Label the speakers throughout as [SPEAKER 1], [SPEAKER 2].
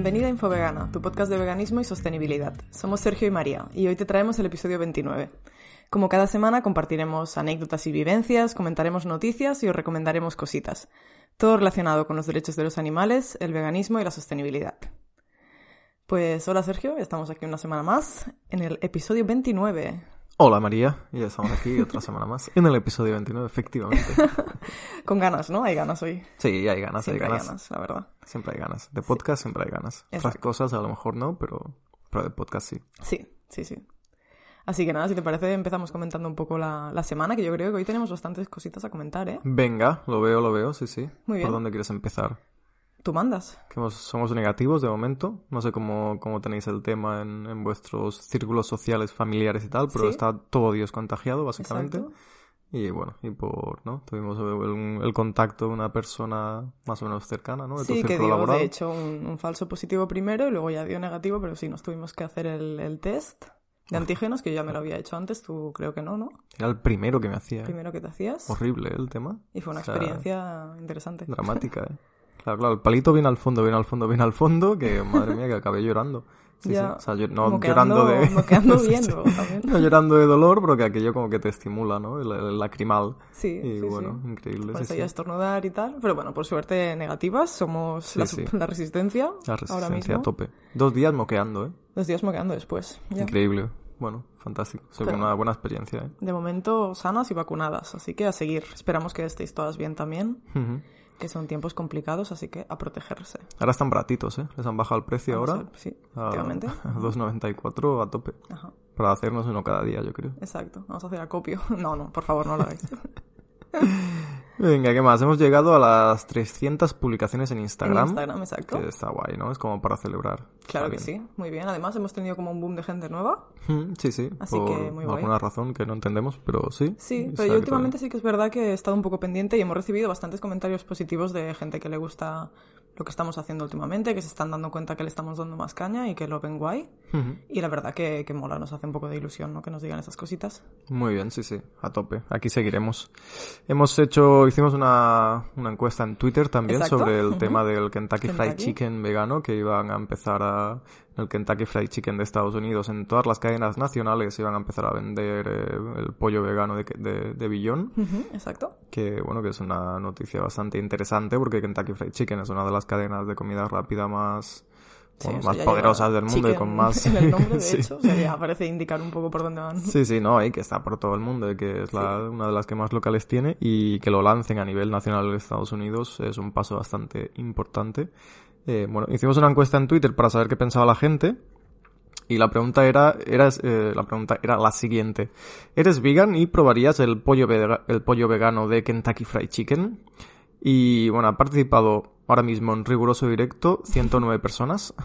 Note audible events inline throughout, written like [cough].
[SPEAKER 1] Bienvenida a Infovegana, tu podcast de veganismo y sostenibilidad. Somos Sergio y María y hoy te traemos el episodio 29. Como cada semana compartiremos anécdotas y vivencias, comentaremos noticias y os recomendaremos cositas. Todo relacionado con los derechos de los animales, el veganismo y la sostenibilidad. Pues hola Sergio, estamos aquí una semana más en el episodio 29.
[SPEAKER 2] Hola María, ya estamos aquí otra semana más en el episodio 29, efectivamente. [laughs]
[SPEAKER 1] Con ganas, ¿no? Hay ganas hoy.
[SPEAKER 2] Sí, hay ganas,
[SPEAKER 1] Siempre
[SPEAKER 2] hay
[SPEAKER 1] hay
[SPEAKER 2] ganas.
[SPEAKER 1] la verdad.
[SPEAKER 2] Siempre hay ganas. De podcast siempre hay ganas. Otras cosas a lo mejor no, pero, pero de podcast sí.
[SPEAKER 1] Sí, sí, sí. Así que nada, si te parece, empezamos comentando un poco la, la semana, que yo creo que hoy tenemos bastantes cositas a comentar, ¿eh?
[SPEAKER 2] Venga, lo veo, lo veo, sí, sí.
[SPEAKER 1] Muy bien.
[SPEAKER 2] ¿Por dónde quieres empezar?
[SPEAKER 1] Tú mandas.
[SPEAKER 2] Que somos negativos de momento. No sé cómo, cómo tenéis el tema en, en vuestros círculos sociales, familiares y tal, pero
[SPEAKER 1] Sí.
[SPEAKER 2] está todo Dios contagiado, básicamente.
[SPEAKER 1] Exacto.
[SPEAKER 2] Y bueno, y por, ¿no? Tuvimos el, el contacto de una persona más o menos cercana, ¿no? De tu
[SPEAKER 1] Sí, que
[SPEAKER 2] círculo
[SPEAKER 1] dio
[SPEAKER 2] laboral.
[SPEAKER 1] de hecho un, un falso positivo primero y luego ya dio negativo, pero sí, nos tuvimos que hacer el, el test de antígenos, que yo ya me lo había hecho antes, tú creo que no, ¿no?
[SPEAKER 2] Era el primero que me hacía.
[SPEAKER 1] Primero que te hacías.
[SPEAKER 2] Horrible ¿eh? el tema.
[SPEAKER 1] Y fue una
[SPEAKER 2] O sea,
[SPEAKER 1] experiencia interesante.
[SPEAKER 2] Dramática, ¿eh? [laughs] Claro, claro, el palito viene al fondo, viene al fondo, viene al fondo, que [laughs] madre mía, que acabé llorando. Sí,
[SPEAKER 1] Ya,
[SPEAKER 2] sí. O sea, yo- no llorando de... [laughs] Sí,
[SPEAKER 1] bien.
[SPEAKER 2] No llorando de dolor, pero que aquello como que te estimula, ¿no? El, el lacrimal.
[SPEAKER 1] Sí,
[SPEAKER 2] Y
[SPEAKER 1] sí,
[SPEAKER 2] bueno, increíble. Sí.
[SPEAKER 1] ya estornudar y tal. Pero bueno, por suerte negativas. Somos la, [laughs] la resistencia.
[SPEAKER 2] La
[SPEAKER 1] ahora
[SPEAKER 2] resistencia
[SPEAKER 1] mismo.
[SPEAKER 2] a tope. Dos días moqueando, ¿eh?
[SPEAKER 1] Dos días moqueando después. ya.
[SPEAKER 2] Increíble. Bueno, fantástico. Se ve
[SPEAKER 1] Pero-
[SPEAKER 2] una buena experiencia, ¿eh?
[SPEAKER 1] De momento sanas y vacunadas. Así que a seguir. Esperamos que estéis todas bien también.
[SPEAKER 2] Ujú.
[SPEAKER 1] Que son tiempos complicados, así que a protegerse.
[SPEAKER 2] Ahora están baratitos, ¿eh? Les han bajado el precio
[SPEAKER 1] Vamos
[SPEAKER 2] ahora.
[SPEAKER 1] a- Sí, efectivamente.
[SPEAKER 2] a [laughs] 2.94 a tope.
[SPEAKER 1] Ajá,
[SPEAKER 2] Para hacernos uno cada día, yo creo.
[SPEAKER 1] exacto. Vamos a hacer acopio. [laughs] No, no, por favor, no lo hagáis. [laughs]
[SPEAKER 2] Venga, ¿qué más? Hemos llegado a las 300 publicaciones en
[SPEAKER 1] En
[SPEAKER 2] Instagram.
[SPEAKER 1] Instagram, exacto.
[SPEAKER 2] Que está guay, ¿no? Es como para celebrar.
[SPEAKER 1] Claro
[SPEAKER 2] Está
[SPEAKER 1] que
[SPEAKER 2] bien.
[SPEAKER 1] sí, muy bien. Además, hemos tenido como un boom de gente nueva.
[SPEAKER 2] Sí, sí.
[SPEAKER 1] Así
[SPEAKER 2] por
[SPEAKER 1] que muy guay.
[SPEAKER 2] alguna razón que no entendemos, pero sí.
[SPEAKER 1] Sí, pero yo últimamente sí que es verdad que he estado un poco pendiente y hemos recibido bastantes comentarios positivos de gente que le gusta lo que estamos haciendo últimamente, que se están dando cuenta que le estamos dando más caña y que lo ven guay. Y la verdad que, que mola, nos hace un poco de ilusión, ¿no? Que nos digan esas cositas.
[SPEAKER 2] Muy bien, sí, sí. A tope. Aquí seguiremos. Hemos hecho, hicimos una, una encuesta en Twitter también
[SPEAKER 1] Exacto.
[SPEAKER 2] sobre el tema del Kentucky, Fried. Chicken vegano, que iban a empezar a, el Kentucky Fried Chicken de Estados Unidos en todas las cadenas nacionales iban a empezar a vender eh, el pollo vegano de, de, de Billón.
[SPEAKER 1] Exacto.
[SPEAKER 2] que bueno que es una noticia bastante interesante porque Kentucky Fried Chicken es una de las cadenas de comida rápida más bueno,
[SPEAKER 1] eso
[SPEAKER 2] más poderosas
[SPEAKER 1] lleva
[SPEAKER 2] del mundo y con más [laughs]
[SPEAKER 1] En el nombre, de [laughs]
[SPEAKER 2] sí.
[SPEAKER 1] hecho, o sea, ya parece indicar un poco por dónde van.
[SPEAKER 2] sí sí no y que está por todo el mundo y que es la- una de las que más locales tiene y que lo lancen a nivel nacional de Estados Unidos es un paso bastante importante Eh, bueno hicimos una encuesta en Twitter para saber qué pensaba la gente y la pregunta era, era eh, la pregunta era la siguiente. ¿Eres vegan y probarías el pollo, el pollo vegano de Kentucky Fried Chicken? Y bueno, ha participado ahora mismo en riguroso directo 109 personas. [laughs]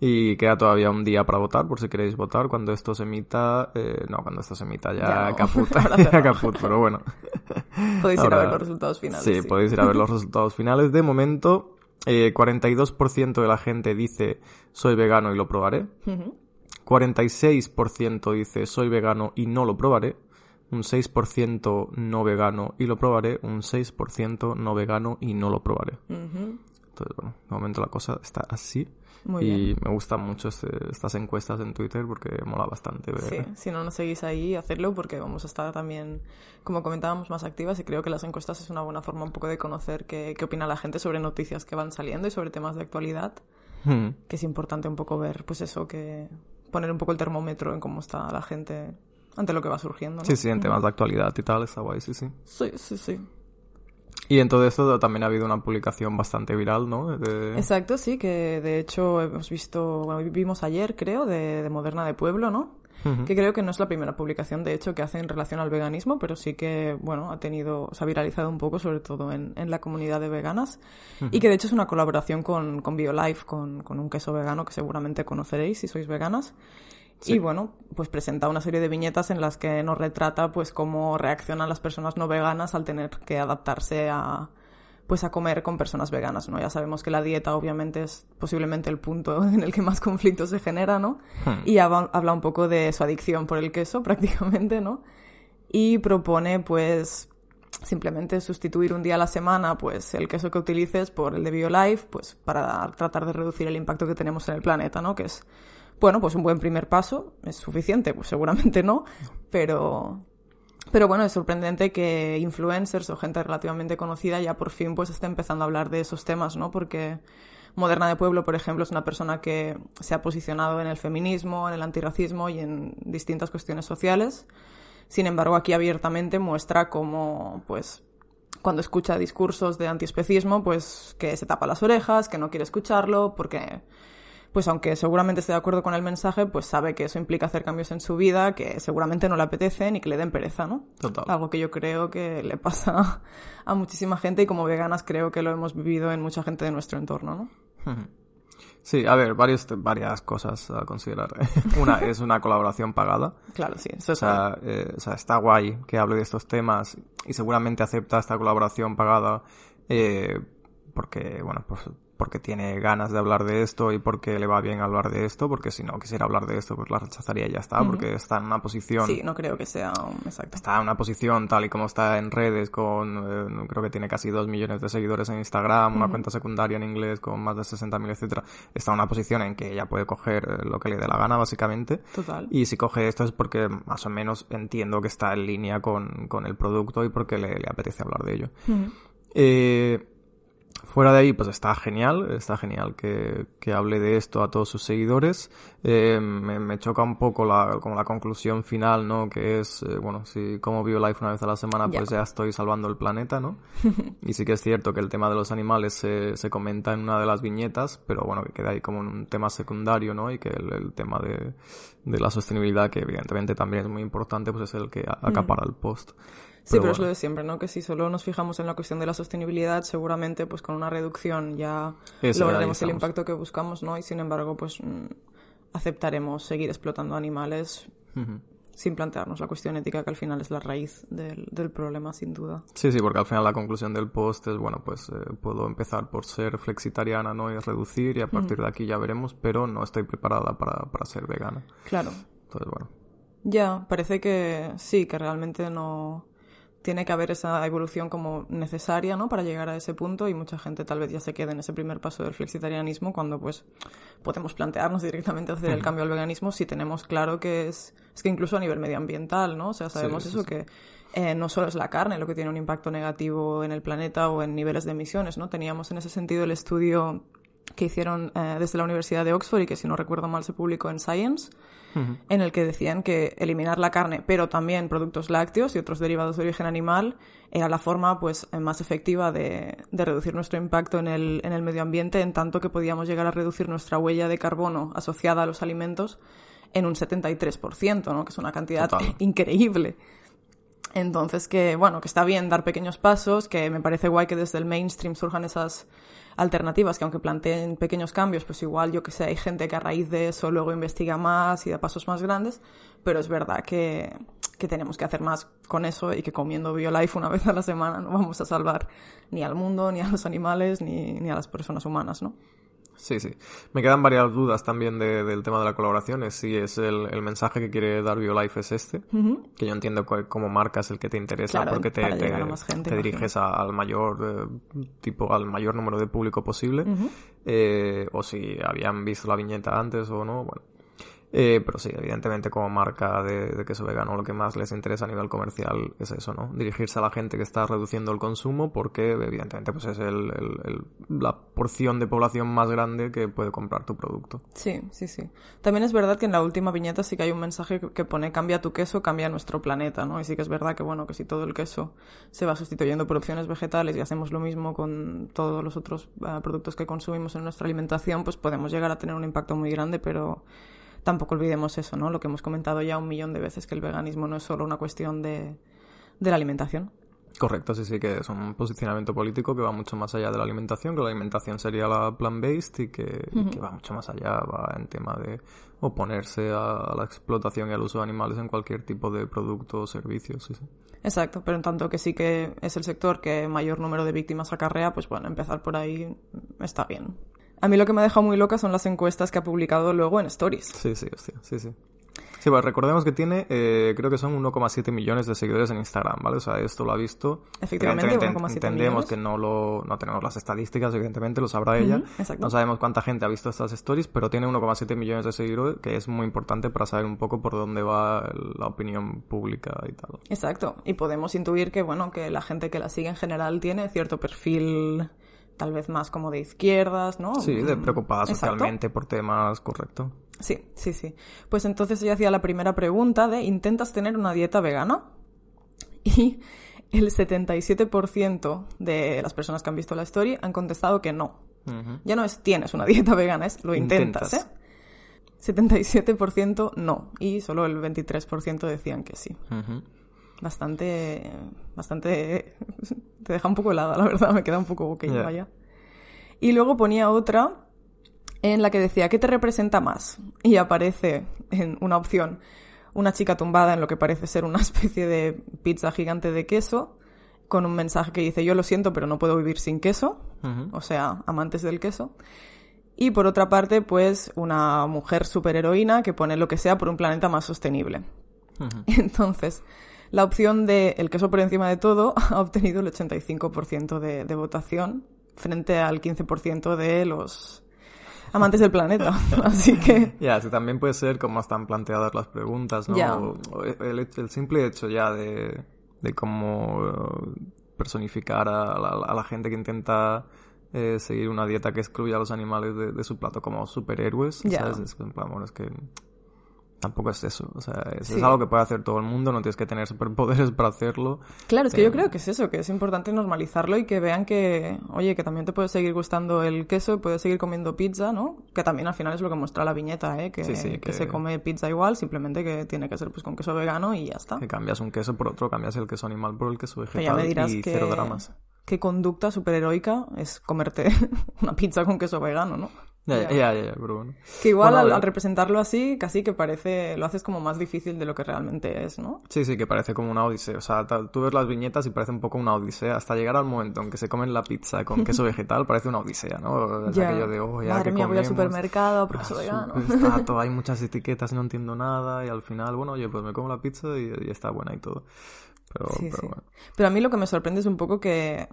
[SPEAKER 2] Y queda todavía un día para votar, por si queréis votar. Cuando esto se emita... eh, no, cuando esto se emita ya,
[SPEAKER 1] Ya [laughs]
[SPEAKER 2] caput. [laughs] Ya caput, pero bueno.
[SPEAKER 1] Podéis ir a ver los resultados finales.
[SPEAKER 2] Sí, podéis ir a ver los resultados finales. De momento, eh, 42% de la gente dice soy vegano y lo probaré.
[SPEAKER 1] Ujú.
[SPEAKER 2] 46% dice soy vegano y no lo probaré. Un 6% no vegano y lo probaré. Un 6% no vegano y no lo probaré.
[SPEAKER 1] Ujú.
[SPEAKER 2] Entonces, bueno, de momento la cosa está así.
[SPEAKER 1] Muy
[SPEAKER 2] y
[SPEAKER 1] bien.
[SPEAKER 2] me gustan mucho este- estas encuestas en Twitter porque mola bastante ver.
[SPEAKER 1] Sí, si no nos seguís ahí, hacedlo porque vamos a estar también, como comentábamos, más activas y creo que las encuestas es una buena forma un poco de conocer qué, qué opina la gente sobre noticias que van saliendo y sobre temas de actualidad,
[SPEAKER 2] Hmm.
[SPEAKER 1] que es importante un poco ver, pues eso, que poner un poco el termómetro en cómo está la gente ante lo que va surgiendo. ¿no?
[SPEAKER 2] Sí, sí, en temas de actualidad y tal, está guay, sí, sí.
[SPEAKER 1] Sí, sí, sí.
[SPEAKER 2] Y en todo esto también ha habido una publicación bastante viral, ¿no?
[SPEAKER 1] Exacto, sí, que de hecho hemos visto, bueno, vimos ayer, creo, de, de Moderna de Pueblo, ¿no? que creo que no es la primera publicación, de hecho, que hace en relación al veganismo, pero sí que, bueno, ha tenido, se ha viralizado un poco, sobre todo en, en la comunidad de veganas, y que de hecho es una colaboración con, con BioLife, con, con un queso vegano que seguramente conoceréis si sois veganas. Y bueno, pues presenta una serie de viñetas en las que nos retrata pues cómo reaccionan las personas no veganas al tener que adaptarse a, pues a comer con personas veganas, ¿no? Ya sabemos que la dieta obviamente es posiblemente el punto [laughs] en el que más conflicto se genera, ¿no? Hmm. Y habla un poco de su adicción por el queso [laughs] prácticamente, ¿no? Y propone pues simplemente sustituir un día a la semana pues el queso que utilices por el de BioLife, pues para tratar de reducir el impacto que tenemos en el planeta, ¿no? Que es bueno, pues un buen primer paso, ¿es suficiente? Pues seguramente no, pero pero bueno, es sorprendente que influencers o gente relativamente conocida ya por fin pues esté empezando a hablar de esos temas, ¿no? Porque Moderna de Pueblo, por ejemplo, es una persona que se ha posicionado en el feminismo, en el antirracismo y en distintas cuestiones sociales. Sin embargo, aquí abiertamente muestra cómo, pues, cuando escucha discursos de antiespecismo, pues que se tapa las orejas, que no quiere escucharlo, porque pues aunque seguramente esté de acuerdo con el mensaje, pues sabe que eso implica hacer cambios en su vida que seguramente no le apetecen y que le den pereza, ¿no?
[SPEAKER 2] Total.
[SPEAKER 1] Algo que yo creo que le pasa a muchísima gente y como veganas creo que lo hemos vivido en mucha gente de nuestro entorno, ¿no? [laughs]
[SPEAKER 2] Sí, a ver, varios, varias cosas a considerar. [laughs] una es una colaboración pagada.
[SPEAKER 1] Claro, sí.
[SPEAKER 2] o, sea, eh, o sea, está guay que hable de estos temas y seguramente acepta esta colaboración pagada eh, porque, bueno, pues porque tiene ganas de hablar de esto y porque le va bien hablar de esto, porque si no quisiera hablar de esto, pues la rechazaría y ya está, porque está en una posición...
[SPEAKER 1] Sí, no creo que sea exacto.
[SPEAKER 2] Está en una posición tal y como está en redes, con eh, creo que tiene casi dos millones de seguidores en Instagram, una cuenta secundaria en inglés con más de 60.000, etcétera. Está en una posición en que ella puede coger eh, lo que le dé la gana, básicamente.
[SPEAKER 1] Total.
[SPEAKER 2] Y si coge esto es porque más o menos entiendo que está en línea con, con el producto y porque le, le apetece hablar de ello. eh, Fuera de ahí, pues está genial, está genial que, que hable de esto a todos sus seguidores. Eh, me, me, choca un poco la, como la conclusión final, ¿no? Que es, eh, bueno, si como vivo life una vez a la semana, pues ya estoy salvando el planeta, ¿no? [laughs] y sí que es cierto que el tema de los animales se, se comenta en una de las viñetas, pero bueno, que queda ahí como un tema secundario, ¿no? Y que el, el tema de, de, la sostenibilidad, que evidentemente también es muy importante, pues es el que acapara el post.
[SPEAKER 1] Sí, pero, es lo de siempre, ¿no? Que si solo nos fijamos en la cuestión de la sostenibilidad, seguramente pues con una reducción ya lograremos el impacto que buscamos, ¿no? Y sin embargo, pues mm, aceptaremos seguir explotando animales sin plantearnos la cuestión ética que al final es la raíz del, del, problema, sin duda.
[SPEAKER 2] Sí, sí, porque al final la conclusión del post es, bueno, pues eh, puedo empezar por ser flexitariana, ¿no? Y reducir y a partir de aquí ya veremos, pero no estoy preparada para, para ser vegana.
[SPEAKER 1] Claro.
[SPEAKER 2] Entonces, bueno.
[SPEAKER 1] Ya, parece que sí, que realmente no tiene que haber esa evolución como necesaria, ¿no? Para llegar a ese punto y mucha gente tal vez ya se quede en ese primer paso del flexitarianismo cuando pues podemos plantearnos directamente hacer el cambio al veganismo si tenemos claro que es, es que incluso a nivel medioambiental, ¿no? O sea, sabemos eso que eh, no solo es la carne lo que tiene un impacto negativo en el planeta o en niveles de emisiones, ¿no? Teníamos en ese sentido el estudio que hicieron eh, desde la Universidad de Oxford y que si no recuerdo mal se publicó en Science, en el que decían que eliminar la carne, pero también productos lácteos y otros derivados de origen animal, era la forma pues más efectiva de, de reducir nuestro impacto en el, en el medio ambiente, en tanto que podíamos llegar a reducir nuestra huella de carbono asociada a los alimentos en un 73%, ¿no? que es una cantidad [laughs] increíble. Entonces que, bueno, que está bien dar pequeños pasos, que me parece guay que desde el mainstream surjan esas alternativas que aunque planteen pequeños cambios, pues igual yo que sé, hay gente que a raíz de eso luego investiga más y da pasos más grandes, pero es verdad que, que tenemos que hacer más con eso y que comiendo BioLife una [laughs] vez a la semana no vamos a salvar ni al mundo, ni a los animales, ni, ni a las personas humanas, ¿no?
[SPEAKER 2] Sí, sí. Me quedan varias dudas también de, del tema de la colaboración. Si es el, el, mensaje que quiere dar BioLife es este, que yo entiendo como marca es el que te interesa
[SPEAKER 1] claro,
[SPEAKER 2] porque te, te,
[SPEAKER 1] gente,
[SPEAKER 2] te diriges a, al mayor eh, tipo, al mayor número de público posible. Uh -huh. eh, o si habían visto la viñeta antes o no, bueno. Eh, pero sí, evidentemente como marca de, queso vegano lo que más les interesa a nivel comercial es eso, ¿no? Dirigirse a la gente que está reduciendo el consumo porque evidentemente pues es el, la porción de población más grande que puede comprar tu producto.
[SPEAKER 1] Sí, sí, sí. También es verdad que en la última viñeta sí que hay un mensaje que pone cambia tu queso, cambia nuestro planeta, ¿no? Y sí que es verdad que bueno, que si todo el queso se va sustituyendo por opciones vegetales y hacemos lo mismo con todos los otros eh, productos que consumimos en nuestra alimentación, pues podemos llegar a tener un impacto muy grande, pero tampoco olvidemos eso, ¿no? Lo que hemos comentado ya un millón de veces, que el veganismo no es solo una cuestión de, la alimentación.
[SPEAKER 2] Correcto, sí, sí, que es un posicionamiento político que va mucho más allá de la alimentación, que la alimentación sería la plant-based y que, va mucho más allá, va en tema de oponerse a, la explotación y al uso de animales en cualquier tipo de producto o servicio, sí, sí.
[SPEAKER 1] Exacto, pero en tanto que sí que es el sector que mayor número de víctimas acarrea, pues bueno, empezar por ahí está bien. A mí lo que me ha dejado muy loca son las encuestas que ha publicado luego en Stories.
[SPEAKER 2] Sí, sí, hostia, sí, sí. Sí, pues recordemos que tiene, eh, creo que son 1,7 millones de seguidores en Instagram, ¿vale? O sea, esto lo ha visto.
[SPEAKER 1] Efectivamente, 1,7
[SPEAKER 2] Entendemos que no lo, no tenemos las estadísticas, evidentemente, lo sabrá ella. no sabemos cuánta gente ha visto estas stories, pero tiene 1,7 millones de seguidores, que es muy importante para saber un poco por dónde va la opinión pública y tal.
[SPEAKER 1] Exacto. Y podemos intuir que, bueno, que la gente que la sigue en general tiene cierto perfil tal vez más como de izquierdas, ¿no?
[SPEAKER 2] Sí, de preocupada socialmente por temas, correcto.
[SPEAKER 1] Sí, sí, sí. Pues entonces ella hacía la primera pregunta de ¿intentas tener una dieta vegana? Y el 77% de las personas que han visto la story han contestado que no. Ya no es tienes una dieta vegana, es lo intentas, ¿eh? 77% no. Y solo el 23% decían que sí bastante, bastante, [laughs] te deja un poco helada, la verdad, me queda un poco que vaya. Y luego ponía otra en la que decía, ¿qué te representa más? Y aparece en una opción una chica tumbada en lo que parece ser una [laughs] especie de pizza gigante de queso, con un mensaje que dice, yo lo siento, pero no puedo vivir sin queso, o sea, amantes del queso. Y por otra parte, pues una mujer superheroína que pone lo que sea por un planeta más sostenible. [laughs] Entonces, la opción de el queso por encima de todo [laughs] ha obtenido el 85% de, de votación frente al 15% de los amantes del planeta. [laughs] Así que... [laughs]
[SPEAKER 2] Ya, también puede ser como están planteadas las preguntas, ¿no? El, el, simple hecho ya de, de cómo eh, personificar a la, gente que intenta eh, seguir una dieta que excluya a los animales de, su plato como superhéroes, ¿sabes? Es, en plan, bueno, es que tampoco es eso. O sea, es, algo que puede hacer todo el mundo, no tienes que tener superpoderes [laughs] para hacerlo.
[SPEAKER 1] Claro, es que yo creo que es eso, que es importante normalizarlo y que vean que, oye, que también te puede seguir gustando el queso, puedes seguir comiendo pizza, ¿no? Que también al final es lo que muestra la viñeta, ¿eh? Que, que... se come pizza igual, simplemente que tiene que ser pues con queso vegano y ya está.
[SPEAKER 2] Que cambias un queso por otro, cambias el queso animal por el queso vegetal ya me dirás y cero dramas.
[SPEAKER 1] ¿Qué conducta superheroica es comerte [laughs] una pizza con queso vegano, no?
[SPEAKER 2] Ya, ya, ya, pero bueno.
[SPEAKER 1] Que igual al, representarlo así, casi que parece, lo haces como más difícil de lo que realmente es, ¿no?
[SPEAKER 2] Sí, sí, que parece como una odisea. O sea, tú ves las viñetas y parece un poco una odisea. Hasta llegar al momento en que se comen la pizza con queso [laughs] vegetal, parece una odisea, ¿no?
[SPEAKER 1] ya. Aquello de, oh, ya Madre mía, voy al supermercado porque soy vegano. [laughs] [laughs]
[SPEAKER 2] Hay muchas etiquetas y no entiendo nada. Y al final, bueno, oye, pues me como la pizza y, está buena y todo. Pero, pero bueno.
[SPEAKER 1] Pero a mí lo que me sorprende es un poco que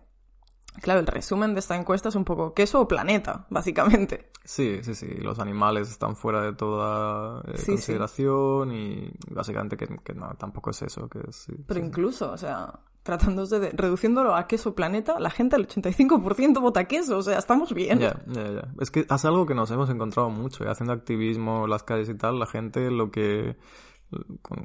[SPEAKER 1] Claro, el resumen de esta encuesta es un poco queso o planeta, básicamente.
[SPEAKER 2] Sí, sí, sí. Los animales están fuera de toda eh, consideración y básicamente que, no, tampoco es eso. Que
[SPEAKER 1] Pero incluso, o sea, tratándose de... reduciéndolo a queso planeta, la gente al 85% vota queso, o sea, estamos bien.
[SPEAKER 2] Ya, ya, ya. Es que es algo que nos hemos encontrado mucho, ¿eh? haciendo activismo en las calles y tal, la gente lo que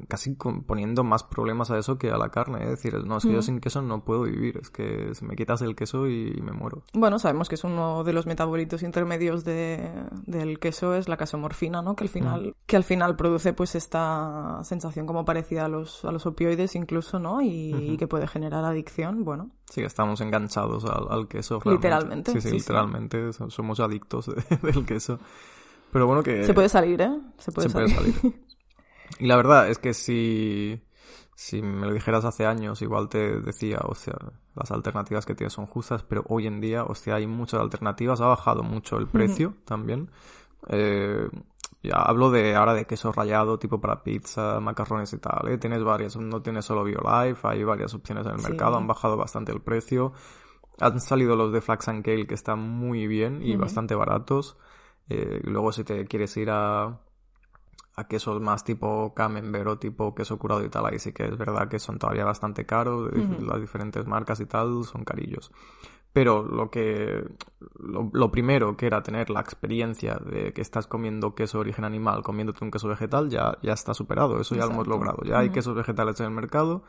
[SPEAKER 2] casi poniendo más problemas a eso que a la carne. Es decir, no, es que yo sin queso no puedo vivir, es que me quitas el queso y me muero.
[SPEAKER 1] Bueno, sabemos que es uno de los metabolitos intermedios de, del queso, es la casomorfina, ¿no? Que al final, que al final produce pues esta sensación como parecida a los, a los opioides incluso, ¿no? Y, que puede generar adicción, bueno.
[SPEAKER 2] Sí, estamos enganchados al, queso.
[SPEAKER 1] Literalmente.
[SPEAKER 2] Sí, sí, literalmente somos adictos [laughs] del queso. Pero bueno que...
[SPEAKER 1] Se puede salir, ¿eh? Se puede salir. Puede salir. [laughs]
[SPEAKER 2] Y la verdad es que si, si me lo dijeras hace años, igual te decía, o sea, las alternativas que tienes son justas, pero hoy en día, o sea, hay muchas alternativas, ha bajado mucho el precio también. Eh, ya hablo de ahora de queso rallado, tipo para pizza, macarrones y tal, ¿eh? Tienes varias, no tienes solo BioLife, hay varias opciones en el mercado, han bajado bastante el precio. Han salido los de Flax and Kale que están muy bien y bastante baratos. Eh, luego si te quieres ir a a quesos más tipo camembert o tipo queso curado y tal, ahí sí que es verdad que son todavía bastante caros, las diferentes marcas y tal son carillos. Pero lo que. Lo, primero, que era tener la experiencia de que estás comiendo queso de origen animal, comiéndote un queso vegetal, ya, ya está superado. Eso ya lo hemos logrado. Ya hay quesos vegetales en el mercado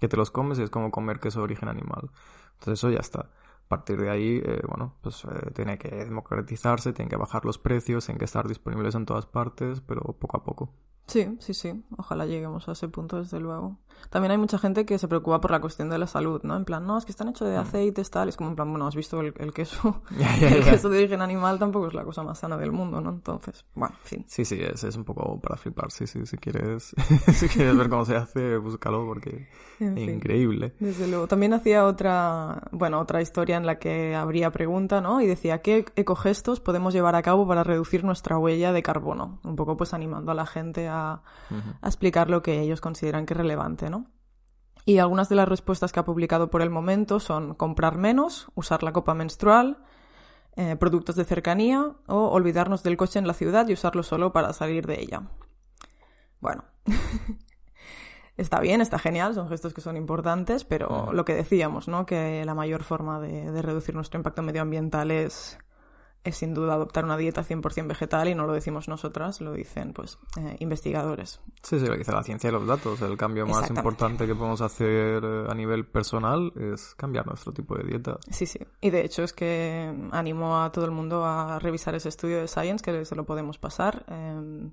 [SPEAKER 2] que te los comes y es como comer queso de origen animal. Entonces, eso ya está. A partir de ahí, eh, bueno, pues eh, tiene que democratizarse, tiene que bajar los precios, tienen que estar disponibles en todas partes, pero poco a poco.
[SPEAKER 1] Sí, sí, sí. Ojalá lleguemos a ese punto, desde luego. También hay mucha gente que se preocupa por la cuestión de la salud, ¿no? En plan, no, es que están hechos de mm. aceites, tal. Es como en plan, bueno, has visto el, queso. [laughs] el queso de origen animal tampoco es la cosa más sana del mundo, ¿no? Entonces, bueno, en fin.
[SPEAKER 2] Sí, sí, es, es un poco para flipar. Sí, sí, si quieres, [laughs] si quieres ver cómo se hace, búscalo porque es increíble.
[SPEAKER 1] Desde luego. También hacía otra, bueno, otra historia en la que habría pregunta, ¿no? Y decía, ¿qué ecogestos podemos llevar a cabo para reducir nuestra huella de carbono? Un poco pues animando a la gente a a, explicar lo que ellos consideran que es relevante, ¿no? Y algunas de las respuestas que ha publicado por el momento son comprar menos, usar la copa menstrual, eh, productos de cercanía o olvidarnos del coche en la ciudad y usarlo solo para salir de ella. Bueno, [laughs] está bien, está genial, son gestos que son importantes, pero lo que decíamos, ¿no? Que la mayor forma de reducir nuestro impacto medioambiental es es sin duda adoptar una dieta 100% vegetal y no lo decimos nosotras, lo dicen pues eh, investigadores.
[SPEAKER 2] Sí, sí, lo dice la ciencia y los datos. El cambio más importante que podemos hacer eh, a nivel personal es cambiar nuestro tipo de dieta.
[SPEAKER 1] Sí, sí. Y de hecho es que animo a todo el mundo a revisar ese estudio de Science que se lo podemos pasar. Eh,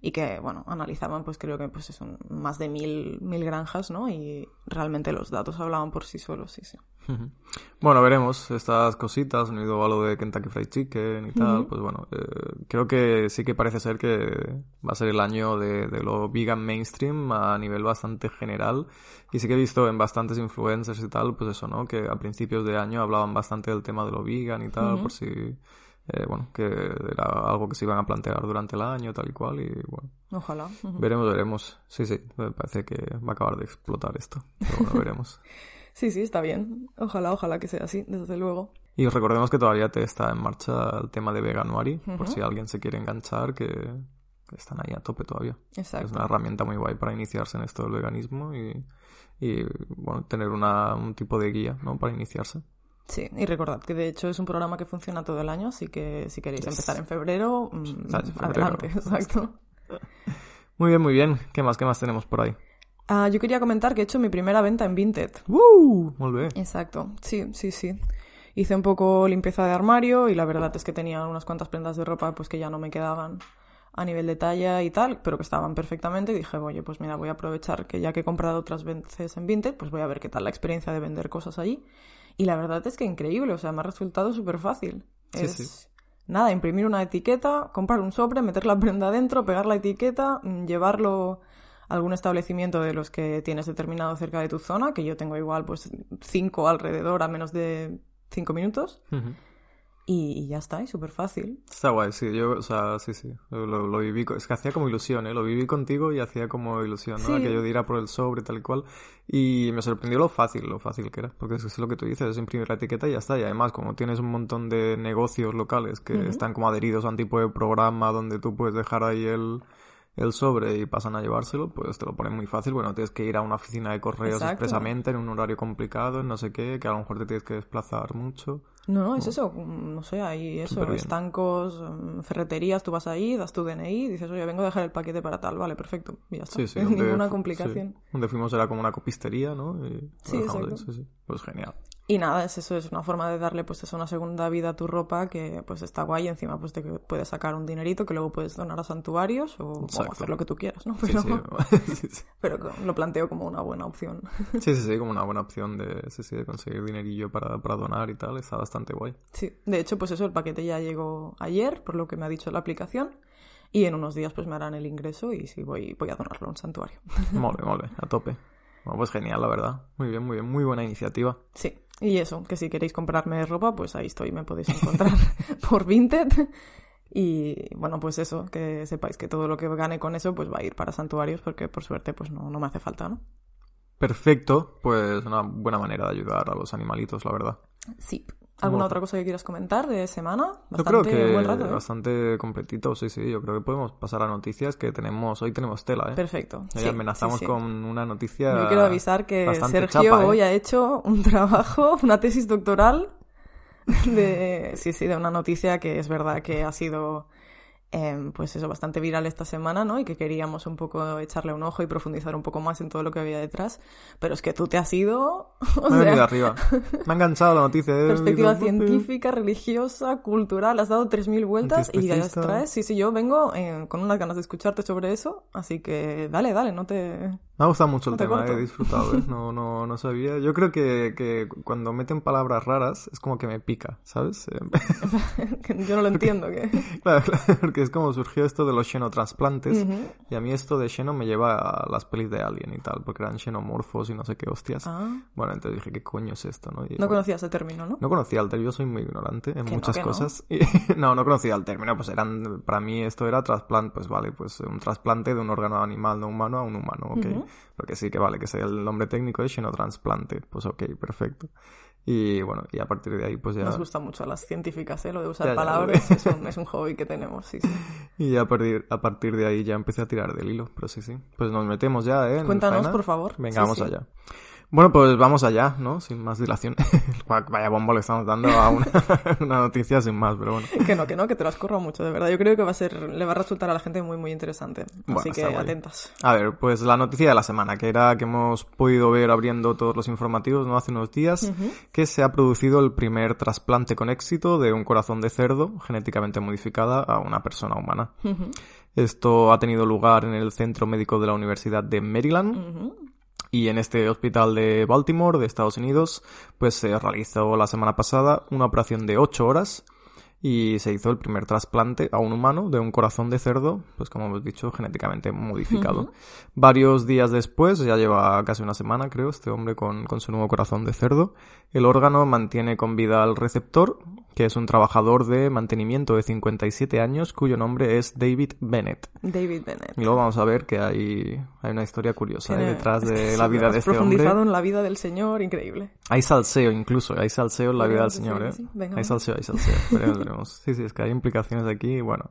[SPEAKER 1] y que, bueno, analizaban, pues creo que pues son más de mil, mil granjas, ¿no? Y realmente los datos hablaban por sí solos, sí, sí.
[SPEAKER 2] Bueno, veremos estas cositas, unido a lo de Kentucky Fried Chicken y tal, pues bueno, eh, creo que sí que parece ser que va a ser el año de, lo vegan mainstream a nivel bastante general y sí que he visto en bastantes influencers y tal, pues eso, ¿no? Que a principios de año hablaban bastante del tema de lo vegan y tal, por si eh, bueno, que era algo que se iban a plantear durante el año, tal y cual, y bueno.
[SPEAKER 1] Ojalá.
[SPEAKER 2] Veremos, veremos. Sí, sí, me parece que va a acabar de explotar esto, pero bueno, [laughs] veremos.
[SPEAKER 1] sí, sí, está bien. Ojalá, ojalá que sea así, desde luego.
[SPEAKER 2] Y os recordemos que todavía te está en marcha el tema de Veganuary, por si alguien se quiere enganchar, que, están ahí a tope todavía.
[SPEAKER 1] Exacto.
[SPEAKER 2] Es una herramienta muy guay para iniciarse en esto del veganismo y, y bueno, tener una, un tipo de guía, ¿no? Para iniciarse.
[SPEAKER 1] Sí, y recordad que de hecho es un programa que funciona todo el año, así que si queréis empezar en febrero, mm, adelante, [laughs] exacto.
[SPEAKER 2] Muy bien, muy bien. ¿Qué más, qué más tenemos por ahí?
[SPEAKER 1] Ah, yo quería comentar que he hecho mi primera venta en Vinted.
[SPEAKER 2] ¡Woo! Muy bien.
[SPEAKER 1] Exacto, sí, sí, sí. Hice un poco limpieza de armario y la verdad es que tenía unas cuantas prendas de ropa pues que ya no me quedaban a nivel de talla y tal, pero que estaban perfectamente y dije, oye, pues mira, voy a aprovechar que ya que he comprado otras veces en Vinted, pues voy a ver qué tal la experiencia de vender cosas allí. Y la verdad es que increíble, o sea, me ha resultado súper fácil. es nada, imprimir una etiqueta, comprar un sobre, meter la prenda dentro, pegar la etiqueta, mm, llevarlo a algún establecimiento de los que tienes determinado cerca de tu zona, que yo tengo igual pues cinco alrededor a menos de cinco minutos y, ya está, es súper fácil.
[SPEAKER 2] Está guay, sí, yo, o sea, sí, sí, lo, viví, es que hacía como ilusión, ¿eh? Lo viví contigo y hacía como ilusión, ¿no? Que yo diera por el sobre tal y cual. Y me sorprendió lo fácil, lo fácil que era, porque es, es lo que tú dices, es imprimir la etiqueta y ya está. Y además, como tienes un montón de negocios locales que están como adheridos a un tipo de programa donde tú puedes dejar ahí el el sobre y pasan a llevárselo, pues te lo ponen muy fácil. Bueno, tienes que ir a una oficina de correos expresamente en un horario complicado, en no sé qué, que a lo mejor te tienes que desplazar mucho.
[SPEAKER 1] No, no, es eso, no sé, hay eso, estancos, mm, ferreterías, tú vas ahí, das tu DNI, dices, oye, vengo a dejar el paquete para tal, vale, perfecto, y ya está, sí, [laughs] ninguna complicación.
[SPEAKER 2] Donde fuimos era como una copistería, ¿no? sí, exacto. sí, sí, pues genial.
[SPEAKER 1] Y nada, es eso, es una forma de darle pues eso, una segunda vida a tu ropa que pues está guay y encima pues te puedes sacar un dinerito que luego puedes donar a santuarios o, hacer lo que tú quieras, ¿no? Pero, [laughs] pero lo planteo como una buena opción. [laughs]
[SPEAKER 2] Sí, sí, sí, como una buena opción de, de conseguir dinerillo para, para donar y tal, está bastante guay.
[SPEAKER 1] Sí, de hecho pues eso, el paquete ya llegó ayer, por lo que me ha dicho la aplicación. Y en unos días pues me harán el ingreso y sí voy, voy a donarlo a un santuario.
[SPEAKER 2] Mole, [laughs] mole, a tope. Bueno, pues genial, la verdad. Muy bien, muy bien, muy buena iniciativa.
[SPEAKER 1] Sí, y eso, que si queréis comprarme ropa, pues ahí estoy, me podéis encontrar [laughs] por Vinted. Y bueno, pues eso, que sepáis que todo lo que gane con eso, pues va a ir para santuarios, porque por suerte, pues no, no me hace falta, ¿no?
[SPEAKER 2] Perfecto, pues una buena manera de ayudar a los animalitos, la verdad.
[SPEAKER 1] Sí. ¿Alguna
[SPEAKER 2] Bueno.
[SPEAKER 1] otra cosa que quieras comentar de semana?
[SPEAKER 2] Yo creo
[SPEAKER 1] Bastante
[SPEAKER 2] que
[SPEAKER 1] buen rato, ¿eh?
[SPEAKER 2] bastante completito, sí, sí. Yo creo que podemos pasar a noticias que tenemos. Hoy tenemos tela, ¿eh?
[SPEAKER 1] Perfecto.
[SPEAKER 2] Hoy
[SPEAKER 1] sí,
[SPEAKER 2] amenazamos
[SPEAKER 1] sí, sí.
[SPEAKER 2] con una noticia.
[SPEAKER 1] Yo quiero avisar que
[SPEAKER 2] bastante
[SPEAKER 1] Sergio
[SPEAKER 2] chapa, ¿eh?
[SPEAKER 1] hoy ha hecho un [laughs] trabajo, una tesis doctoral de, sí, sí, de una noticia que es verdad que ha sido, em, pues eso, bastante viral esta semana, ¿no? Y que queríamos un poco echarle un ojo y profundizar un poco más en todo lo que había detrás. Pero es que tú te has ido, [laughs] o
[SPEAKER 2] Me he venido
[SPEAKER 1] sea,
[SPEAKER 2] arriba. Me ha enganchado la noticia. ¿eh?
[SPEAKER 1] perspectiva científica, religiosa, cultural, has dado 3.000 vueltas y ya
[SPEAKER 2] Antiespecista.
[SPEAKER 1] traes. Sí, sí, yo vengo eh, con unas ganas de escucharte sobre eso, así que dale, dale, no te...
[SPEAKER 2] Me ha gustado mucho el
[SPEAKER 1] No te
[SPEAKER 2] tema,
[SPEAKER 1] corto.
[SPEAKER 2] he disfrutado, ¿eh? [laughs] No, no, no sabía. Yo creo que, que cuando meten palabras raras es como que me pica, ¿sabes? Eh, [laughs]
[SPEAKER 1] yo no lo entiendo, que... [laughs]
[SPEAKER 2] claro, claro, porque es como surgió esto de los xenotransplantes
[SPEAKER 1] Ujú.
[SPEAKER 2] y a mí esto de xeno me lleva a las pelis de Alien y tal, porque eran xenomorfos y no sé qué hostias.
[SPEAKER 1] Ah,
[SPEAKER 2] Bueno, entonces dije, ¿qué coño es esto, no? Y,
[SPEAKER 1] no
[SPEAKER 2] bueno,
[SPEAKER 1] conocía ese término, ¿no?
[SPEAKER 2] No conocía el término, yo soy muy ignorante en
[SPEAKER 1] no,
[SPEAKER 2] muchas
[SPEAKER 1] no.
[SPEAKER 2] cosas. Y- no, no conocía el término, pues eran, para mí esto era trasplante, pues vale, pues un trasplante de un órgano animal no humano a un humano, ok.
[SPEAKER 1] Ujú.
[SPEAKER 2] Porque sí que vale, que sea el nombre técnico es xenotransplante, pues ok, perfecto. Y bueno, y a partir de ahí pues ya...
[SPEAKER 1] Nos gusta mucho a las científicas, ¿eh? Lo de usar
[SPEAKER 2] Ya, ya,
[SPEAKER 1] palabras es un, es un hobby que tenemos, sí, sí. [laughs]
[SPEAKER 2] Y a partir, a partir de ahí ya empecé a tirar del hilo, pero sí, sí. Pues nos metemos ya, ¿eh?
[SPEAKER 1] Cuéntanos, por favor.
[SPEAKER 2] Venga,
[SPEAKER 1] Sí,
[SPEAKER 2] vamos
[SPEAKER 1] sí.
[SPEAKER 2] allá. Bueno, pues vamos allá, ¿no? Sin más dilación. [laughs] Vaya bombo le estamos dando a una, [laughs] una noticia sin más, pero bueno.
[SPEAKER 1] Que no, que no, que te lo has currado mucho, de verdad. Yo creo que va a ser, le va a resultar a la gente muy, muy interesante.
[SPEAKER 2] Bueno,
[SPEAKER 1] Así que atentas.
[SPEAKER 2] A ver, pues la noticia de la semana, que era que hemos podido ver abriendo todos los informativos, ¿no? Hace unos días, que se ha producido el primer trasplante con éxito de un corazón de cerdo genéticamente modificada a una persona humana. Esto ha tenido lugar en el Centro Médico de la Universidad de Maryland. Y en este hospital de Baltimore, de Estados Unidos, pues se realizó la semana pasada una operación de 8 horas y se hizo el primer trasplante a un humano de un corazón de cerdo, pues como hemos dicho, genéticamente modificado. Varios días después, ya lleva casi una semana creo, este hombre con, con su nuevo corazón de cerdo, el órgano mantiene con vida al receptor, que es un trabajador de mantenimiento de 57 años cuyo nombre es David Bennett.
[SPEAKER 1] David Bennett.
[SPEAKER 2] Y luego vamos a ver que hay, hay una historia curiosa ¿eh? Detrás de [laughs] la vida de este hombre.
[SPEAKER 1] profundizado en la vida del señor, increíble.
[SPEAKER 2] Hay salseo incluso, hay salseo en la vida del señor, ¿eh?
[SPEAKER 1] sí. Venga,
[SPEAKER 2] hay salseo, hay salseo. Veremos, veremos. Sí, sí, es que hay implicaciones aquí y bueno.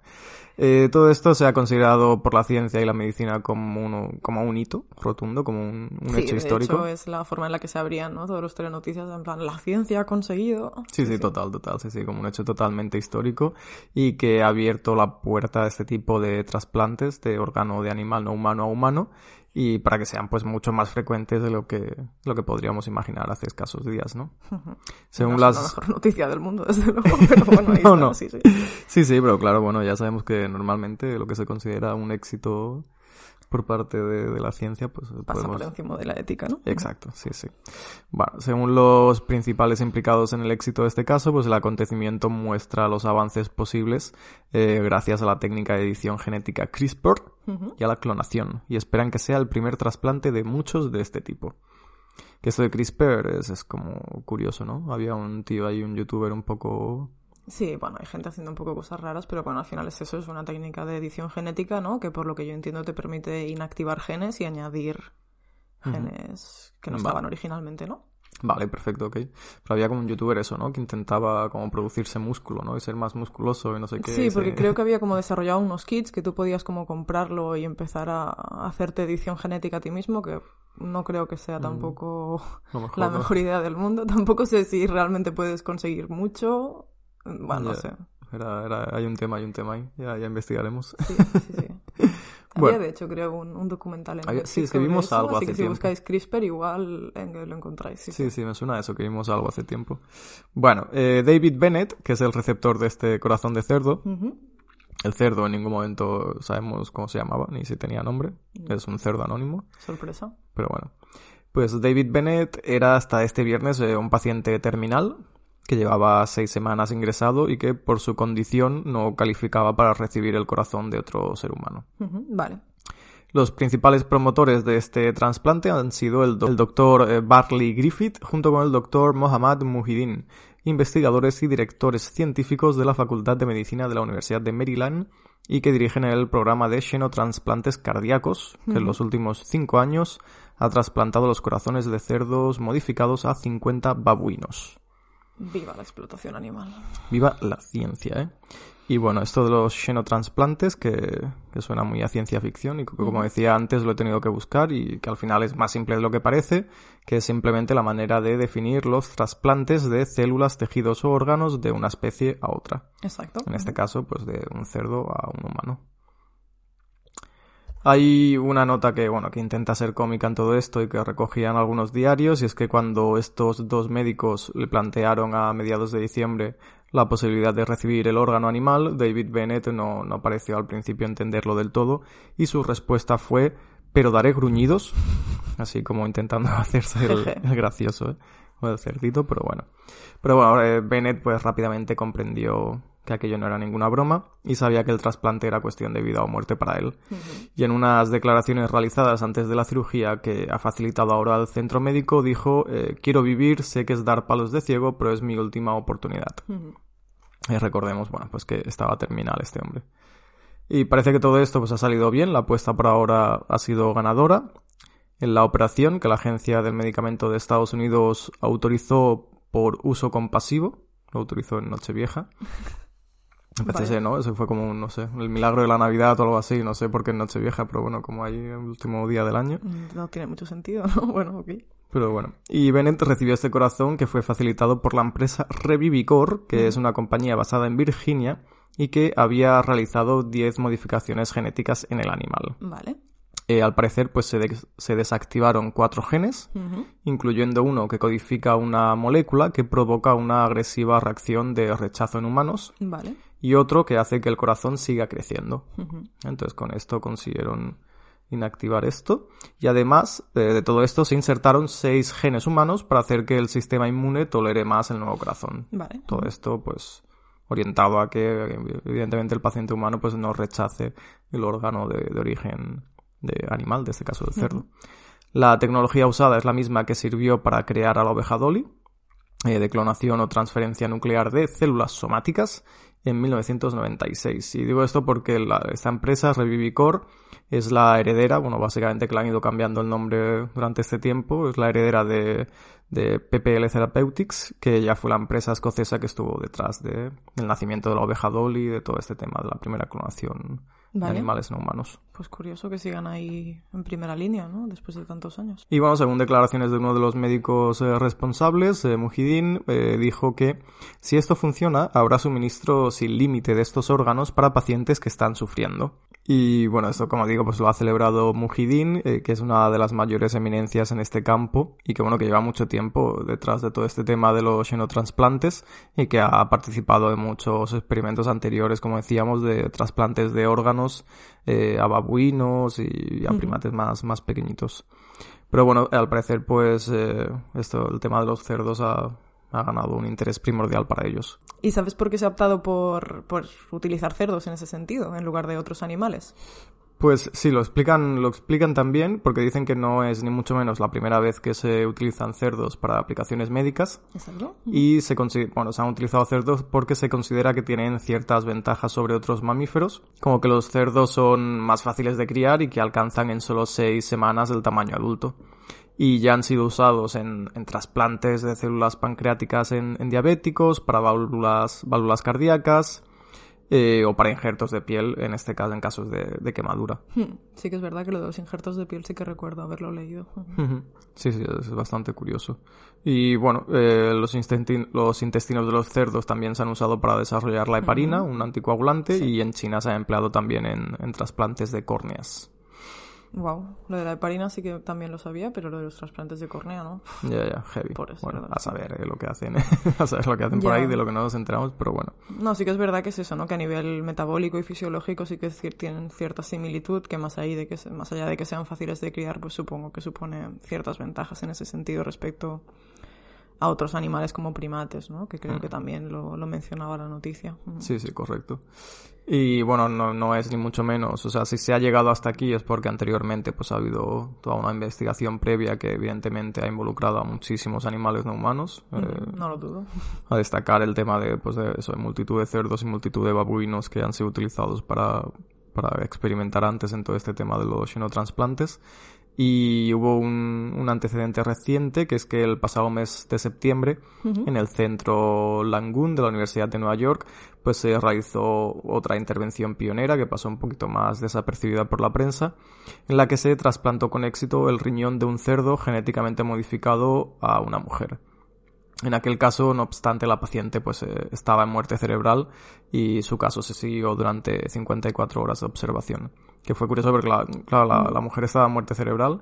[SPEAKER 2] Eh, todo esto se ha considerado por la ciencia y la medicina como, uno, como un hito rotundo, como un, un
[SPEAKER 1] sí,
[SPEAKER 2] hecho
[SPEAKER 1] de
[SPEAKER 2] histórico.
[SPEAKER 1] hecho es la forma en la que se abrían, ¿no? Todos los telenoticias, en plan, la ciencia ha conseguido.
[SPEAKER 2] Sí, sí, total, total, sí, sí, como un hecho totalmente histórico y que ha abierto la puerta a este tipo de trasplantes de órgano de animal no humano a humano y para que sean pues mucho más frecuentes de lo que, lo que podríamos imaginar hace escasos días, ¿no? Según
[SPEAKER 1] no
[SPEAKER 2] las...
[SPEAKER 1] es la mejor noticia del mundo, desde luego, pero bueno, ahí [laughs]
[SPEAKER 2] No,
[SPEAKER 1] está,
[SPEAKER 2] no.
[SPEAKER 1] sí, sí.
[SPEAKER 2] Sí, sí, pero claro, bueno, ya sabemos que normalmente lo que se considera un éxito por parte de, de la ciencia, pues
[SPEAKER 1] Pasa
[SPEAKER 2] podemos...
[SPEAKER 1] por encima de la ética, ¿no?
[SPEAKER 2] Exacto, sí, sí. Bueno, según los principales implicados en el éxito de este caso, pues el acontecimiento muestra los avances posibles eh, gracias a la técnica de edición genética CRISPR y a la clonación, y esperan que sea el primer trasplante de muchos de este tipo. Que esto de CRISPR es, es como curioso, ¿no? Había un tío ahí, un youtuber un poco...
[SPEAKER 1] Sí, bueno, hay gente haciendo un poco cosas raras, pero bueno, al final es eso, es una técnica de edición genética, ¿no? Que por lo que yo entiendo te permite inactivar genes y añadir genes que no
[SPEAKER 2] Vale.
[SPEAKER 1] estaban originalmente, ¿no?
[SPEAKER 2] Vale, perfecto, ok. Pero había como un youtuber eso, ¿no? Que intentaba como producirse músculo, ¿no? Y ser más musculoso y no sé qué.
[SPEAKER 1] Sí, porque creo que había como [laughs] desarrollado unos kits que tú podías como comprarlo y empezar a hacerte edición genética a ti mismo, que no creo que sea tampoco
[SPEAKER 2] lo mejor
[SPEAKER 1] la mejor idea del mundo. [laughs] Tampoco sé si realmente puedes conseguir mucho. Bueno, no sé.
[SPEAKER 2] Era, era, hay un tema, hay un tema ahí. Ya, ya investigaremos.
[SPEAKER 1] Sí, sí, sí. [laughs]
[SPEAKER 2] Bueno.
[SPEAKER 1] Había, de hecho, creo, un, un documental en
[SPEAKER 2] sí, es que vimos
[SPEAKER 1] eso,
[SPEAKER 2] algo
[SPEAKER 1] así
[SPEAKER 2] hace
[SPEAKER 1] que si
[SPEAKER 2] tiempo.
[SPEAKER 1] buscáis CRISPR, igual en- lo encontráis. Sí,
[SPEAKER 2] Sí, sí, me suena a eso, que vimos algo hace tiempo. Bueno, eh, David Bennett, que es el receptor de este corazón de cerdo, el cerdo en ningún momento sabemos cómo se llamaba, ni si tenía nombre, es un cerdo anónimo.
[SPEAKER 1] Sorpresa.
[SPEAKER 2] Pero bueno. Pues David Bennett era hasta este viernes eh, un paciente terminal que llevaba seis semanas ingresado y que por su condición no calificaba para recibir el corazón de otro ser humano.
[SPEAKER 1] Vale.
[SPEAKER 2] Los principales promotores de este trasplante han sido el, do- el doctor eh, Barley Griffith junto con el doctor Mohammad Mujidin, investigadores y directores científicos de la Facultad de Medicina de la Universidad de Maryland y que dirigen el programa de xenotransplantes cardíacos, que en los últimos cinco años ha trasplantado los corazones de cerdos modificados a 50 babuinos.
[SPEAKER 1] Viva la explotación animal.
[SPEAKER 2] Viva la ciencia, ¿eh? Y bueno, esto de los xenotransplantes, que, que suena muy a ciencia ficción y que, como decía antes lo he tenido que buscar y que al final es más simple de lo que parece, que es simplemente la manera de definir los trasplantes de células, tejidos o órganos de una especie a otra.
[SPEAKER 1] Exacto.
[SPEAKER 2] En este caso, pues de un cerdo a un humano. Hay una nota que, bueno, que intenta ser cómica en todo esto y que recogían algunos diarios, y es que cuando estos dos médicos le plantearon a mediados de diciembre la posibilidad de recibir el órgano animal, David Bennett no, no pareció al principio entenderlo del todo, y su respuesta fue, pero daré gruñidos, [laughs] así como intentando [laughs] hacerse el, el [laughs] gracioso, ¿eh? o el cerdito, pero bueno. Pero bueno, eh, Bennett pues rápidamente comprendió que aquello no era ninguna broma y sabía que el trasplante era cuestión de vida o muerte para él. Y en unas declaraciones realizadas antes de la cirugía que ha facilitado ahora al centro médico dijo eh, quiero vivir, sé que es dar palos de ciego, pero es mi última oportunidad. Y recordemos, bueno, pues que estaba terminal este hombre. Y parece que todo esto pues ha salido bien, la apuesta por ahora ha sido ganadora. En la operación que la Agencia del Medicamento de Estados Unidos autorizó por uso compasivo, lo autorizó en Nochevieja. [laughs] Parece, ¿no? Eso fue como, no sé, el milagro de la Navidad o algo así, no sé por qué en Nochevieja, pero bueno, como hay el último día del año.
[SPEAKER 1] No tiene mucho sentido, ¿no? [laughs] Bueno, ok.
[SPEAKER 2] Pero bueno. Y Bennett recibió este corazón que fue facilitado por la empresa Revivicor, que es una compañía basada en Virginia y que había realizado 10 modificaciones genéticas en el animal.
[SPEAKER 1] Vale.
[SPEAKER 2] Eh, al parecer, pues se, de- se desactivaron cuatro genes, incluyendo uno que codifica una molécula que provoca una agresiva reacción de rechazo en humanos
[SPEAKER 1] Vale.
[SPEAKER 2] Y otro que hace que el corazón siga creciendo. Entonces con esto consiguieron inactivar esto y además eh, de todo esto se insertaron seis genes humanos para hacer que el sistema inmune tolere más el nuevo corazón.
[SPEAKER 1] Vale.
[SPEAKER 2] Todo esto pues orientado a que evidentemente el paciente humano pues no rechace el órgano de, de origen de animal, de este caso del cerdo. La tecnología usada es la misma que sirvió para crear a la oveja Dolly, eh, de clonación o transferencia nuclear de células somáticas en 1996. Y digo esto porque esta empresa, Revivicor, es la heredera, bueno, básicamente que han ido cambiando el nombre durante este tiempo, es la heredera de, PPL Therapeutics, que ya fue la empresa escocesa que estuvo detrás de, del nacimiento de la oveja Dolly, de todo este tema de la primera clonación de animales no humanos.
[SPEAKER 1] Pues curioso que sigan ahí en primera línea, ¿no? Después de tantos años.
[SPEAKER 2] Y bueno, según declaraciones de uno de los médicos eh, responsables, eh, Mujidin, eh, dijo que si esto funciona, habrá suministro sin límite de estos órganos para pacientes que están sufriendo. Y bueno, esto como digo, pues lo ha celebrado Mujidin, eh, que es una de las mayores eminencias en este campo y que bueno, que lleva mucho tiempo detrás de todo este tema de los xenotransplantes y que ha participado en muchos experimentos anteriores, como decíamos, de trasplantes de órganos eh, a babuinos y a primates más, más pequeñitos. Pero bueno, al parecer, pues, eh, esto, el tema de los cerdos ha, ha ganado un interés primordial para ellos.
[SPEAKER 1] ¿Y sabes por qué se ha optado por, por utilizar cerdos en ese sentido, en lugar de otros animales?
[SPEAKER 2] Pues sí, lo explican, lo explican también, porque dicen que no es ni mucho menos la primera vez que se utilizan cerdos para aplicaciones médicas.
[SPEAKER 1] Exacto.
[SPEAKER 2] Y se, bueno, se han utilizado cerdos porque se considera que tienen ciertas ventajas sobre otros mamíferos, como que los cerdos son más fáciles de criar y que alcanzan en solo seis semanas el tamaño adulto. Y ya han sido usados en, en trasplantes de células pancreáticas en, en diabéticos, para válvulas, válvulas cardíacas, eh, o para injertos de piel, en este caso en casos de, de quemadura.
[SPEAKER 1] Hmm, Sí que es verdad que lo de los injertos de piel sí que recuerdo haberlo leído.
[SPEAKER 2] Sí, sí, es bastante curioso. Y bueno, eh, los, los intestinos de los cerdos también se han usado para desarrollar la heparina, un anticoagulante, y en China se ha empleado también en, en trasplantes de córneas.
[SPEAKER 1] Wow, lo de la heparina sí que también lo sabía, pero lo de los trasplantes de córnea no.
[SPEAKER 2] Ya, ya, heavy.
[SPEAKER 1] Por eso,
[SPEAKER 2] a saber eh, lo que hacen, [laughs] a saber lo que hacen por ahí, de lo que no nos enteramos, pero bueno.
[SPEAKER 1] No, sí que es verdad que es eso, ¿no? Que a nivel metabólico y fisiológico sí que tienen cierta similitud, que más, ahí de que más allá de que sean fáciles de criar, pues supongo que supone ciertas ventajas en ese sentido respecto a otros animales como primates, ¿no? Que creo que también lo, lo mencionaba la noticia. Mm.
[SPEAKER 2] Sí, sí, correcto. Y bueno, no, no es ni mucho menos. O sea, si se ha llegado hasta aquí es porque anteriormente pues ha habido toda una investigación previa que evidentemente ha involucrado a muchísimos animales no humanos. eh,
[SPEAKER 1] No lo dudo.
[SPEAKER 2] a destacar el tema de, pues, de eso, de multitud de cerdos y multitud de babuinos que han sido utilizados para, para experimentar antes en todo este tema de los xenotransplantes. Y hubo un, un, antecedente reciente, que es que el pasado mes de septiembre, en el centro Langoon de la Universidad de Nueva York, pues se realizó otra intervención pionera que pasó un poquito más desapercibida por la prensa, en la que se trasplantó con éxito el riñón de un cerdo genéticamente modificado a una mujer. En aquel caso, no obstante, la paciente pues eh, estaba en muerte cerebral y su caso se siguió durante 54 horas de observación. Que fue curioso porque la, claro, la, la mujer estaba en muerte cerebral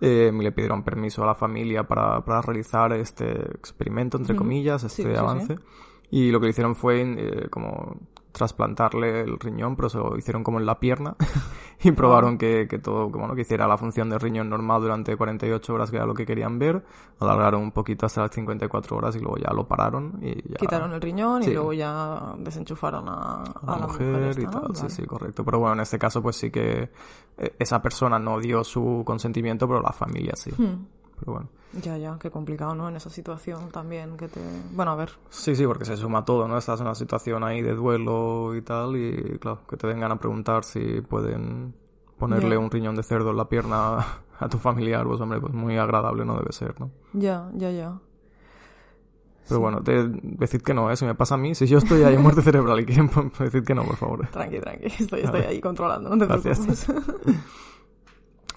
[SPEAKER 2] eh, le pidieron permiso a la familia para, para realizar este experimento, entre comillas, este
[SPEAKER 1] Sí, sí,
[SPEAKER 2] avance.
[SPEAKER 1] sí.
[SPEAKER 2] Y lo que hicieron fue eh, como trasplantarle el riñón, pero se lo hicieron como en la pierna [laughs] y probaron que, que todo, que, bueno, que hiciera la función de riñón normal durante 48 horas, que era lo que querían ver. Alargaron un poquito hasta las 54 horas y luego ya lo pararon y ya...
[SPEAKER 1] Quitaron el riñón
[SPEAKER 2] Sí.
[SPEAKER 1] y luego ya desenchufaron a,
[SPEAKER 2] a
[SPEAKER 1] a
[SPEAKER 2] la, mujer,
[SPEAKER 1] esta,
[SPEAKER 2] y
[SPEAKER 1] ¿no?
[SPEAKER 2] tal, sí,
[SPEAKER 1] Vale.
[SPEAKER 2] sí, correcto. Pero bueno, en este caso pues sí que eh, esa persona no dio su consentimiento, pero la familia sí.
[SPEAKER 1] Hmm.
[SPEAKER 2] Pero bueno.
[SPEAKER 1] Ya, ya, qué complicado, ¿no? En esa situación también que te... Bueno, a ver,
[SPEAKER 2] Sí, sí, porque se suma todo, ¿no? Estás en una situación ahí de duelo y tal, y claro, que te vengan a preguntar si pueden ponerle un riñón de cerdo en la pierna [laughs] a tu familiar, pues hombre, pues muy agradable no debe ser, ¿no?
[SPEAKER 1] ya, ya, ya.
[SPEAKER 2] Pero bueno, te, decid que no, ¿eh? Si me pasa a mí, si yo estoy ahí [laughs] en muerte cerebral y quieren, pues, decid que no, por favor.
[SPEAKER 1] Tranqui, tranqui, estoy, estoy ahí controlando, no te
[SPEAKER 2] Gracias.
[SPEAKER 1] preocupes. [laughs]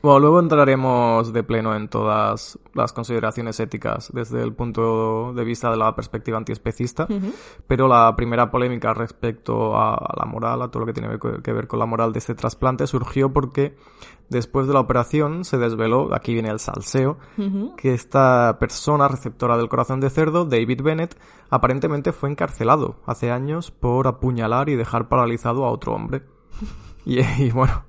[SPEAKER 2] Bueno, luego entraremos de pleno en todas las consideraciones éticas desde el punto de vista de la perspectiva antiespecista,
[SPEAKER 1] Ujú.
[SPEAKER 2] pero la primera polémica respecto a a la moral, a todo lo que tiene que- ver con la moral de este trasplante, surgió porque después de la operación se desveló, aquí viene el salseo, que esta persona receptora del corazón de cerdo, David Bennett, aparentemente fue encarcelado hace años por apuñalar y dejar paralizado a otro hombre. [laughs] Y, y bueno,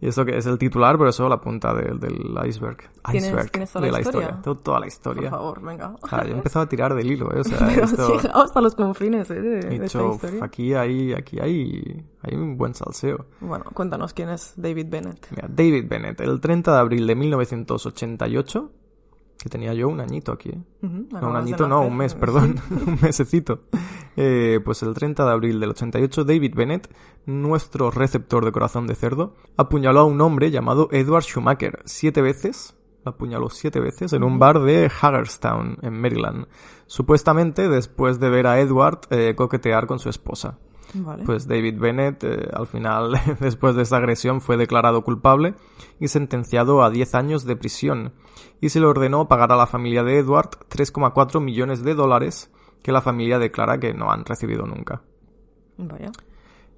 [SPEAKER 2] y eso que es el titular, pero eso la punta del, del iceberg.
[SPEAKER 1] ¿Tienes-
[SPEAKER 2] Iceberg
[SPEAKER 1] tienes toda
[SPEAKER 2] de
[SPEAKER 1] la
[SPEAKER 2] la historia.
[SPEAKER 1] historia?
[SPEAKER 2] Tengo toda la
[SPEAKER 1] Por
[SPEAKER 2] historia.
[SPEAKER 1] favor, venga.
[SPEAKER 2] O sea, yo he empezado a tirar del hilo, ¿eh? O [laughs] sea,
[SPEAKER 1] Pero
[SPEAKER 2] esto... [laughs]
[SPEAKER 1] hasta los confines, ¿eh? De,
[SPEAKER 2] He
[SPEAKER 1] de esta historia.
[SPEAKER 2] aquí hay, aquí hay, hay un buen salseo.
[SPEAKER 1] Bueno, cuéntanos quién es David Bennett.
[SPEAKER 2] Mira, David Bennett, el 30 de abril de 1988, que tenía yo un añito aquí, ¿eh? No, un añito no, un mes, [laughs] perdón, [laughs] un mesecito. Eh, pues el 30 de abril del 88, David Bennett, nuestro receptor de corazón de cerdo, apuñaló a un hombre llamado Edward Schumacher siete veces, apuñaló siete veces en un bar de Hagerstown, en Maryland, supuestamente después de ver a Edward eh, coquetear con su esposa.
[SPEAKER 1] Vale.
[SPEAKER 2] Pues David Bennett, eh, al final, [laughs] después de esta agresión, fue declarado culpable y sentenciado a 10 años de prisión. Y se le ordenó pagar a la familia de Edward 3,4 millones de dólares que la familia declara que no han recibido nunca.
[SPEAKER 1] Vaya.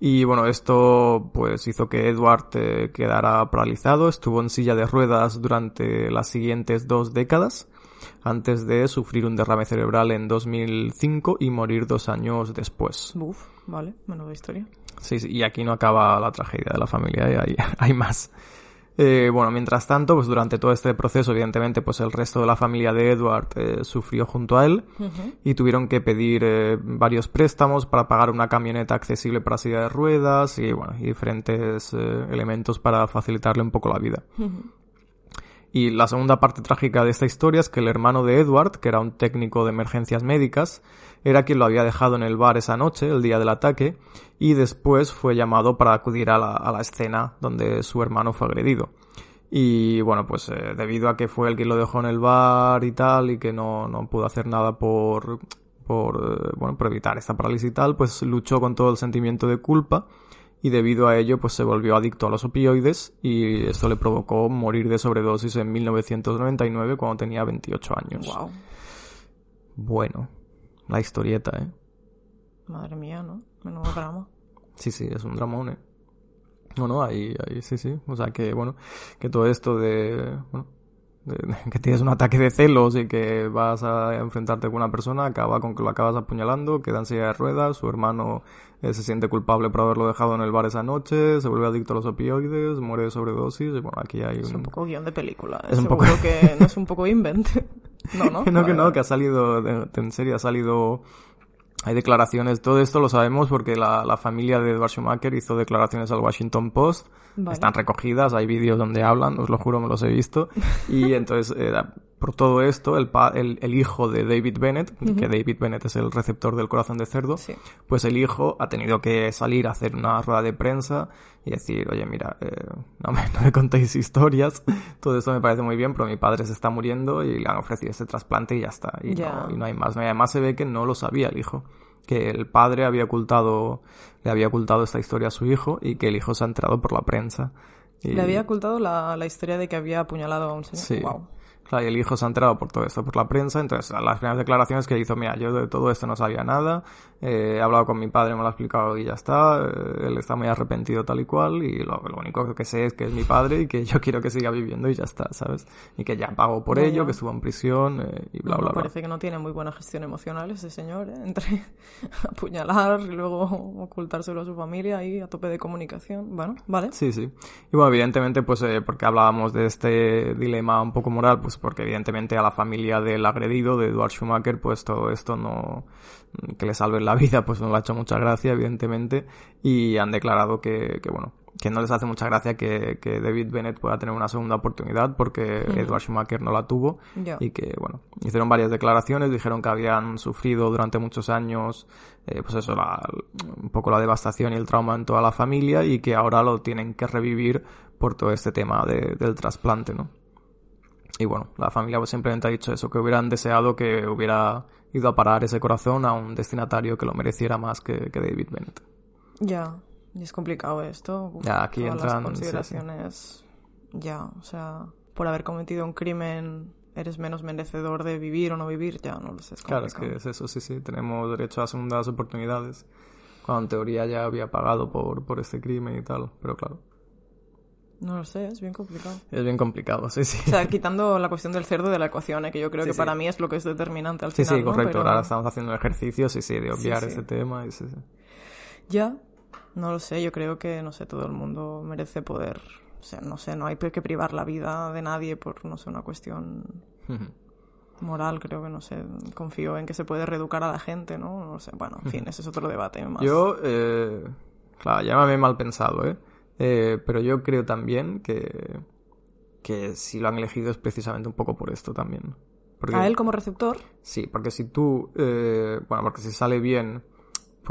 [SPEAKER 2] Y bueno, esto pues hizo que Edward eh, quedara paralizado, estuvo en silla de ruedas durante las siguientes dos décadas, antes de sufrir un derrame cerebral en 2005 y morir dos años después.
[SPEAKER 1] Vale, menuda historia.
[SPEAKER 2] Sí, sí, y aquí no acaba la tragedia de la familia, ¿eh? hay, [laughs] hay más. Eh, bueno, mientras tanto, pues durante todo este proceso, evidentemente, pues el resto de la familia de Edward eh, sufrió junto a él y tuvieron que pedir eh, varios préstamos para pagar una camioneta accesible para silla de ruedas y, bueno, y diferentes elementos para facilitarle un poco la vida. Y la segunda parte trágica de esta historia es que el hermano de Edward, que era un técnico de emergencias médicas, era quien lo había dejado en el bar esa noche, el día del ataque, y después fue llamado para acudir a la, a la escena donde su hermano fue agredido. Y bueno, pues eh, debido a que fue el quien lo dejó en el bar y tal, y que no, no pudo hacer nada por, por, eh, bueno, por evitar esta parálisis y tal, pues luchó con todo el sentimiento de culpa y debido a ello pues se volvió adicto a los opioides y esto le provocó morir de sobredosis en 1999 cuando tenía 28 años.
[SPEAKER 1] Wow.
[SPEAKER 2] Bueno, la historieta, ¿eh?
[SPEAKER 1] Madre mía, ¿no? Menudo [laughs] drama.
[SPEAKER 2] Sí, sí, es un dramón, ¿eh? No, no, ahí, ahí, sí, sí. O sea que, bueno, que todo esto de, bueno, de- que tienes un ataque de celos y que vas a enfrentarte con una persona, acaba con que lo acabas apuñalando, queda en silla de ruedas, su hermano eh, se siente culpable por haberlo dejado en el bar esa noche, se vuelve adicto a los opioides, muere de sobredosis, y bueno, aquí hay
[SPEAKER 1] Es un
[SPEAKER 2] un...
[SPEAKER 1] poco guion de película. ¿eh?
[SPEAKER 2] Es un poco-
[SPEAKER 1] que [laughs] no es un poco invent. No, [laughs] no.
[SPEAKER 2] No, que no, que ha salido, de- en serio, ha salido... Hay declaraciones, todo esto lo sabemos porque la, la familia de Edward Schumacher hizo declaraciones al Washington Post,
[SPEAKER 1] Vale.
[SPEAKER 2] están recogidas, hay vídeos donde hablan, os lo juro, me los he visto, y [laughs] entonces eh, por todo esto, el, pa- el, el hijo de David Bennett, que David Bennett es el receptor del corazón de cerdo,
[SPEAKER 1] Sí.
[SPEAKER 2] pues el hijo ha tenido que salir a hacer una rueda de prensa y decir, oye, mira, eh, no, me, [laughs] no me contéis historias, todo esto me parece muy bien, pero mi padre se está muriendo y le han ofrecido este trasplante y ya está, y,
[SPEAKER 1] Ya.
[SPEAKER 2] no, y no hay más. ¿no? Y además se ve que no lo sabía el hijo, que el padre había ocultado, le había ocultado esta historia a su hijo y que el hijo se ha enterado por la prensa. Y-
[SPEAKER 1] Le había ocultado la, la historia de que había apuñalado a un señor.
[SPEAKER 2] Sí.
[SPEAKER 1] Wow.
[SPEAKER 2] Claro, y el hijo se ha enterado por todo esto, por la prensa. Entonces, las primeras declaraciones que hizo, mira, yo de todo esto no sabía nada, eh, he hablado con mi padre, me lo ha explicado y ya está, eh, él está muy arrepentido tal y cual, y lo, lo único que sé es que es mi padre y que yo quiero que siga viviendo y ya está, ¿sabes? Y que ya pagó por ello, que estuvo en prisión eh, y bla,
[SPEAKER 1] No,
[SPEAKER 2] bla, bla.
[SPEAKER 1] parece que no tiene muy buena gestión emocional ese señor, ¿eh? Entre [laughs] apuñalar y luego ocultárselo a su familia ahí a tope de comunicación. Bueno, vale.
[SPEAKER 2] Sí, sí. Y bueno, evidentemente, pues, eh, porque hablábamos de este dilema un poco moral, pues porque evidentemente a la familia del agredido, de Eduard Schumacher, pues todo esto no, que le salve la [laughs] vida, pues no le ha hecho mucha gracia, evidentemente, y han declarado que, que bueno, que no les hace mucha gracia que, que David Bennett pueda tener una segunda oportunidad porque Eduard Schumacher no la tuvo. Y que, bueno, hicieron varias declaraciones, dijeron que habían sufrido durante muchos años, eh, pues eso, la- un poco la devastación y el trauma en toda la familia y que ahora lo tienen que revivir por todo este tema de- del trasplante, ¿no? Y bueno, la familia pues simplemente ha dicho eso, que hubieran deseado que hubiera ido a parar ese corazón a un destinatario que lo mereciera más que, que David Bennett.
[SPEAKER 1] Ya. Y es complicado esto. Uf,
[SPEAKER 2] Ya, aquí
[SPEAKER 1] todas
[SPEAKER 2] entran,
[SPEAKER 1] las
[SPEAKER 2] sí, sí.
[SPEAKER 1] consideraciones. Ya, o sea, por haber cometido un crimen eres menos merecedor de vivir o no vivir, ya no lo sé. Es
[SPEAKER 2] Claro, es que es eso, sí, sí, tenemos derecho a segundas oportunidades, cuando en teoría ya había pagado por, por este crimen y tal, pero claro,
[SPEAKER 1] No lo sé, es bien complicado.
[SPEAKER 2] es bien complicado, sí, sí.
[SPEAKER 1] O sea, quitando la cuestión del cerdo de la ecuación, eh, que yo creo
[SPEAKER 2] Sí,
[SPEAKER 1] que
[SPEAKER 2] sí.
[SPEAKER 1] para mí es lo que es determinante al
[SPEAKER 2] Sí,
[SPEAKER 1] final.
[SPEAKER 2] sí,
[SPEAKER 1] ¿no?
[SPEAKER 2] correcto.
[SPEAKER 1] Pero
[SPEAKER 2] Ahora estamos haciendo el ejercicio, sí, sí, de obviar
[SPEAKER 1] sí.
[SPEAKER 2] ese tema. Sí, sí.
[SPEAKER 1] Ya, no lo sé, yo creo que, no sé, todo el mundo merece poder. O sea, no sé, no hay que privar la vida de nadie por, no sé, una cuestión [laughs] moral, creo que, no sé, confío en que se puede reeducar a la gente, ¿no? No sé, bueno, en fin, ese es otro debate más.
[SPEAKER 2] Yo, eh, claro, llámame mal pensado, ¿eh? Eh, Pero yo creo también que, que si lo han elegido es precisamente un poco por esto también. Porque,
[SPEAKER 1] A él como receptor,
[SPEAKER 2] Sí, porque si tú, eh, bueno, porque si sale bien,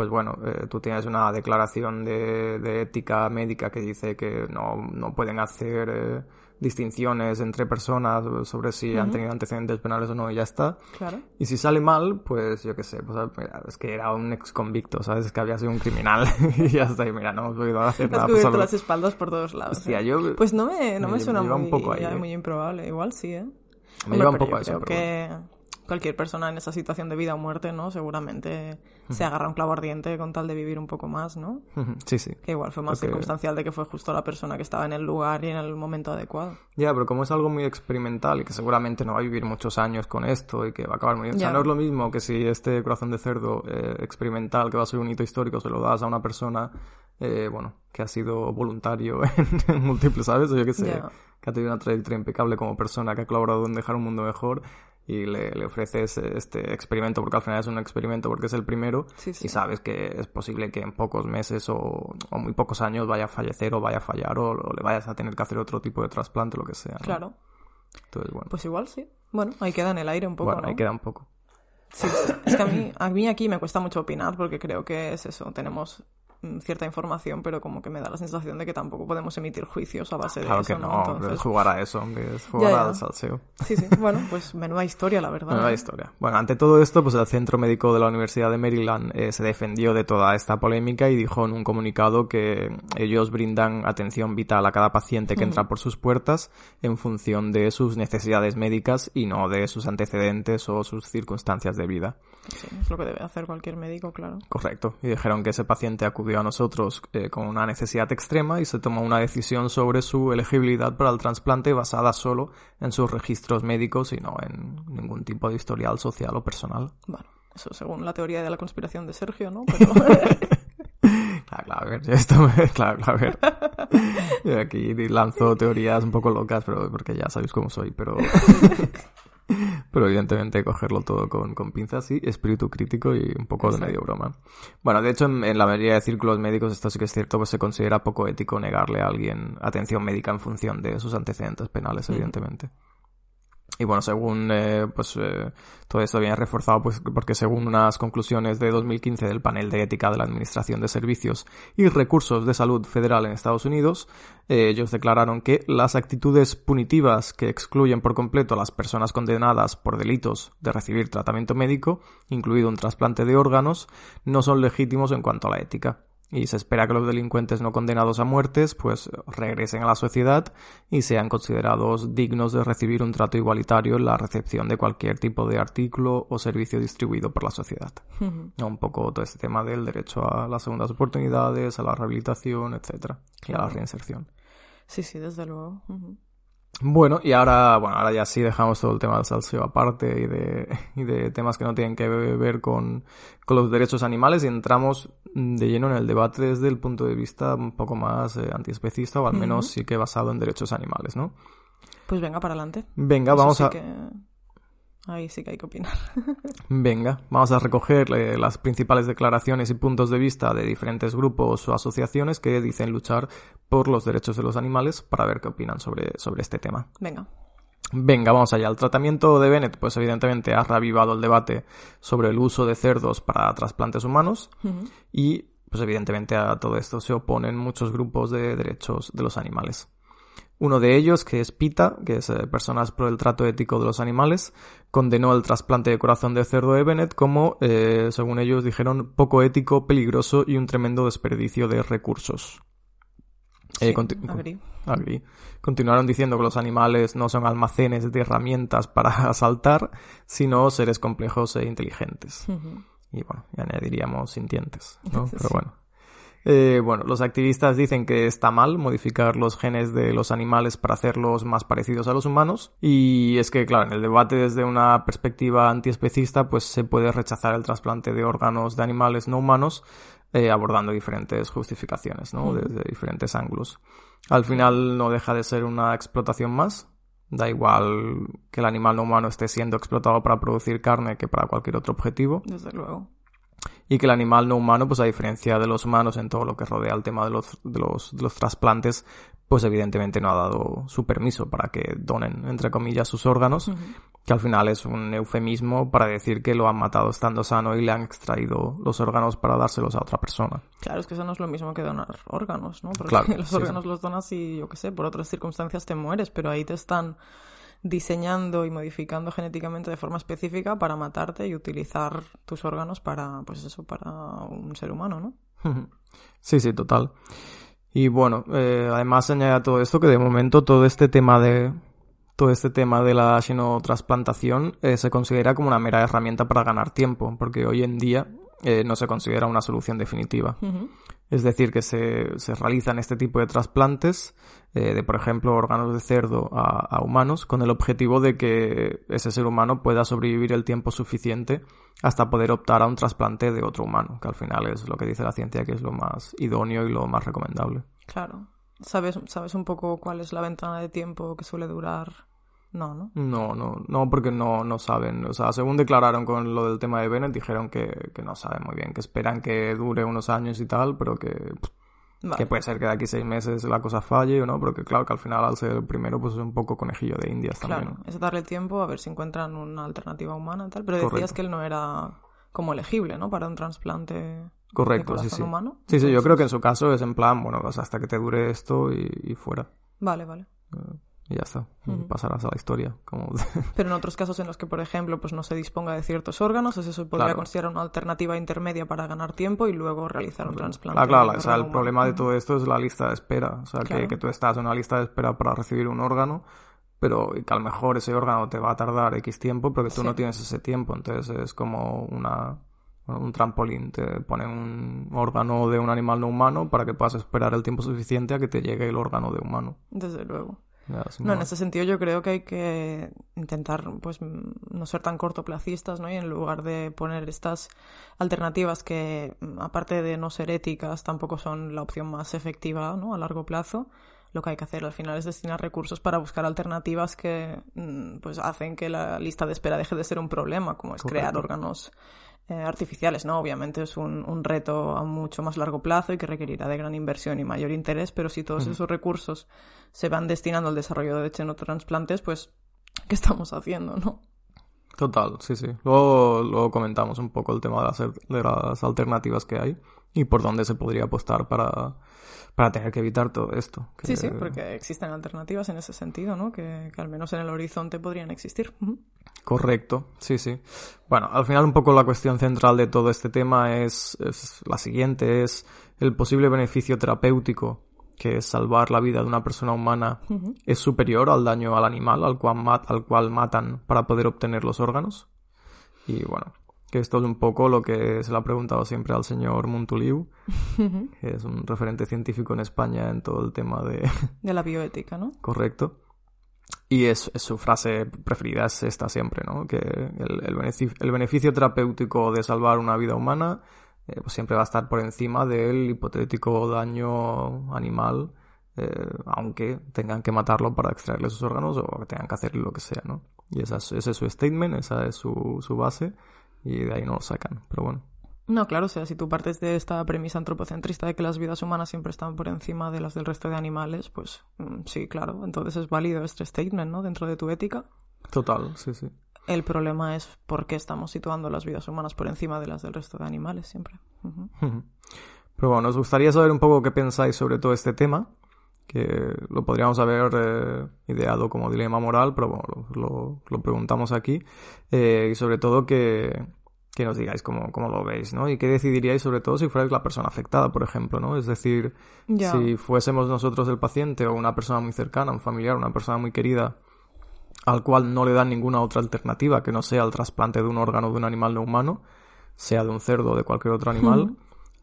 [SPEAKER 2] pues bueno, eh, tú tienes una declaración de, de ética médica que dice que no, no pueden hacer eh, distinciones entre personas sobre si han tenido antecedentes penales o no y ya está.
[SPEAKER 1] claro.
[SPEAKER 2] Y si sale mal, pues yo qué sé, pues mira, es que era un ex convicto, ¿sabes? Es que había sido un criminal [laughs] y ya está, y mira, no hemos podido hacer
[SPEAKER 1] Has
[SPEAKER 2] nada.
[SPEAKER 1] cubierto
[SPEAKER 2] solo-
[SPEAKER 1] las espaldas por todos lados.
[SPEAKER 2] Hostia,
[SPEAKER 1] ¿eh?
[SPEAKER 2] yo...
[SPEAKER 1] Pues no me, no me,
[SPEAKER 2] me
[SPEAKER 1] suena
[SPEAKER 2] lleva
[SPEAKER 1] muy,
[SPEAKER 2] un poco ahí, ¿eh?
[SPEAKER 1] muy improbable. Igual sí, ¿eh?
[SPEAKER 2] me
[SPEAKER 1] Hombre,
[SPEAKER 2] lleva un poco a eso,
[SPEAKER 1] creo
[SPEAKER 2] pero
[SPEAKER 1] que
[SPEAKER 2] bueno.
[SPEAKER 1] Cualquier persona en esa situación de vida o muerte, ¿no? Seguramente se agarra un clavo ardiente con tal de vivir un poco más, ¿no?
[SPEAKER 2] Sí, sí.
[SPEAKER 1] Que igual fue más
[SPEAKER 2] Porque-
[SPEAKER 1] circunstancial de que fue justo la persona que estaba en el lugar y en el momento adecuado.
[SPEAKER 2] Ya, pero como es algo muy experimental y que seguramente no va a vivir muchos años con esto y que va a acabar muy bien. O sea, no es lo mismo que si este corazón de cerdo eh, experimental, que va a ser un hito histórico, se lo das a una persona, eh, bueno, que ha sido voluntario [laughs] en, en múltiples, ¿sabes? O yo que sé, que ha tenido una trayectoria impecable como persona, que ha colaborado en dejar un mundo mejor y le, le ofreces este experimento, porque al final es un experimento, porque es el primero,
[SPEAKER 1] Sí, sí.
[SPEAKER 2] y sabes que es posible que en pocos meses o, o muy pocos años vaya a fallecer o vaya a fallar o, o le vayas a tener que hacer otro tipo de trasplante, lo que sea. ¿no?
[SPEAKER 1] Claro.
[SPEAKER 2] Entonces, bueno,
[SPEAKER 1] Pues igual sí. Bueno, ahí queda en el aire un poco,
[SPEAKER 2] bueno
[SPEAKER 1] ¿no?
[SPEAKER 2] ahí queda un poco.
[SPEAKER 1] Sí, es que a mí, a mí aquí me cuesta mucho opinar porque creo que es eso, tenemos cierta información, pero como que me da la sensación de que tampoco podemos emitir juicios a base de
[SPEAKER 2] Claro
[SPEAKER 1] eso,
[SPEAKER 2] que no,
[SPEAKER 1] ¿no? Entonces,
[SPEAKER 2] es jugar a eso, hombre, es jugar
[SPEAKER 1] Ya, ya.
[SPEAKER 2] al salseo.
[SPEAKER 1] sí, sí, bueno, pues menuda historia, la verdad.
[SPEAKER 2] Nueva
[SPEAKER 1] ¿eh?
[SPEAKER 2] historia. Bueno, ante todo esto, pues el Centro Médico de la Universidad de Maryland eh, se defendió de toda esta polémica y dijo en un comunicado que ellos brindan atención vital a cada paciente que entra por sus puertas en función de sus necesidades médicas y no de sus antecedentes o sus circunstancias de vida.
[SPEAKER 1] Sí, es lo que debe hacer cualquier médico, claro.
[SPEAKER 2] Correcto. Y dijeron que ese paciente acudió a nosotros eh, con una necesidad extrema y se tomó una decisión sobre su elegibilidad para el trasplante basada solo en sus registros médicos y no en ningún tipo de historial social o personal.
[SPEAKER 1] Bueno, eso según la teoría de la conspiración de Sergio, ¿no? Pero...
[SPEAKER 2] Claro, [laughs] [laughs] claro, a ver, esto claro, claro, a ver. Yo aquí lanzo teorías un poco locas, pero porque ya sabéis cómo soy, pero [laughs] pero evidentemente cogerlo todo con, con pinzas y espíritu crítico y un poco de medio broma. Bueno, de hecho, en, en la mayoría de círculos médicos, esto sí que es cierto, pues se considera poco ético negarle a alguien atención médica en función de sus antecedentes penales, evidentemente. Y bueno, según eh, pues eh, todo esto viene reforzado pues porque según unas conclusiones de 2015 del panel de ética de la Administración de Servicios y Recursos de Salud Federal en Estados Unidos, eh, ellos declararon que las actitudes punitivas que excluyen por completo a las personas condenadas por delitos de recibir tratamiento médico, incluido un trasplante de órganos, no son legítimos en cuanto a la ética y se espera que los delincuentes no condenados a muertes pues regresen a la sociedad y sean considerados dignos de recibir un trato igualitario en la recepción de cualquier tipo de artículo o servicio distribuido por la sociedad. Un poco todo este tema del derecho a las segundas oportunidades, a la rehabilitación, etcétera, y a la reinserción.
[SPEAKER 1] Sí, sí, desde luego.
[SPEAKER 2] Bueno, y ahora, bueno, ahora ya sí dejamos todo el tema del salseo aparte y de, [laughs] y de temas que no tienen que ver con, con, los derechos animales y entramos de lleno en el debate desde el punto de vista un poco más eh, antiespecista o al menos sí que basado en derechos animales, ¿no?
[SPEAKER 1] Pues venga, para adelante.
[SPEAKER 2] Venga, vamos a...
[SPEAKER 1] Ahí sí que hay que opinar.
[SPEAKER 2] Venga, vamos a recoger eh, las principales declaraciones y puntos de vista de diferentes grupos o asociaciones que dicen luchar por los derechos de los animales para ver qué opinan sobre, sobre este tema.
[SPEAKER 1] Venga.
[SPEAKER 2] Venga, vamos allá. El tratamiento de Bennett, pues evidentemente ha reavivado el debate sobre el uso de cerdos para trasplantes humanos y, pues evidentemente a todo esto se oponen muchos grupos de derechos de los animales. Uno de ellos, que es PITA, que es eh, Personas por el Trato Ético de los Animales, condenó el trasplante de corazón de cerdo de Bennett como, eh, según ellos dijeron, poco ético, peligroso y un tremendo desperdicio de recursos.
[SPEAKER 1] Eh,
[SPEAKER 2] Continuaron diciendo que los animales no son almacenes de herramientas [laughs] para asaltar, sino seres complejos e inteligentes. Y bueno, ya añadiríamos sintientes, ¿no? [laughs] Pero bueno. Eh, bueno, los activistas dicen que está mal modificar los genes de los animales para hacerlos más parecidos a los humanos. Y es que, claro, en el debate desde una perspectiva antiespecista, pues se puede rechazar el trasplante de órganos de animales no humanos, eh, abordando diferentes justificaciones, ¿no? Desde diferentes ángulos. Al final no deja de ser una explotación más. Da igual que el animal no humano esté siendo explotado para producir carne que para cualquier otro objetivo.
[SPEAKER 1] Desde luego
[SPEAKER 2] y que el animal no humano, pues a diferencia de los humanos en todo lo que rodea el tema de los, de los, de los trasplantes, pues evidentemente no ha dado su permiso para que donen, entre comillas, sus órganos, que al final es un eufemismo para decir que lo han matado estando sano y le han extraído los órganos para dárselos a otra persona.
[SPEAKER 1] Claro, es que eso no es lo mismo que donar órganos, ¿no? Porque [laughs] los órganos los donas y, yo qué sé, por otras circunstancias te mueres, pero ahí te están diseñando y modificando genéticamente de forma específica para matarte y utilizar tus órganos para, pues eso, para un ser humano, ¿no? [laughs]
[SPEAKER 2] Sí, sí, total. Y bueno, eh, además añade a todo esto que de momento todo este tema de todo este tema de la xenotransplantación eh, se considera como una mera herramienta para ganar tiempo, porque hoy en día eh, no se considera una solución definitiva. Es decir, que se, se, realizan este tipo de trasplantes eh, de, por ejemplo, órganos de cerdo a, humanos con el objetivo de que ese ser humano pueda sobrevivir el tiempo suficiente hasta poder optar a un trasplante de otro humano, que al final es lo que dice la ciencia que es lo más idóneo y lo más recomendable.
[SPEAKER 1] Claro. ¿Sabes, sabes un poco cuál es la ventana de tiempo que suele durar no, ¿no?
[SPEAKER 2] No, no, no, porque no, no saben. O sea, según declararon con lo del tema de Bennett, dijeron que, que no saben muy bien, que esperan que dure unos años y tal, pero que, que puede ser que de aquí seis meses la cosa falle o no, pero que claro, que al final al ser el primero, pues es un poco conejillo de indias también.
[SPEAKER 1] Claro, es darle tiempo a ver si encuentran una alternativa humana y tal, pero decías que él no era como elegible, ¿no? Para un trasplante.
[SPEAKER 2] Correcto, sí, sí.
[SPEAKER 1] Humano.
[SPEAKER 2] Sí, sí, yo creo que en su caso es en plan, bueno, pues hasta que te dure esto y, fuera.
[SPEAKER 1] Vale, vale.
[SPEAKER 2] Eh, y ya está, pasarás a la historia. Como... [laughs]
[SPEAKER 1] Pero en otros casos en los que, por ejemplo, pues no se disponga de ciertos órganos, eso se podría considerar una alternativa intermedia para ganar tiempo y luego realizar un trasplante.
[SPEAKER 2] Ah, claro, o sea, el problema de todo esto es la lista de espera. O sea, que, que, tú estás en una lista de espera para recibir un órgano, pero que a lo mejor ese órgano te va a tardar X tiempo porque tú no tienes ese tiempo. Entonces es como una un trampolín, te ponen un órgano de un animal no humano para que puedas esperar el tiempo suficiente a que te llegue el órgano de humano.
[SPEAKER 1] Desde luego no, en ese sentido yo creo que hay que intentar pues no ser tan cortoplacistas, ¿no? Y en lugar de poner estas alternativas que aparte de no ser éticas tampoco son la opción más efectiva, ¿no? A largo plazo, lo que hay que hacer al final es destinar recursos para buscar alternativas que mm, pues hacen que la lista de espera deje de ser un problema, como es crear órganos eh, artificiales, ¿no? Obviamente es un, un, reto a mucho más largo plazo y que requerirá de gran inversión y mayor interés, pero si todos esos recursos se van destinando al desarrollo de xenotransplantes, pues qué estamos haciendo, ¿no?
[SPEAKER 2] Total, sí, sí. Luego, luego comentamos un poco el tema de las, de las alternativas que hay y por dónde se podría apostar para, para tener que evitar todo esto.
[SPEAKER 1] Sí, sí, porque existen alternativas en ese sentido, ¿no? Que, que al menos en el horizonte podrían existir.
[SPEAKER 2] Correcto, sí, sí. Bueno, al final un poco la cuestión central de todo este tema es, es la siguiente, es el posible beneficio terapéutico que es salvar la vida de una persona humana es superior al daño al animal al cual, al cual matan para poder obtener los órganos. Y bueno, que esto es un poco lo que se le ha preguntado siempre al señor Muntuliu, [laughs] que es un referente científico en España en todo el tema de... [laughs]
[SPEAKER 1] de la bioética, ¿no?
[SPEAKER 2] Correcto. Y es, su frase preferida es esta siempre, ¿no? Que el, beneficio, el beneficio terapéutico de salvar una vida humana eh, pues siempre va a estar por encima del hipotético daño animal, eh, aunque tengan que matarlo para extraerle sus órganos o tengan que hacerle lo que sea, ¿no? Y esa ese es su statement, esa es su, su base, y de ahí no lo sacan, pero bueno.
[SPEAKER 1] No, claro, o sea, si tú partes de esta premisa antropocentrista de que las vidas humanas siempre están por encima de las del resto de animales, pues mm, sí, claro, entonces es válido este statement, ¿no? Dentro de tu ética.
[SPEAKER 2] Total, sí, sí.
[SPEAKER 1] El problema es por qué estamos situando las vidas humanas por encima de las del resto de animales siempre. [laughs]
[SPEAKER 2] Pero bueno, nos gustaría saber un poco qué pensáis sobre todo este tema, que lo podríamos haber eh, ideado como dilema moral, pero bueno, lo, lo preguntamos aquí. Eh, y sobre todo que, que nos digáis cómo, cómo, lo veis, ¿no? Y qué decidiríais sobre todo si fuerais la persona afectada, por ejemplo, ¿no? Es decir, si fuésemos nosotros el paciente o una persona muy cercana, un familiar, una persona muy querida, al cual no le dan ninguna otra alternativa que no sea el trasplante de un órgano de un animal no humano, sea de un cerdo o de cualquier otro animal,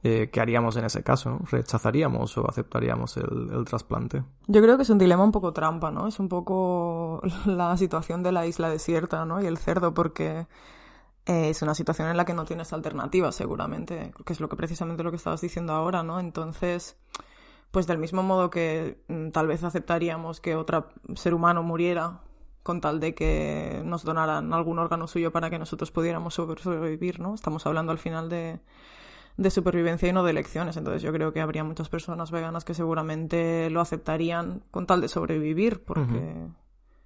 [SPEAKER 2] eh, ¿qué haríamos en ese caso? ¿Rechazaríamos o aceptaríamos el, trasplante?
[SPEAKER 1] Yo creo que es un dilema un poco trampa, ¿no? Es un poco [laughs] la situación de la isla desierta, ¿no? Y el cerdo, porque eh, es una situación en la que no tienes alternativa, seguramente, que es lo que precisamente lo que estabas diciendo ahora, ¿no? Entonces, pues del mismo modo que mm, tal vez aceptaríamos que otro ser humano muriera con tal de que nos donaran algún órgano suyo para que nosotros pudiéramos sobrevivir, ¿no? Estamos hablando al final de, de supervivencia y no de elecciones. Entonces yo creo que habría muchas personas veganas que seguramente lo aceptarían con tal de sobrevivir, porque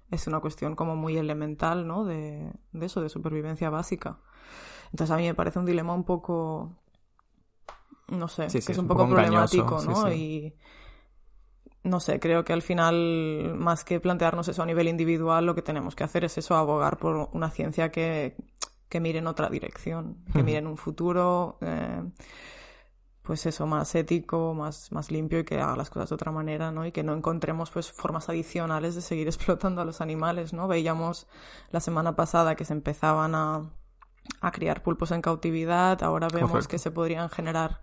[SPEAKER 1] es una cuestión como muy elemental, ¿no? De, de, eso, de supervivencia básica. Entonces a mí me parece un dilema un poco, no sé, que es un, poco, problemático, ¿no? y no sé, creo que al final, más que plantearnos eso a nivel individual, lo que tenemos que hacer es eso, abogar por una ciencia que, que mire en otra dirección, que mire en un futuro, eh, pues eso, más ético, más, más limpio y que haga las cosas de otra manera, ¿no? Y que no encontremos, pues, formas adicionales de seguir [laughs] explotando a los animales, ¿no? Veíamos la semana pasada que se empezaban a, a criar pulpos en cautividad, ahora vemos que se podrían generar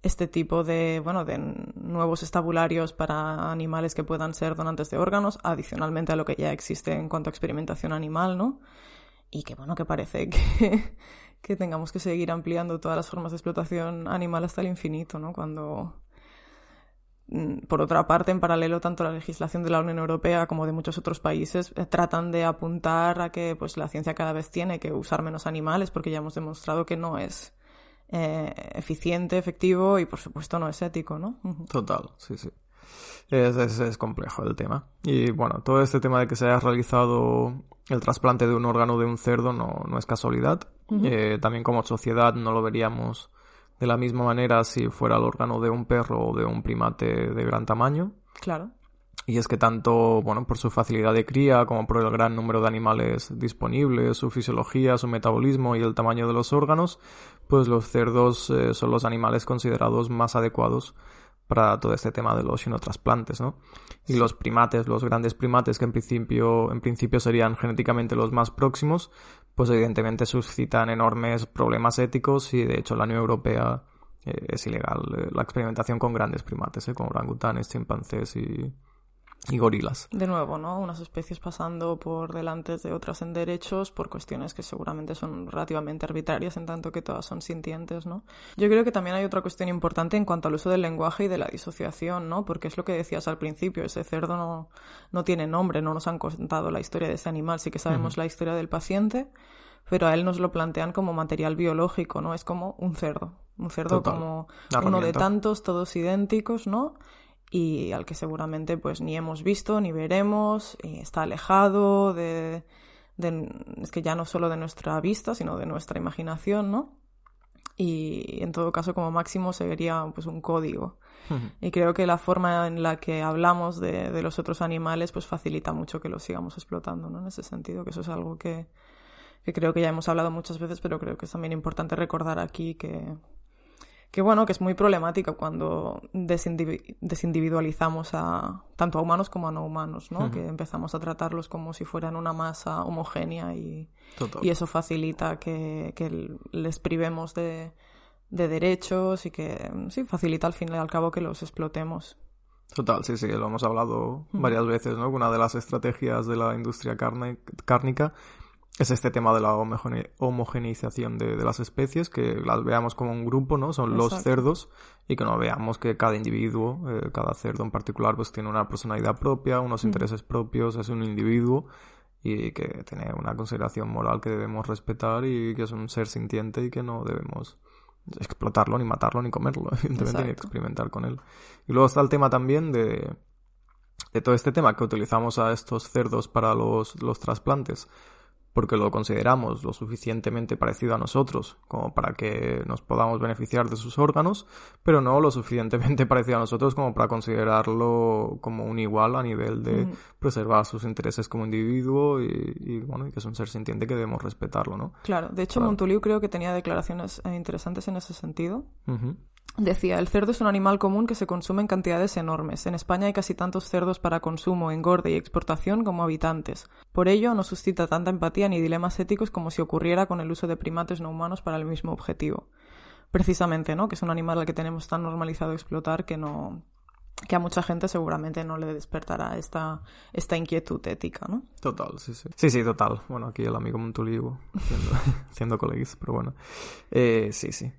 [SPEAKER 1] este tipo de, bueno, de nuevos estabularios para animales que puedan ser donantes de órganos, adicionalmente a lo que ya existe en cuanto a experimentación animal, ¿no? Y que, bueno, que parece [laughs] que, que tengamos que seguir ampliando todas las formas de explotación animal hasta el infinito, ¿no? Cuando, mm, por otra parte, en paralelo, tanto la legislación de la Unión Europea como de muchos otros países eh, tratan de apuntar a que pues, la ciencia cada vez tiene que usar menos animales porque ya hemos demostrado que no es eh, eficiente, efectivo y por supuesto no es ético, ¿no?
[SPEAKER 2] Total, sí, sí. Es, es, complejo el tema. Y bueno, todo este tema de que se haya realizado el trasplante de un órgano de un cerdo no, no es casualidad. Eh, también como sociedad no lo veríamos de la misma manera si fuera el órgano de un perro o de un primate de gran tamaño.
[SPEAKER 1] Claro.
[SPEAKER 2] Y es que tanto, bueno, por su facilidad de cría como por el gran número de animales disponibles, su fisiología, su metabolismo y el tamaño de los órganos, pues los cerdos eh, son los animales considerados más adecuados para todo este tema de los xenotrasplantes, ¿no? Y los primates, los grandes primates que en principio, en principio serían genéticamente los más próximos, pues evidentemente suscitan enormes problemas éticos y de hecho la Unión Europea eh, es ilegal eh, la experimentación con grandes primates, como orangutanes, chimpancés y, y gorilas.
[SPEAKER 1] De nuevo, ¿no? Unas especies pasando por delante de otras en derechos por cuestiones que seguramente son relativamente arbitrarias en tanto que todas son sintientes, ¿no? Yo creo que también hay otra cuestión importante en cuanto al uso del lenguaje y de la disociación, ¿no? Porque es lo que decías al principio, ese cerdo no, no tiene nombre, no nos han contado la historia de ese animal, sí que sabemos la historia del paciente, pero a él nos lo plantean como material biológico, ¿no? Es como un cerdo, un cerdo como uno de tantos, todos idénticos, ¿no? Y al que seguramente pues ni hemos visto ni veremos, y está alejado de, de, es que ya no solo de nuestra vista, sino de nuestra imaginación, ¿no? Y en todo caso, como máximo, sería pues un código. Y creo que la forma en la que hablamos de, de, los otros animales pues facilita mucho que los sigamos explotando, ¿no? En ese sentido, que eso es algo que, que creo que ya hemos hablado muchas veces, pero creo que es también importante recordar aquí que, que bueno, que es muy problemático cuando desindividualizamos a tanto a humanos como a no humanos, ¿no? Que empezamos a tratarlos como si fueran una masa homogénea y, y eso facilita que, que les privemos de, de, derechos y que sí, facilita al fin y al cabo que los explotemos.
[SPEAKER 2] Total, sí, sí, lo hemos hablado varias veces, ¿no? Una de las estrategias de la industria cárnica es este tema de la homogeneización de, las especies, que las veamos como un grupo, ¿no? Son los cerdos y que no veamos que cada individuo, eh, cada cerdo en particular, pues tiene una personalidad propia, unos intereses propios, es un individuo y que tiene una consideración moral que debemos respetar y que es un ser sintiente y que no debemos explotarlo, ni matarlo, ni comerlo, [laughs] evidentemente, ni experimentar con él. Y luego está el tema también de, de todo este tema que utilizamos a estos cerdos para los, los trasplantes porque lo consideramos lo suficientemente parecido a nosotros como para que nos podamos beneficiar de sus órganos, pero no lo suficientemente [laughs] parecido a nosotros como para considerarlo como un igual a nivel de preservar sus intereses como individuo y, bueno, y que es un ser sintiente que debemos respetarlo, ¿no?
[SPEAKER 1] Claro, de hecho Montoliu creo que tenía declaraciones eh, interesantes en ese sentido. Decía, el cerdo es un animal común que se consume en cantidades enormes. En España hay casi tantos cerdos para consumo, engorde y exportación como habitantes. Por ello, no suscita tanta empatía ni dilemas éticos como si ocurriera con el uso de primates no humanos para el mismo objetivo. Precisamente, ¿no? Que es un animal al que tenemos tan normalizado explotar que no que a mucha gente seguramente no le despertará esta, esta inquietud ética, ¿no?
[SPEAKER 2] Total, sí, sí. Sí, sí, total. Bueno, aquí el amigo Montolivo, siendo, siendo [laughs] coleguis, pero bueno. Eh, sí, sí.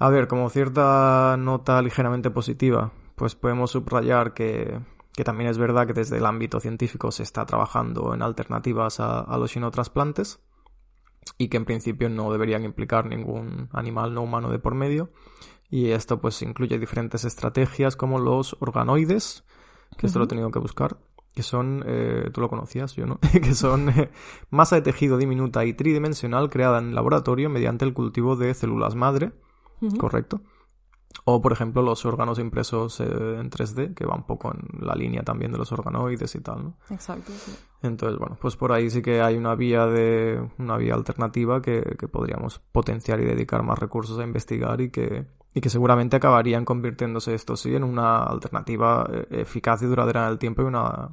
[SPEAKER 2] A ver, como cierta nota ligeramente positiva, pues podemos subrayar que, que también es verdad que desde el ámbito científico se está trabajando en alternativas a, los xenotrasplantes y que en principio no deberían implicar ningún animal no humano de por medio. Y esto pues incluye diferentes estrategias como los organoides, que esto lo he tenido que buscar, que son, eh, tú lo conocías, yo no, [laughs] que son eh, masa de tejido diminuta y tridimensional creada en laboratorio mediante el cultivo de células madre ¿correcto? O, por ejemplo, los órganos impresos eh, en 3D, que va un poco en la línea también de los organoides y tal, ¿no?
[SPEAKER 1] Exacto, sí.
[SPEAKER 2] Entonces, bueno, pues por ahí sí que hay una vía de una vía alternativa que, podríamos potenciar y dedicar más recursos a investigar y que, y que seguramente acabarían convirtiéndose esto sí en una alternativa eh, eficaz y duradera en el tiempo y una,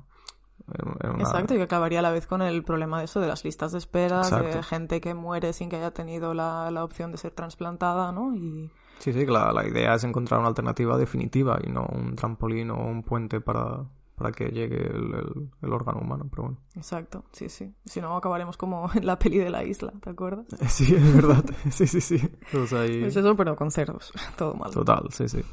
[SPEAKER 1] Exacto, y que acabaría a la vez con el problema de eso, de las listas de espera, de gente que muere sin que haya tenido la, la opción de ser trasplantada, ¿no? Y...
[SPEAKER 2] Sí, sí, la, la idea es encontrar una alternativa definitiva y no un trampolín o un puente para, para que llegue el, el, órgano humano, pero bueno.
[SPEAKER 1] Exacto, sí, sí. Si no, acabaremos como [laughs] en la peli de la isla, ¿te acuerdas? [laughs]
[SPEAKER 2] Sí, es verdad. [laughs] sí, sí, sí. ahí...
[SPEAKER 1] Es eso, pero con cerdos. Todo mal.
[SPEAKER 2] Total, sí, sí.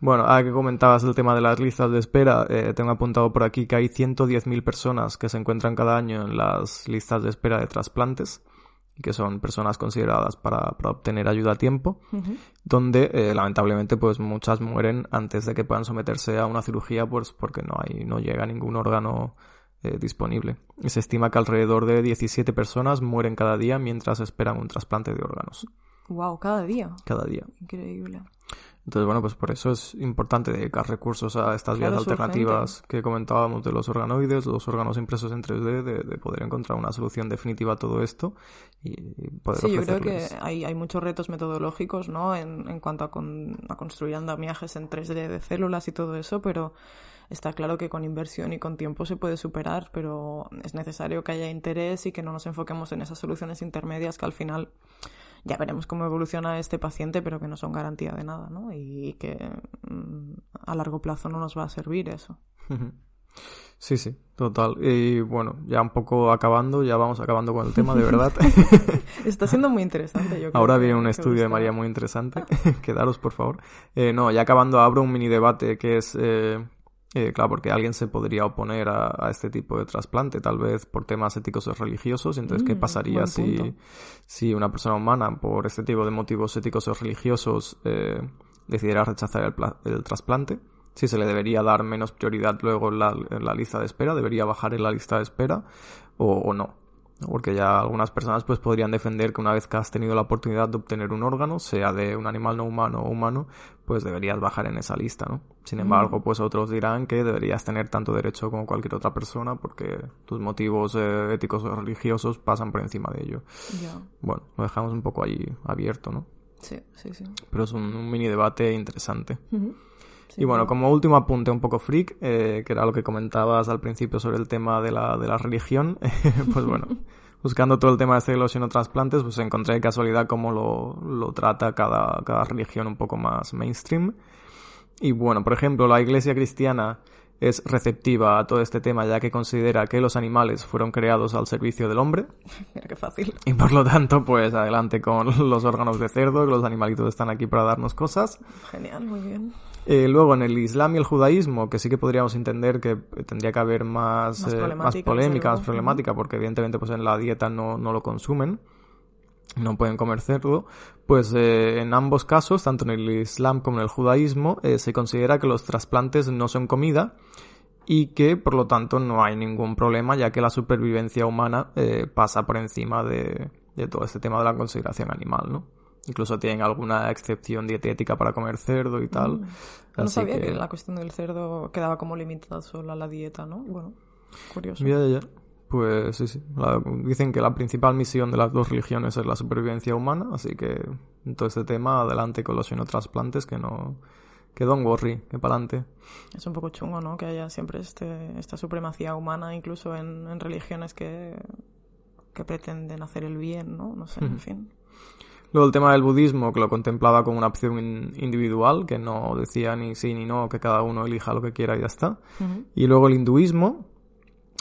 [SPEAKER 2] Bueno, ahora que comentabas el tema de las listas de espera, eh, tengo apuntado por aquí que hay 110.000 personas que se encuentran cada año en las listas de espera de trasplantes que son personas consideradas para, obtener ayuda a tiempo, donde eh, lamentablemente pues muchas mueren antes de que puedan someterse a una cirugía pues porque no hay no llega ningún órgano eh, disponible. Y se estima que alrededor de 17 personas mueren cada día mientras esperan un trasplante de órganos.
[SPEAKER 1] Wow, cada día.
[SPEAKER 2] Cada día.
[SPEAKER 1] Increíble.
[SPEAKER 2] Entonces, bueno, pues por eso es importante dedicar recursos a estas vías alternativas que comentábamos de los organoides, los órganos impresos en 3D, de, poder encontrar una solución definitiva a todo esto y poder
[SPEAKER 1] Sí, yo creo que hay, hay muchos retos metodológicos, ¿no? En, en cuanto a, a construir andamiajes en 3D de células y todo eso, pero está claro que con inversión y con tiempo se puede superar, pero es necesario que haya interés y que no nos enfoquemos en esas soluciones intermedias que al final ya veremos cómo evoluciona este paciente, pero que no son garantía de nada, ¿no? Y que mm, a largo plazo no nos va a servir eso.
[SPEAKER 2] Sí, sí, total. Y bueno, ya un poco acabando, ya vamos acabando con el tema, de verdad. [laughs]
[SPEAKER 1] Está siendo muy interesante, yo
[SPEAKER 2] Ahora viene un estudio de María muy interesante. [laughs] Quedaros, por favor. Eh, no, ya acabando, abro un mini debate que es eh, eh, claro, porque alguien se podría oponer a, este tipo de trasplante, tal vez por temas éticos o religiosos. Entonces, ¿qué mm, pasaría si, si una persona humana, por este tipo de motivos éticos o religiosos, eh, decidiera rechazar el, el trasplante? si se le debería dar menos prioridad luego en la, en la lista de espera, debería bajar en la lista de espera o, o no. Porque ya algunas personas pues podrían defender que una vez que has tenido la oportunidad de obtener un órgano, sea de un animal no humano o humano, pues deberías bajar en esa lista, ¿no? Sin embargo, pues otros dirán que deberías tener tanto derecho como cualquier otra persona porque tus motivos eh, éticos o religiosos pasan por encima de ello.
[SPEAKER 1] Ya.
[SPEAKER 2] Bueno, lo dejamos un poco ahí abierto, ¿no?
[SPEAKER 1] Sí, sí, sí.
[SPEAKER 2] Pero es un, un mini debate interesante.
[SPEAKER 1] Sí,
[SPEAKER 2] Y bueno, como último apunte un poco freak, eh, que era lo que comentabas al principio sobre el tema de la, de la religión, [laughs] pues bueno, [laughs] buscando todo el tema este de los xenotrasplantes, pues encontré de casualidad cómo lo, lo trata cada, cada religión un poco más mainstream. Y bueno, por ejemplo, la iglesia cristiana es receptiva a todo este tema ya que considera que los animales fueron creados al servicio del hombre [laughs]
[SPEAKER 1] Mira qué fácil.
[SPEAKER 2] y por lo tanto pues adelante con los órganos de cerdo, que los animalitos están aquí para darnos cosas.
[SPEAKER 1] Genial, muy bien.
[SPEAKER 2] Eh, luego en el Islam y el judaísmo, que sí que podríamos entender que tendría que haber más,
[SPEAKER 1] Más
[SPEAKER 2] eh, más polémica, más
[SPEAKER 1] luego.
[SPEAKER 2] problemática, porque evidentemente pues en la dieta no, no lo consumen, no pueden comer cerdo, pues eh, en ambos casos, tanto en el Islam como en el judaísmo, eh, se considera que los trasplantes no son comida y que por lo tanto no hay ningún problema ya que la supervivencia humana eh, pasa por encima de, de todo este tema de la consideración animal, ¿no? Incluso tienen alguna excepción dietética para comer cerdo y tal.
[SPEAKER 1] Mm. No
[SPEAKER 2] Así
[SPEAKER 1] sabía que...
[SPEAKER 2] que-
[SPEAKER 1] la cuestión del cerdo quedaba como limitada solo a la dieta, ¿no? Bueno, curioso.
[SPEAKER 2] Ya, ya. Pues sí, sí. La- dicen que la principal misión de las dos religiones es la supervivencia humana, así que en todo este tema adelante con los xenotrasplantes, que no... Que don't worry, que para adelante.
[SPEAKER 1] Es un poco chungo, ¿no? Que haya siempre este, esta supremacía humana, incluso en, en religiones que, que pretenden hacer el bien, ¿no? No sé, en fin.
[SPEAKER 2] Luego el tema del budismo, que lo contemplaba como una opción in- individual, que no decía ni sí ni no, que cada uno elija lo que quiera y ya está. Y luego el hinduismo.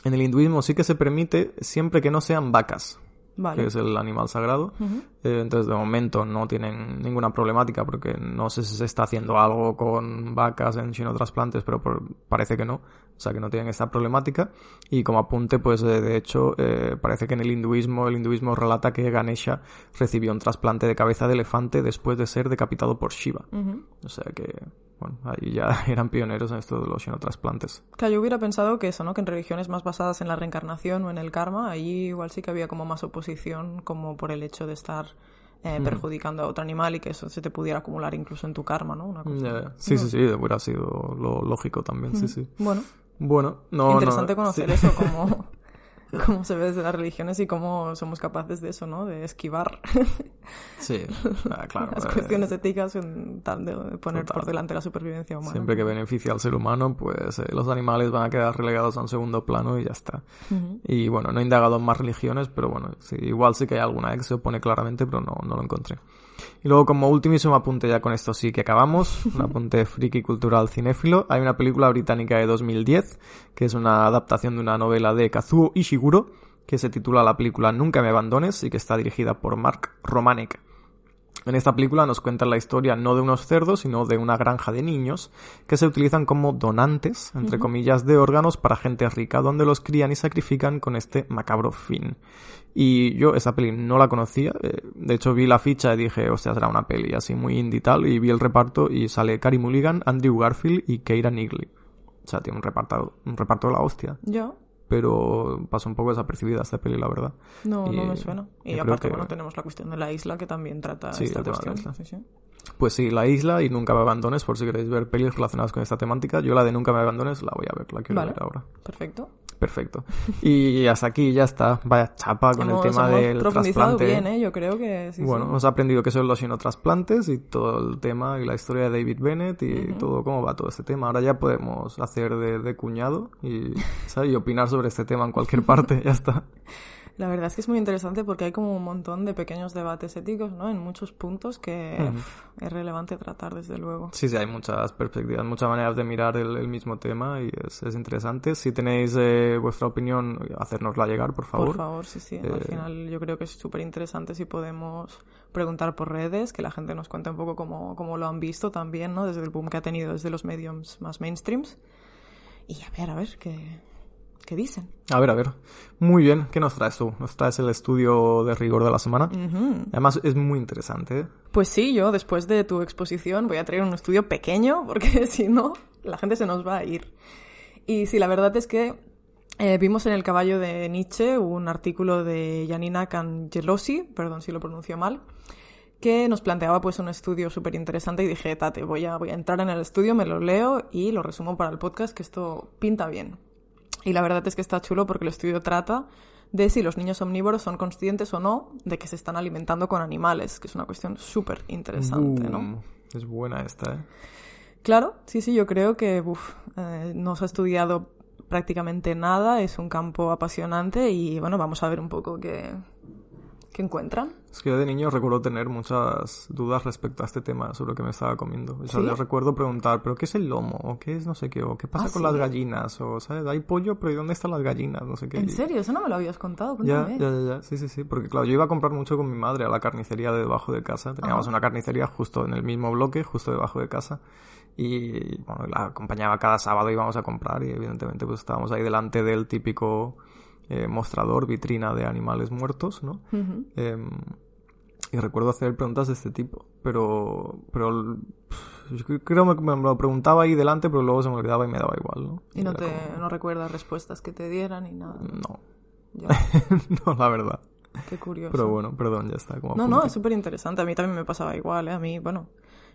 [SPEAKER 2] En el hinduismo sí que se permite siempre que no sean vacas,
[SPEAKER 1] Vale.
[SPEAKER 2] que es el animal sagrado.
[SPEAKER 1] Ujú.
[SPEAKER 2] Eh, entonces, de momento no tienen ninguna problemática porque no sé si se está haciendo algo con vacas en xenotrasplantes, pero por- parece que no. O sea, que no tienen esta problemática. Y como apunte, pues eh, de hecho, eh, parece que en el hinduismo, el hinduismo relata que Ganesha recibió un trasplante de cabeza de elefante después de ser decapitado por Shiva.
[SPEAKER 1] Ujú.
[SPEAKER 2] O sea que, bueno, ahí ya [laughs] eran pioneros en esto de los xenotrasplantes.
[SPEAKER 1] Claro, yo hubiera pensado que eso, ¿no? Que en religiones más basadas en la reencarnación o en el karma, allí igual sí que había como más oposición, como por el hecho de estar eh, perjudicando a otro animal y que eso se te pudiera acumular incluso en tu karma, ¿no? Una cosa.
[SPEAKER 2] Ya. Sí, sí, sí, hubiera sido lo lógico también, sí, sí.
[SPEAKER 1] Bueno,
[SPEAKER 2] Bueno, no,
[SPEAKER 1] interesante
[SPEAKER 2] no,
[SPEAKER 1] conocer
[SPEAKER 2] sí.
[SPEAKER 1] eso, [laughs] cómo, [laughs] cómo se ve desde las religiones y cómo somos capaces de eso, ¿no? De esquivar [laughs]
[SPEAKER 2] Sí, ah, claro.
[SPEAKER 1] las
[SPEAKER 2] eh,
[SPEAKER 1] cuestiones éticas en tal de poner
[SPEAKER 2] Total.
[SPEAKER 1] por delante la supervivencia humana.
[SPEAKER 2] Siempre que beneficia al ser humano, pues eh, los animales van a quedar relegados a un segundo plano y ya está. Y bueno, no he indagado en más religiones, pero bueno, sí, igual sí que hay alguna que se opone claramente, pero no, no lo encontré. Y luego como ultimísimo apunte ya con esto sí que acabamos, [laughs] un apunte friki cultural cinéfilo, hay una película británica de 2010, que es una adaptación de una novela de Kazuo Ishiguro, que se titula la película Nunca me abandones y que está dirigida por Mark Romanek. En esta película nos cuentan la historia no de unos cerdos, sino de una granja de niños que se utilizan como donantes, entre comillas, de órganos para gente rica, donde los crían y sacrifican con este macabro fin. Y yo esa peli no la conocía, eh, de hecho vi la ficha y dije, hostia, será una peli así muy indie y tal, y vi el reparto y sale Carey Mulligan, Andrew Garfield y Keira Knightley. O sea, tiene un reparto, un reparto de la hostia,
[SPEAKER 1] Yo
[SPEAKER 2] pero pasó un poco desapercibida esta peli, la verdad.
[SPEAKER 1] no, no me suena. Y aparte,
[SPEAKER 2] que-
[SPEAKER 1] bueno, tenemos la cuestión de la isla que también trata
[SPEAKER 2] Sí,
[SPEAKER 1] esta
[SPEAKER 2] la
[SPEAKER 1] cuestión.
[SPEAKER 2] isla.
[SPEAKER 1] Sí, sí.
[SPEAKER 2] Pues sí, La Isla y Nunca me abandones, por si queréis ver pelis relacionadas con esta temática. Yo la de Nunca me abandones la voy a ver, la quiero
[SPEAKER 1] Vale.
[SPEAKER 2] ver ahora.
[SPEAKER 1] Perfecto.
[SPEAKER 2] Perfecto. Y hasta aquí ya está. Vaya chapa con
[SPEAKER 1] hemos,
[SPEAKER 2] el tema
[SPEAKER 1] hemos
[SPEAKER 2] del
[SPEAKER 1] profundizado
[SPEAKER 2] trasplante.
[SPEAKER 1] bien, ¿eh? Yo creo que sí.
[SPEAKER 2] bueno,
[SPEAKER 1] sí.
[SPEAKER 2] hemos aprendido que son los xenotrasplantes y todo el tema y la historia de David Bennett y todo cómo va todo este tema. Ahora ya podemos hacer de, de cuñado y, ¿sabes? y opinar sobre este tema en cualquier parte. [laughs] Ya está.
[SPEAKER 1] La verdad es que es muy interesante porque hay como un montón de pequeños debates éticos, ¿no? En muchos puntos que uf, es relevante tratar, desde luego.
[SPEAKER 2] Sí, sí, hay muchas perspectivas, muchas maneras de mirar el, el mismo tema y es, es interesante. Si tenéis eh, vuestra opinión, hacérnosla llegar, por favor.
[SPEAKER 1] Por favor, sí, sí. Al
[SPEAKER 2] Eh,
[SPEAKER 1] final yo creo que es súper interesante si podemos preguntar por redes, que la gente nos cuente un poco cómo, cómo lo han visto también, ¿no? Desde el boom que ha tenido desde los mediums más mainstreams. Y a ver, a ver, qué, ¿Qué dicen?
[SPEAKER 2] A ver, a ver. Muy bien, ¿qué nos traes tú? Nos traes el estudio de rigor de la semana. Además, es muy interesante. ¿eh?
[SPEAKER 1] Pues sí, yo después de tu exposición voy a traer un estudio pequeño [laughs] porque si no, la gente se nos va a ir. Y sí, la verdad es que eh, vimos en El caballo de Nietzsche un artículo de Janina Cangelosi, perdón si lo pronuncio mal, que nos planteaba pues un estudio súper interesante y dije, tate, voy a, voy a entrar en el estudio, me lo leo y lo resumo para el podcast, que esto pinta bien. Y la verdad es que está chulo porque el estudio trata de si los niños omnívoros son conscientes o no de que se están alimentando con animales, que es una cuestión súper interesante, ¿no?
[SPEAKER 2] Es buena esta, ¿eh?
[SPEAKER 1] Claro, sí, sí, yo creo que uf, eh, no se ha estudiado prácticamente nada, es un campo apasionante y bueno, vamos a ver un poco qué, qué encuentran.
[SPEAKER 2] Es que yo de niño recuerdo tener muchas dudas respecto a este tema sobre lo que me estaba comiendo. O sea, yo recuerdo preguntar, ¿pero qué es el lomo? ¿O qué es no sé qué? ¿O qué pasa
[SPEAKER 1] Ah,
[SPEAKER 2] con
[SPEAKER 1] ¿sí?
[SPEAKER 2] las gallinas? O, ¿sabes? Hay pollo, pero ¿y dónde están las gallinas? No sé qué.
[SPEAKER 1] ¿En serio? Eso no me lo habías contado.
[SPEAKER 2] Ya, ya, ya, ya, sí, sí, sí, porque claro, yo iba a comprar mucho con mi madre a la carnicería de debajo de casa, teníamos
[SPEAKER 1] Ajá.
[SPEAKER 2] una carnicería justo en el mismo bloque, justo debajo de casa, y bueno, la acompañaba cada sábado, íbamos a comprar y evidentemente pues estábamos ahí delante del típico eh, mostrador, vitrina de animales muertos, ¿no? Em, y recuerdo hacer preguntas de este tipo, pero, pero yo creo que me lo preguntaba ahí delante, pero luego se me olvidaba y me daba igual, ¿no?
[SPEAKER 1] Y no
[SPEAKER 2] Era
[SPEAKER 1] te
[SPEAKER 2] como,
[SPEAKER 1] no recuerdas respuestas que te dieran ni nada.
[SPEAKER 2] No,
[SPEAKER 1] Ya, [laughs]
[SPEAKER 2] no, la verdad.
[SPEAKER 1] qué curioso.
[SPEAKER 2] Pero bueno, perdón, ya está. Como
[SPEAKER 1] No, no, es súper interesante. A mí también me pasaba igual, ¿eh? A mí, bueno,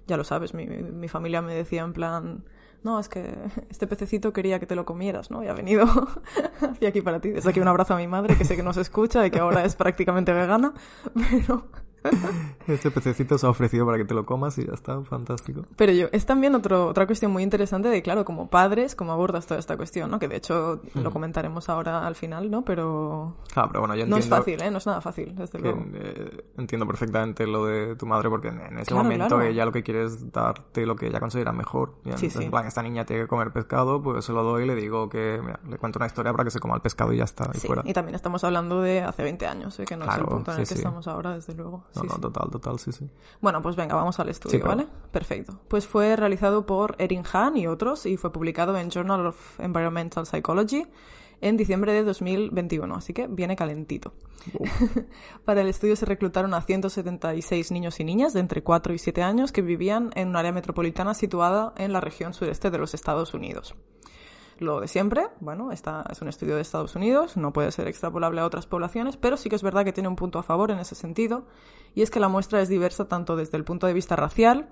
[SPEAKER 1] ya lo sabes, mi, mi familia me decía en plan, no, es que [laughs] este pececito quería que te lo comieras, ¿no? Y ha venido [laughs] hacia aquí para ti. Desde aquí un abrazo a mi madre, que sé que nos escucha y que ahora es prácticamente vegana, [laughs] pero... [laughs]
[SPEAKER 2] Este pececito se ha ofrecido para que te lo comas y ya está, fantástico.
[SPEAKER 1] Pero yo, es también otro, otra cuestión muy interesante de, claro, como padres, cómo abordas toda esta cuestión, ¿no? Que de hecho lo comentaremos ahora al final, ¿no? Pero
[SPEAKER 2] Claro, pero bueno, yo
[SPEAKER 1] no
[SPEAKER 2] entiendo,
[SPEAKER 1] es fácil, ¿eh? No es nada fácil, desde
[SPEAKER 2] que,
[SPEAKER 1] luego.
[SPEAKER 2] eh, entiendo perfectamente lo de tu madre porque en, en ese
[SPEAKER 1] Claro,
[SPEAKER 2] momento
[SPEAKER 1] claro.
[SPEAKER 2] ella lo que quiere es darte lo que ella considera mejor. Y
[SPEAKER 1] Sí,
[SPEAKER 2] entonces,
[SPEAKER 1] sí.
[SPEAKER 2] en plan, esta niña tiene que comer pescado, pues se lo doy y le digo que, mira, le cuento una historia para que se coma el pescado y ya está, y
[SPEAKER 1] Sí,
[SPEAKER 2] fuera.
[SPEAKER 1] y también estamos hablando de hace 20 años, ¿eh? que no
[SPEAKER 2] Claro,
[SPEAKER 1] es el punto en el que estamos ahora, desde luego.
[SPEAKER 2] No,
[SPEAKER 1] Sí,
[SPEAKER 2] no, total, total, sí, sí.
[SPEAKER 1] Bueno, pues venga, vamos al estudio,
[SPEAKER 2] Sí.
[SPEAKER 1] ¿vale? Perfecto. Pues fue realizado por Erin Hahn y otros y fue publicado en Journal of Environmental Psychology en diciembre de 2021, así que viene calentito. [laughs] Para el estudio se reclutaron a 176 niños y niñas de entre 4 y 7 años que vivían en un área metropolitana situada en la región sureste de los Estados Unidos. Lo de siempre, bueno, esta es un estudio de Estados Unidos, no puede ser extrapolable a otras poblaciones, pero sí que es verdad que tiene un punto a favor en ese sentido, y es que la muestra es diversa tanto desde el punto de vista racial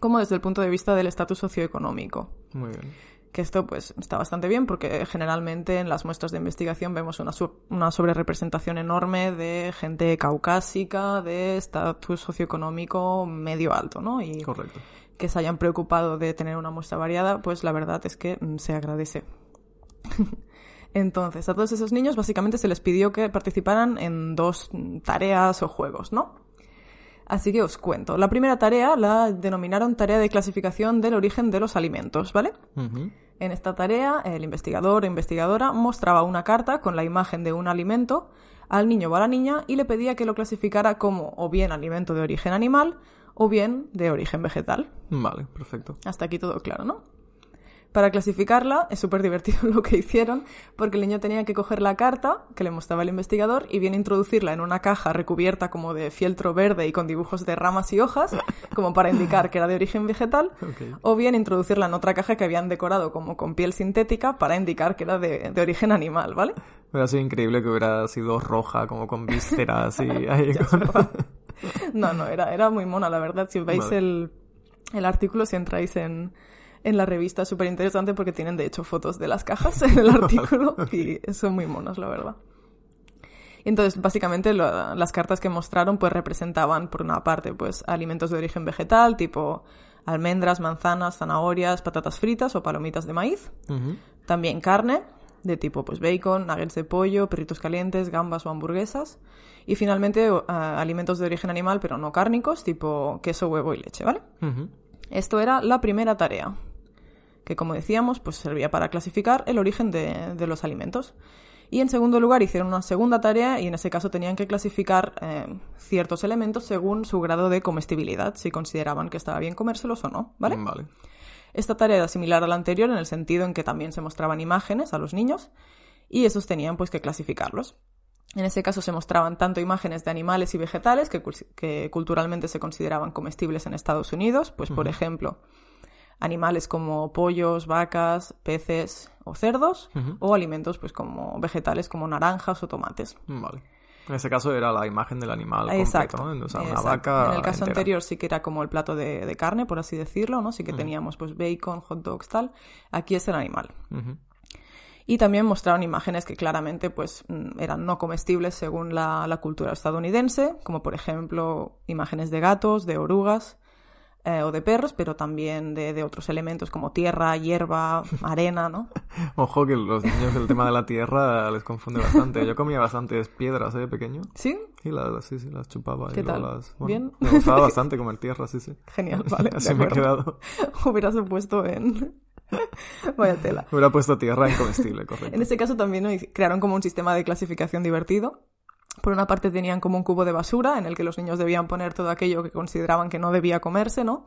[SPEAKER 1] como desde el punto de vista del estatus socioeconómico.
[SPEAKER 2] Muy bien.
[SPEAKER 1] Que esto pues está bastante bien porque generalmente en las muestras de investigación vemos una, una sobrerepresentación enorme de gente caucásica, de estatus socioeconómico medio alto, ¿no? Y
[SPEAKER 2] Correcto.
[SPEAKER 1] Que se hayan preocupado de tener una muestra variada, pues la verdad es que mm, se agradece. [laughs] Entonces, a todos esos niños básicamente se les pidió que participaran en dos mm, tareas o juegos, ¿no? Así que os cuento. La primera tarea la denominaron tarea de clasificación del origen de los alimentos, ¿vale? En esta tarea, el investigador o investigadora mostraba una carta con la imagen de un alimento al niño o a la niña y le pedía que lo clasificara como o bien alimento de origen animal o bien de origen vegetal.
[SPEAKER 2] Vale, perfecto.
[SPEAKER 1] Hasta aquí todo claro, ¿no? Para clasificarla es súper divertido [laughs] lo que hicieron, porque el niño tenía que coger la carta que le mostraba el investigador y bien introducirla en una caja recubierta como de fieltro verde y con dibujos de ramas y hojas, [laughs] como para indicar que era de origen vegetal, o bien introducirla en otra caja que habían decorado como con piel sintética para indicar que era de, de origen animal, ¿vale?
[SPEAKER 2] Hubiera sido increíble que hubiera sido roja, como con vísceras y [laughs] ahí con-. [laughs]
[SPEAKER 1] No, no, era, era muy mona, la verdad. Si veis
[SPEAKER 2] Vale.
[SPEAKER 1] el, el artículo, si entráis en, en la revista, súper interesante porque tienen de hecho fotos de las cajas en el [laughs] artículo [laughs] y son muy monas, la verdad. Entonces, básicamente, lo- las cartas que mostraron pues representaban, por una parte, pues alimentos de origen vegetal, tipo almendras, manzanas, zanahorias, patatas fritas o palomitas de maíz. También carne, de tipo pues bacon, nuggets de pollo, perritos calientes, gambas o hamburguesas. Y finalmente ah, alimentos de origen animal pero no cárnicos, tipo queso, huevo y leche, ¿vale? Esto era la primera tarea, que como decíamos, pues servía para clasificar el origen de, de los alimentos. Y en segundo lugar hicieron una segunda tarea y en ese caso tenían que clasificar eh, ciertos elementos según su grado de comestibilidad, si consideraban que estaba bien comérselos o no, ¿vale?
[SPEAKER 2] Vale.
[SPEAKER 1] Esta tarea era similar a la anterior en el sentido en que también se mostraban imágenes a los niños y esos tenían pues que clasificarlos. En ese caso se mostraban tanto imágenes de animales y vegetales que, que culturalmente se consideraban comestibles en Estados Unidos, pues por ejemplo, animales como pollos, vacas, peces o cerdos, o alimentos pues como vegetales como naranjas o tomates.
[SPEAKER 2] Vale. En ese caso era la imagen del animal Exacto. completo, O sea, una vaca
[SPEAKER 1] En el caso anterior sí que era como el plato de, carne, por así decirlo, ¿no? Sí que teníamos pues bacon, hot dogs, tal. Aquí es el animal. Y también mostraron imágenes que claramente pues mm, eran no comestibles según la, la cultura estadounidense, como por ejemplo imágenes de gatos, de orugas, eh, o de perros, pero también de, de, otros elementos como tierra, hierba, [laughs] arena, ¿no?
[SPEAKER 2] Ojo que los niños el tema de la tierra les confunde bastante. Yo comía bastantes piedras, ¿eh? Pequeño.
[SPEAKER 1] ¿Sí?
[SPEAKER 2] Y las, sí, sí, las chupaba.
[SPEAKER 1] ¿Qué
[SPEAKER 2] y
[SPEAKER 1] tal?
[SPEAKER 2] Las,
[SPEAKER 1] ¿Bien?
[SPEAKER 2] Me gustaba bastante comer tierra, sí, sí. [laughs]
[SPEAKER 1] Genial, vale. [laughs]
[SPEAKER 2] Así me he quedado.
[SPEAKER 1] Hubieras puesto en... [laughs] Vaya tela.
[SPEAKER 2] Hubiera puesto tierra incomestible, correcto.
[SPEAKER 1] en ese caso también crearon como un sistema de clasificación divertido por una parte tenían como un cubo de basura en el que los niños debían poner todo aquello que consideraban que no debía comerse, ¿no?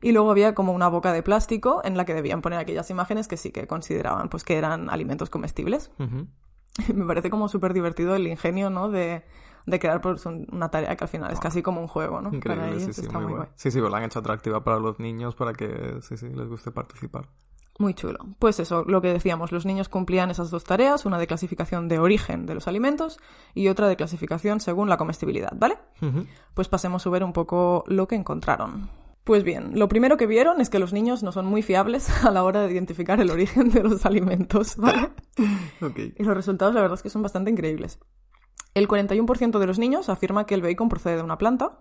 [SPEAKER 1] Y luego había como una boca de plástico en la que debían poner aquellas imágenes que sí que consideraban pues que eran alimentos comestibles. [laughs] Me parece como súper divertido el ingenio, ¿no? De, crear pues, una tarea que al final es casi como un juego, ¿no?
[SPEAKER 2] Increíble, sí, sí, muy, Sí, sí, pues la han hecho atractiva para los niños para que sí, sí, les guste participar.
[SPEAKER 1] Muy chulo. Pues eso, lo que decíamos, los niños cumplían esas dos tareas, una de clasificación de origen de los alimentos y otra de clasificación según la comestibilidad, ¿vale? Pues pasemos a ver un poco lo que encontraron. Pues bien, lo primero que vieron es que los niños no son muy fiables [laughs] a la hora de identificar el origen de los alimentos, ¿vale? [laughs] Y los resultados la verdad es que son bastante increíbles. El 41% de los niños afirma que el bacon procede de una planta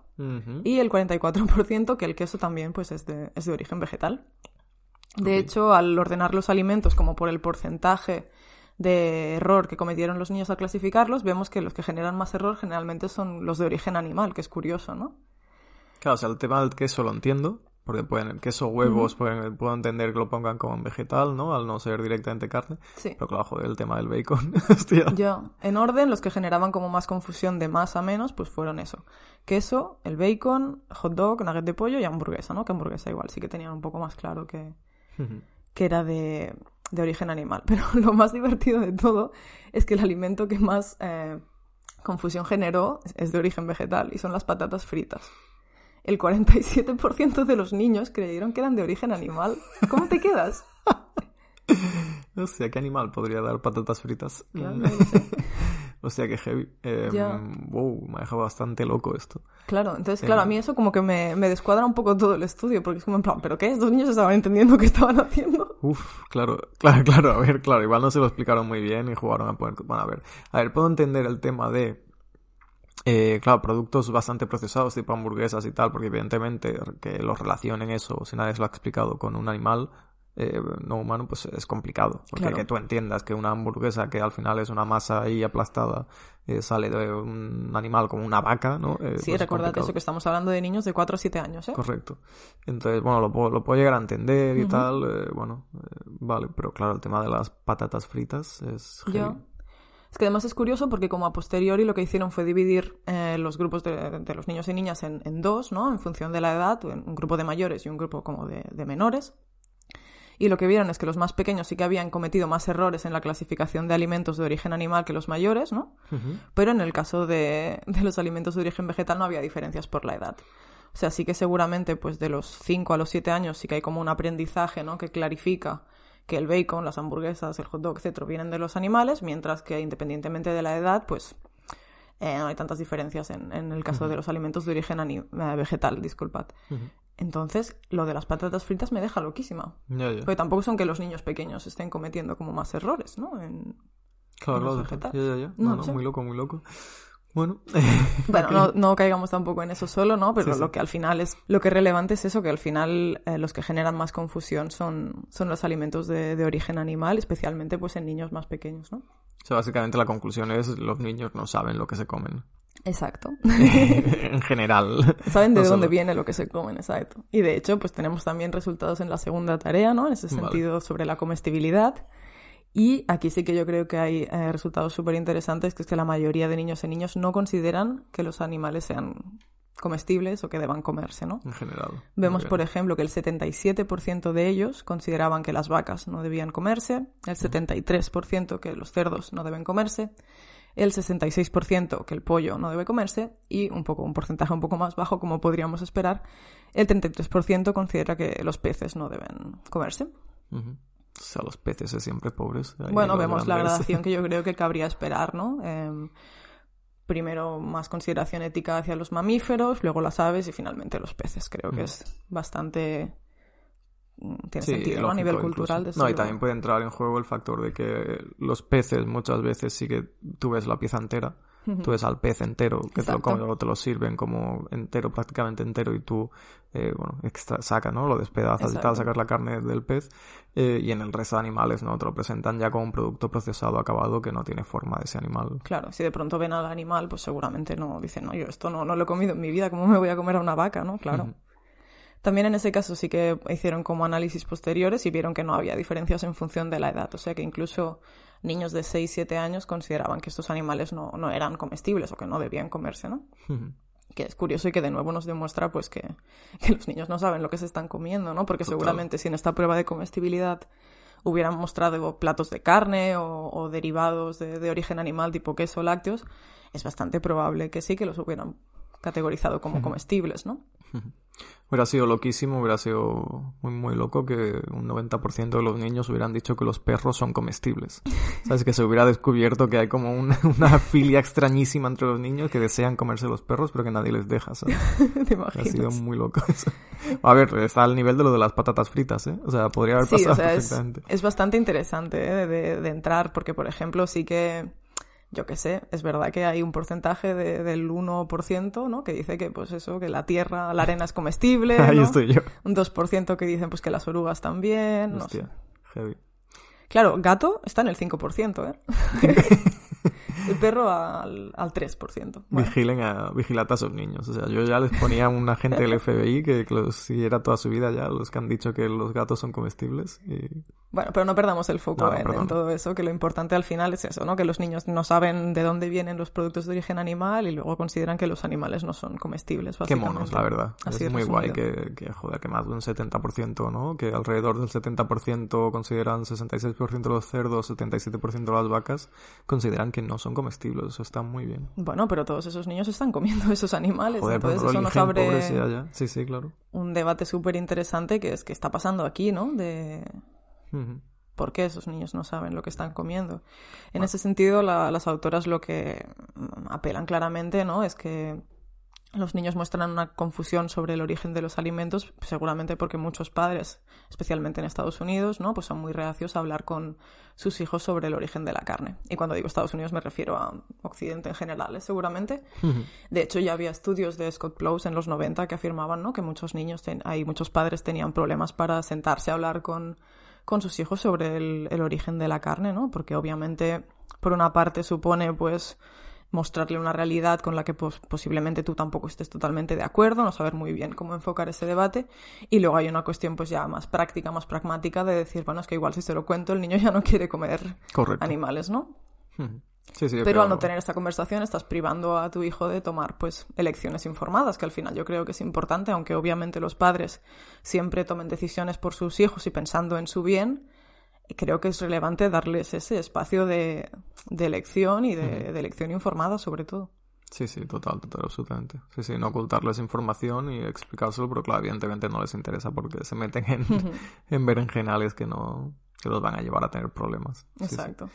[SPEAKER 1] y el 44% que el queso también pues, es, de, es de origen vegetal. De hecho, al ordenar los alimentos como por el porcentaje de error que cometieron los niños al clasificarlos, vemos que los que generan más error generalmente son los de origen animal, que es curioso, ¿no?
[SPEAKER 2] Claro, o sea, el tema del queso lo entiendo, porque pueden, queso, huevos, puedo entender que lo pongan como en vegetal, ¿no? Al no ser directamente carne.
[SPEAKER 1] Sí.
[SPEAKER 2] Pero claro, joder, el tema del bacon. [laughs] Hostia.
[SPEAKER 1] Ya, en orden, los que generaban como más confusión de más a menos, pues fueron eso. Queso, el bacon, hot dog, nugget de pollo y hamburguesa, ¿no? Que hamburguesa igual sí que tenían un poco más claro que, que era de, origen animal. [laughs] Pero lo más divertido de todo es que el alimento que más eh, confusión generó es de origen vegetal y son las patatas fritas. El 47% de los niños creyeron que eran de origen animal. ¿Cómo te quedas? [laughs]
[SPEAKER 2] No sé, ¿qué animal podría dar patatas fritas? [laughs] O sea, que heavy. Eh, wow, me ha dejado bastante loco esto.
[SPEAKER 1] Claro, entonces, claro, a mí eso como que me, me, descuadra un poco todo el estudio, porque es como en plan, ¿pero qué? ¿Estos niños estaban entendiendo qué estaban haciendo?
[SPEAKER 2] Uf, claro, [laughs] claro, claro, a ver, claro, igual no se lo explicaron muy bien y jugaron a poner... Bueno, a ver, a ver, puedo entender el tema de... Eh, claro, productos bastante procesados, tipo hamburguesas y tal, porque evidentemente que los relacionen eso, si nadie se lo ha explicado, con un animal, eh, no humano, pues es complicado. Porque que tú entiendas que una hamburguesa que al final es una masa ahí aplastada eh, sale de un animal como una vaca, ¿no?
[SPEAKER 1] Eh, sí, pues recordad eso, que estamos hablando de niños de 4 o 7 años, ¿eh?
[SPEAKER 2] Correcto. Entonces, bueno, lo, puedo, lo puedo llegar a entender y tal, bueno, vale, pero claro, el tema de las patatas fritas es...
[SPEAKER 1] Es que además es curioso porque como a posteriori lo que hicieron fue dividir los grupos de, los niños y niñas en, en, dos, ¿no? En función de la edad, un grupo de mayores y un grupo como de, de menores y lo que vieron es que los más pequeños sí que habían cometido más errores en la clasificación de alimentos de origen animal que los mayores, ¿no? Pero en el caso de, los alimentos de origen vegetal no había diferencias por la edad. O sea, sí que seguramente pues de los 5 a los 7 años sí que hay como un aprendizaje, ¿no? Que clarifica que el bacon, las hamburguesas, el hot dog, etcétera, vienen de los animales, mientras que independientemente de la edad, pues eh, no hay tantas diferencias en, el caso de los alimentos de origen eh, vegetal, disculpad. Entonces, lo de las patatas fritas me deja loquísima. Porque tampoco son que los niños pequeños estén cometiendo como más errores, ¿no? En,
[SPEAKER 2] claro, claro. Ya, ya, ya. No, no, muy loco, muy loco. Bueno. [laughs]
[SPEAKER 1] bueno, no, no, caigamos tampoco en eso solo, ¿no? Pero lo que al final es, lo que es relevante es eso, que al final eh, los que generan más confusión son, son los alimentos de, de, origen animal, especialmente pues en niños más pequeños, ¿no?
[SPEAKER 2] O sea, básicamente la conclusión es los niños no saben lo que se comen.
[SPEAKER 1] Exacto. [laughs] [laughs]
[SPEAKER 2] en general.
[SPEAKER 1] Saben de dónde viene lo que se comen, exacto. Y de hecho, pues tenemos también resultados en la segunda tarea, ¿no? En ese sentido, sobre la comestibilidad. Y aquí sí que yo creo que hay eh, resultados súper interesantes, que es que la mayoría de niños y niños no consideran que los animales sean comestibles o que deban comerse, ¿no?
[SPEAKER 2] En general.
[SPEAKER 1] Vemos, por ejemplo, que el 77% de ellos consideraban que las vacas no debían comerse, el 73% que los cerdos no deben comerse, el 66% que el pollo no debe comerse y un poco un porcentaje un poco más bajo, como podríamos esperar, el 33% considera que los peces no deben comerse.
[SPEAKER 2] O sea, los peces es siempre pobres. ahí
[SPEAKER 1] Bueno, vemos la gradación que yo [laughs] creo que cabría esperar, ¿no? Em, primero más consideración ética hacia los mamíferos, luego las aves y finalmente los peces. Creo que es bastante... mm, Tiene
[SPEAKER 2] Sí,
[SPEAKER 1] sentido. A nivel cultural. desde
[SPEAKER 2] No, y también puede entrar en juego el factor de que los peces muchas veces sí que tú ves la pieza entera, tú ves al pez entero, que te lo comen o te lo sirven como entero, prácticamente entero, y tú, eh, bueno, extra, saca, ¿no? Lo despedazas y
[SPEAKER 1] Exacto.
[SPEAKER 2] tal, sacas la carne del pez, eh, y en el resto de animales, ¿no? Te lo presentan ya como un producto procesado, acabado, que no tiene forma de ese animal.
[SPEAKER 1] Claro, si de pronto ven al animal, pues seguramente no dicen, no, yo esto no, no lo he comido en mi vida, ¿cómo me voy a comer a una vaca, no? Claro. También en ese caso sí que hicieron como análisis posteriores y vieron que no había diferencias en función de la edad. O sea que incluso niños de 6, 7 años consideraban que estos animales no, no eran comestibles o que no debían comerse, ¿no? Que es curioso y que de nuevo nos demuestra pues que, que los niños no saben lo que se están comiendo, ¿no? Porque
[SPEAKER 2] Total.
[SPEAKER 1] seguramente si en esta prueba de comestibilidad hubieran mostrado platos de carne o, o derivados de, de origen animal tipo queso, lácteos, es bastante probable que sí que los hubieran categorizado como comestibles, ¿no? [laughs]
[SPEAKER 2] Hubiera sido loquísimo, hubiera sido muy, muy loco que un 90% de los niños hubieran dicho que los perros son comestibles. [laughs] ¿Sabes? Que se hubiera descubierto que hay como una, [laughs] una filia extrañísima entre los niños que desean comerse los perros, pero que nadie les deja, ¿sabes?
[SPEAKER 1] ¿Te
[SPEAKER 2] Ha sido
[SPEAKER 1] imaginas?
[SPEAKER 2] muy loco eso. A ver, está al nivel de lo de las patatas fritas, ¿eh? O sea, podría haber
[SPEAKER 1] Sí,
[SPEAKER 2] pasado
[SPEAKER 1] o sea, es,
[SPEAKER 2] perfectamente.
[SPEAKER 1] es bastante interesante ¿eh? de, de entrar, porque, por ejemplo, sí que, yo qué sé, es verdad que hay un porcentaje de- del 1%, ¿no? Que dice que, pues eso, que la tierra, la arena es comestible, [laughs]
[SPEAKER 2] Ahí
[SPEAKER 1] ¿no?
[SPEAKER 2] estoy yo.
[SPEAKER 1] Un 2% que dicen, pues que las orugas también, no sé.
[SPEAKER 2] Hostia, heavy.
[SPEAKER 1] Claro, gato está en el 5%, ¿eh? [laughs] [laughs] el perro al, al 3%. Bueno,
[SPEAKER 2] Vigilen a, vigilad a esos niños. O sea, yo ya les ponía a un agente del FBI que, que los siguiera toda su vida ya, los que han dicho que los gatos son comestibles. Y...
[SPEAKER 1] Bueno, pero no perdamos el foco
[SPEAKER 2] No, no,
[SPEAKER 1] en, en todo eso, que lo importante al final es eso, ¿no? Que los niños no saben de dónde vienen los productos de origen animal y luego consideran que los animales no son comestibles,
[SPEAKER 2] Qué monos, la verdad.
[SPEAKER 1] Así
[SPEAKER 2] es muy
[SPEAKER 1] resumido.
[SPEAKER 2] guay que, que, joder, que más de un 70%, ¿no? Que alrededor del 70% consideran 66% de los cerdos, 77% de las vacas, consideran que no son comestibles. Eso está muy bien.
[SPEAKER 1] Bueno, pero todos esos niños están comiendo [laughs] esos animales,
[SPEAKER 2] Joder,
[SPEAKER 1] entonces eso nos abre
[SPEAKER 2] ya, ya. Sí, sí, claro.
[SPEAKER 1] un debate súper interesante que es que está pasando aquí, ¿no? De por qué esos niños no saben lo que están comiendo. En ese sentido, la- las autoras lo que apelan claramente, ¿no? Es que los niños muestran una confusión sobre el origen de los alimentos, seguramente porque muchos padres, especialmente en Estados Unidos, ¿no? Pues son muy reacios a hablar con sus hijos sobre el origen de la carne. Y cuando digo Estados Unidos me refiero a Occidente en general, ¿eh? seguramente. De hecho, ya había estudios de Scott Close en los 90 que afirmaban ¿no? que muchos niños, ten- hay muchos padres tenían problemas para sentarse a hablar con, con sus hijos sobre el, el origen de la carne, ¿no? Porque obviamente, por una parte, supone pues mostrarle una realidad con la que pues, posiblemente tú tampoco estés totalmente de acuerdo, no saber muy bien cómo enfocar ese debate. Y luego hay una cuestión pues ya más práctica, más pragmática de decir, bueno, es que igual si se lo cuento el niño ya no quiere comer
[SPEAKER 2] Correcto.
[SPEAKER 1] animales, ¿no?
[SPEAKER 2] Sí, sí,
[SPEAKER 1] Pero al no tener esta conversación estás privando a tu hijo de tomar pues elecciones informadas, que al final yo creo que es importante, aunque obviamente los padres siempre tomen decisiones por sus hijos y pensando en su bien, creo que es relevante darles ese espacio de, de elección y de, de elección informada sobre todo.
[SPEAKER 2] Sí, sí, total, total, absolutamente. Sí, sí, no ocultarles información y explicárselo, pero claro, evidentemente no les interesa porque se meten en, [laughs] en berenjenales que no, que los van a llevar a tener problemas. Sí, sí.
[SPEAKER 1] Exacto.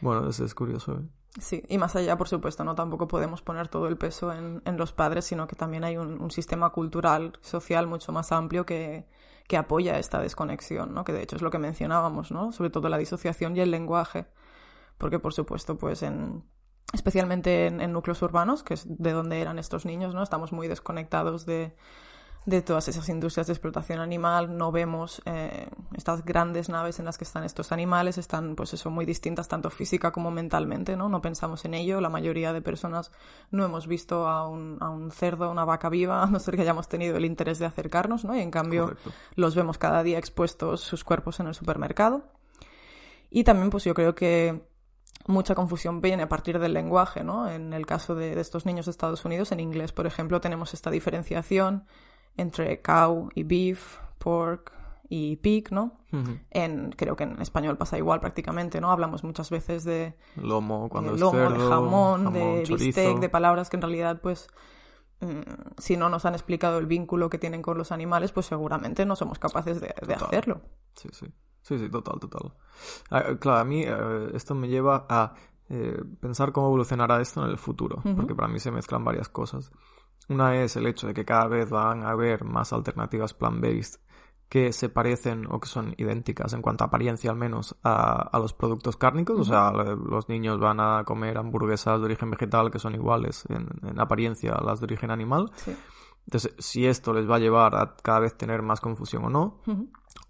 [SPEAKER 2] Bueno, eso es curioso, ¿eh?
[SPEAKER 1] Sí, y más allá, por supuesto, no tampoco podemos poner todo el peso en, en los padres, sino que también hay un, un sistema cultural, social mucho más amplio que, que apoya esta desconexión, ¿no? Que de hecho es lo que mencionábamos, ¿no? Sobre todo la disociación y el lenguaje. Porque, por supuesto, pues en especialmente en, en núcleos urbanos, que es de donde eran estos niños, ¿no? Estamos muy desconectados de, de todas esas industrias de explotación animal, no vemos eh, estas grandes naves en las que están estos animales, están pues eso muy distintas tanto física como mentalmente, ¿no? No pensamos en ello, la mayoría de personas no hemos visto a un, a un cerdo, una vaca viva, a no ser que hayamos tenido el interés de acercarnos, ¿no? Y en cambio
[SPEAKER 2] Correcto.
[SPEAKER 1] los vemos cada día expuestos sus cuerpos en el supermercado. Y también pues yo creo que mucha confusión viene a partir del lenguaje, ¿no? En el caso de, de, estos niños de Estados Unidos, en inglés, por ejemplo, tenemos esta diferenciación entre cow y beef, pork y pig, ¿no?
[SPEAKER 2] Ujú.
[SPEAKER 1] En, creo que en español pasa igual prácticamente, ¿no? Hablamos muchas veces de,
[SPEAKER 2] Lomo, cuando
[SPEAKER 1] de
[SPEAKER 2] es
[SPEAKER 1] lomo,
[SPEAKER 2] cerdo,
[SPEAKER 1] de jamón, de
[SPEAKER 2] chorizo.
[SPEAKER 1] bistec, de palabras que en realidad, pues, mm, si no nos han explicado el vínculo que tienen con los animales, pues seguramente no somos capaces de, de hacerlo.
[SPEAKER 2] Sí, sí. Sí, sí, total, total. Ah, claro, a mí eh, esto me lleva a eh, pensar cómo evolucionará esto en el futuro,
[SPEAKER 1] Ujú.
[SPEAKER 2] porque para mí se mezclan varias cosas. Una es el hecho de que cada vez van a haber más alternativas plant-based que se parecen o que son idénticas en cuanto a apariencia al menos a, a los productos cárnicos. O sea, los niños van a comer hamburguesas de origen vegetal que son iguales en, en apariencia a las de origen animal.
[SPEAKER 1] Sí.
[SPEAKER 2] Entonces, si esto les va a llevar a cada vez tener más confusión o no,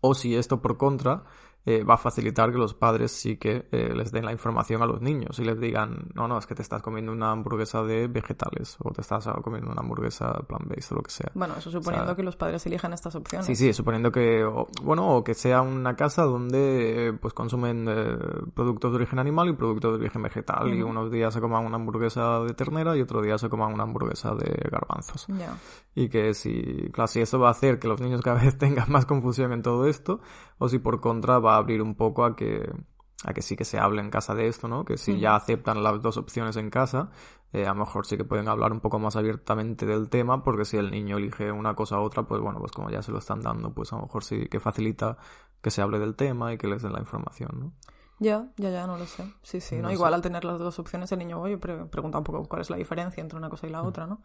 [SPEAKER 2] o si esto por contra eh, va a facilitar que los padres sí que eh, les den la información a los niños y les digan, no, no, es que te estás comiendo una hamburguesa de vegetales o te estás ah, comiendo una hamburguesa plant-based o lo que sea.
[SPEAKER 1] Bueno, eso suponiendo
[SPEAKER 2] O sea,
[SPEAKER 1] que los padres elijan estas opciones.
[SPEAKER 2] Sí, sí, suponiendo que, o- bueno, o que sea una casa donde eh, pues consumen eh, productos de origen animal y productos de origen vegetal y unos días se coman una hamburguesa de ternera y otro día se coman una hamburguesa de garbanzos. Y que si, claro, si eso va a hacer que los niños cada vez [laughs] tengan más confusión en todo esto, o si por contra va a abrir un poco a que, a que sí que se hable en casa de esto, ¿no? Que si ya aceptan las dos opciones en casa, eh, a lo mejor sí que pueden hablar un poco más abiertamente del tema, porque si el niño elige una cosa u otra, pues bueno, pues como ya se lo están dando, pues a lo mejor sí que facilita que se hable del tema y que les den la información, ¿no?
[SPEAKER 1] Ya, ya, ya, no lo sé. Sí, sí,
[SPEAKER 2] No
[SPEAKER 1] ¿no?
[SPEAKER 2] sé.
[SPEAKER 1] Igual al tener las dos opciones, el niño, oye, pre- pregunta un poco cuál es la diferencia entre una cosa y la otra, ¿no?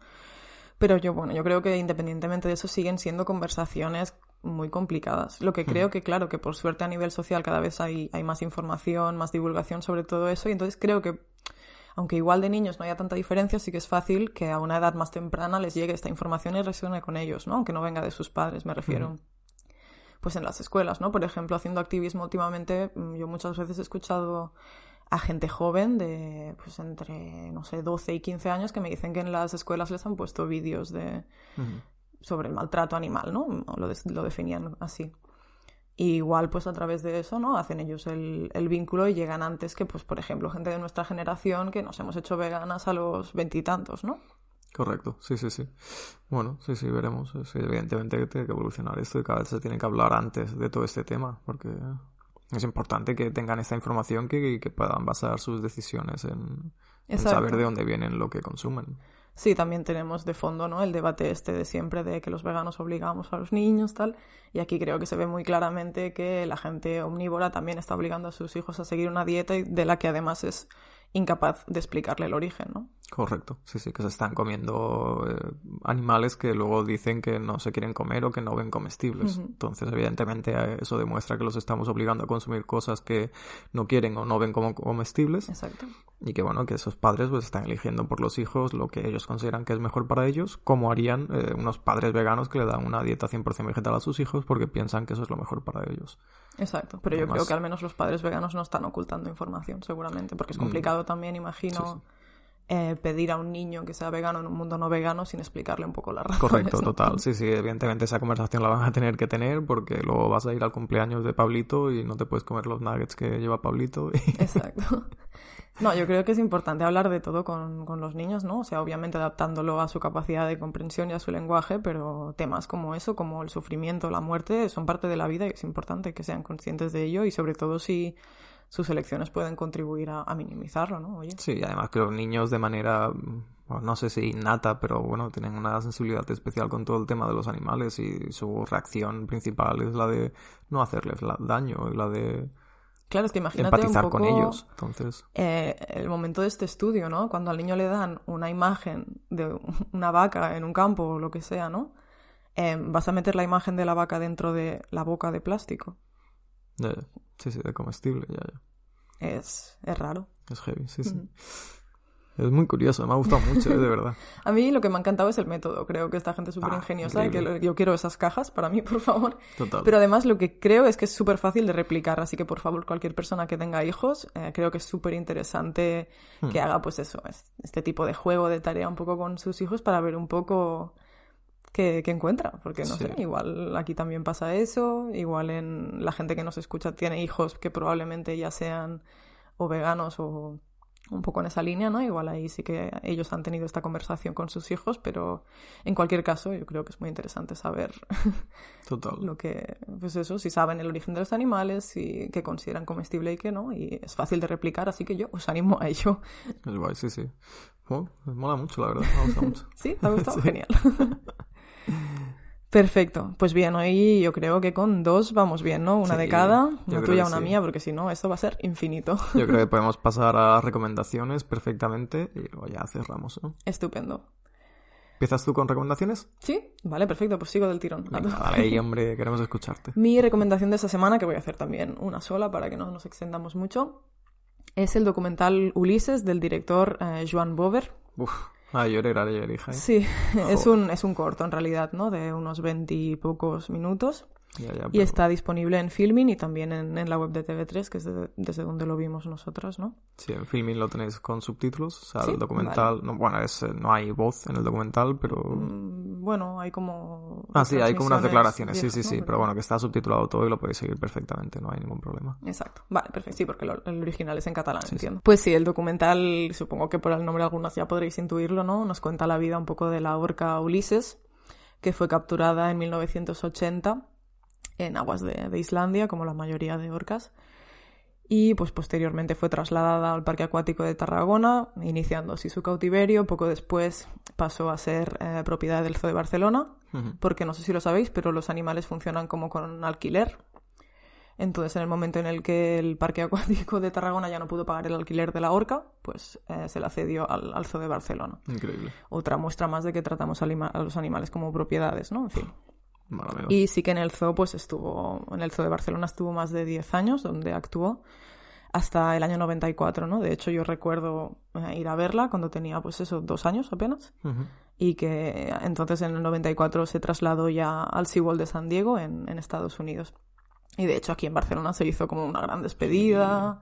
[SPEAKER 1] Pero yo, bueno, yo creo que independientemente de eso siguen siendo conversaciones muy complicadas. Lo que creo que, claro, que por suerte a nivel social cada vez hay, hay más información, más divulgación sobre todo eso, y entonces creo que, aunque igual de niños no haya tanta diferencia, sí que es fácil que a una edad más temprana les llegue esta información y resuene con ellos, ¿no? Aunque no venga de sus padres, me refiero. Pues en las escuelas, ¿no? Por ejemplo, haciendo activismo últimamente, mm, yo muchas veces he escuchado a gente joven de, pues entre, no sé, 12 y 15 años que me dicen que en las escuelas les han puesto vídeos de,
[SPEAKER 2] Ujú.
[SPEAKER 1] Sobre el maltrato animal, ¿no? Lo, des- lo definían así. Y igual, pues a través de eso, ¿no? Hacen ellos el, el vínculo y llegan antes que, pues, por ejemplo, gente de nuestra generación que nos hemos hecho veganas a los veintitantos, ¿no?
[SPEAKER 2] Correcto, sí, sí, sí. Bueno, sí, sí, veremos. Sí, evidentemente que tiene que evolucionar esto y cada vez se tiene que hablar antes de todo este tema, porque es importante que tengan esta información que, y que puedan basar sus decisiones en, en saber de dónde vienen lo que consumen.
[SPEAKER 1] Sí, también tenemos de fondo, ¿no? El debate este de siempre de que los veganos obligamos a los niños, tal. Y aquí creo que se ve muy claramente que la gente omnívora también está obligando a sus hijos a seguir una dieta de la que además es incapaz de explicarle el origen, ¿no?
[SPEAKER 2] Correcto, sí, sí, que se están comiendo eh, animales que luego dicen que no se quieren comer o que no ven comestibles. Entonces, evidentemente, eh, eso demuestra que los estamos obligando a consumir cosas que no quieren o no ven como comestibles.
[SPEAKER 1] Exacto.
[SPEAKER 2] Y que bueno, que esos padres pues están eligiendo por los hijos lo que ellos consideran que es mejor para ellos, como harían eh, unos padres veganos que le dan una dieta 100% vegetal a sus hijos porque piensan que eso es lo mejor para ellos.
[SPEAKER 1] Exacto. Pero yo creo que al menos los padres veganos no están ocultando información, seguramente, porque es
[SPEAKER 2] Mm.
[SPEAKER 1] complicado también, imagino,
[SPEAKER 2] Sí, sí.
[SPEAKER 1] Eh, pedir a un niño que sea vegano en un mundo no vegano sin explicarle un poco las razones.
[SPEAKER 2] Correcto,
[SPEAKER 1] ¿no?
[SPEAKER 2] total. Sí, sí, evidentemente esa conversación la van a tener que tener porque luego vas a ir al cumpleaños de Pablito y no te puedes comer los nuggets que lleva Pablito. y- [laughs]
[SPEAKER 1] Exacto. No, yo creo que es importante hablar de todo con, con los niños, ¿no? O sea, obviamente adaptándolo a su capacidad de comprensión y a su lenguaje, pero temas como eso, como el sufrimiento, la muerte, son parte de la vida y es importante que sean conscientes de ello y sobre todo si sus elecciones pueden contribuir a, a minimizarlo, ¿no? Oye.
[SPEAKER 2] Sí, además que los niños de manera, bueno, no sé si innata, pero bueno, tienen una sensibilidad especial con todo el tema de los animales y su reacción principal es la de no hacerles daño y la de
[SPEAKER 1] Claro, es que imagínate
[SPEAKER 2] empatizar
[SPEAKER 1] un poco
[SPEAKER 2] con ellos. Entonces,
[SPEAKER 1] eh, el momento de este estudio, ¿no? Cuando al niño le dan una imagen de una vaca en un campo o lo que sea, ¿no? Eh, vas a meter la imagen de la vaca dentro de la boca de plástico.
[SPEAKER 2] Ya, ya. sí, sí, de comestible, ya, ya.
[SPEAKER 1] Es, es raro.
[SPEAKER 2] Es heavy, sí, sí. Es muy curioso, me ha gustado mucho, eh, de verdad. [laughs]
[SPEAKER 1] A mí lo que me ha encantado es el método. Creo que esta gente es súper ingeniosa y que lo- yo quiero esas cajas para mí, [laughs] por favor.
[SPEAKER 2] Total.
[SPEAKER 1] Pero además lo que creo es que es súper fácil de replicar, así que por favor cualquier persona que tenga hijos, eh, creo que es súper interesante
[SPEAKER 2] Hmm.
[SPEAKER 1] que haga pues eso, es- este tipo de juego, de tarea un poco con sus hijos para ver un poco qué encuentra, porque no
[SPEAKER 2] Sí.
[SPEAKER 1] sé, igual aquí también pasa eso, igual en la gente que nos escucha tiene hijos que probablemente ya sean o veganos o un poco en esa línea, ¿no? Igual ahí sí que ellos han tenido esta conversación con sus hijos, pero en cualquier caso yo creo que es muy interesante saber [laughs]
[SPEAKER 2] Total.
[SPEAKER 1] lo que, pues eso, si saben el origen de los animales, y qué consideran comestible y qué no, y es fácil de replicar, así que yo os animo a ello.
[SPEAKER 2] Es guay, sí, sí. Oh, mola mucho, la verdad. Me gusta mucho. [laughs]
[SPEAKER 1] ¿Sí? ¿Te ha gustado? [laughs]
[SPEAKER 2] Sí.
[SPEAKER 1] Genial. Perfecto. Pues bien, hoy yo creo que con dos vamos bien, ¿no? Una
[SPEAKER 2] Sí,
[SPEAKER 1] de cada, una tuya, una
[SPEAKER 2] sí.
[SPEAKER 1] mía, porque si no, esto va a ser infinito.
[SPEAKER 2] Yo creo que [laughs] podemos pasar a recomendaciones perfectamente y luego ya cerramos, ¿no?
[SPEAKER 1] Estupendo.
[SPEAKER 2] ¿Empiezas tú con recomendaciones?
[SPEAKER 1] ¿Sí? Vale, perfecto, pues sigo del tirón.
[SPEAKER 2] Venga, ahí, hombre, queremos escucharte.
[SPEAKER 1] Mi recomendación de esta semana, que voy a hacer también una sola para que no nos extendamos mucho, es el documental Ulises del director eh, Joan Bover.
[SPEAKER 2] Uf, ah, llorar ayer, hija. ¿eh?
[SPEAKER 1] Sí, [laughs] es un, es un corto en realidad, ¿no? De unos veintipocos minutos.
[SPEAKER 2] Ya, ya,
[SPEAKER 1] Y está disponible en Filmin y también en, en la web de TV3, que es de- desde donde lo vimos nosotras, ¿no?
[SPEAKER 2] Sí, en Filmin lo tenéis con subtítulos. O sea,
[SPEAKER 1] Sí,
[SPEAKER 2] el documental. No, bueno, es, eh, no hay voz en el documental, pero.
[SPEAKER 1] Mm, Bueno, hay como...
[SPEAKER 2] Ah, sí, hay como unas declaraciones. Sí,
[SPEAKER 1] viejas,
[SPEAKER 2] sí,
[SPEAKER 1] ¿no?
[SPEAKER 2] sí.
[SPEAKER 1] Pero-
[SPEAKER 2] bueno, que está subtitulado todo y lo podéis seguir perfectamente, no hay ningún problema.
[SPEAKER 1] Exacto. Vale, perfecto. Sí, porque lo- el original es en catalán,
[SPEAKER 2] Sí,
[SPEAKER 1] entiendo. Pues sí, el documental, supongo que por el nombre de algunas ya podréis intuirlo, ¿no? Nos cuenta la vida un poco de la orca Ulises, que fue capturada en 1980 en aguas de, de Islandia, como la mayoría de orcas. Y pues posteriormente fue trasladada al Parque Acuático de Tarragona, iniciando así su cautiverio. Poco después pasó a ser eh, propiedad del Zoo de Barcelona, porque no sé si lo sabéis, pero los animales funcionan como con alquiler. Entonces, en el momento en el que el Parque [laughs] Acuático de Tarragona ya no pudo pagar el alquiler de la orca, pues eh, se la cedió al, al Zoo de Barcelona.
[SPEAKER 2] Increíble.
[SPEAKER 1] Otra muestra más de que tratamos a los animales como propiedades, ¿no? En fin. Y sí que en el zoo, pues estuvo, en el zoo de Barcelona estuvo más de 10 años, donde actuó, hasta el año 94, ¿no? De hecho, yo recuerdo eh, ir a verla cuando tenía, pues eso, dos años apenas y que entonces en el 94 se trasladó ya al SeaWorld de San Diego en, en Estados Unidos. Y de hecho aquí en Barcelona se hizo como una gran despedida,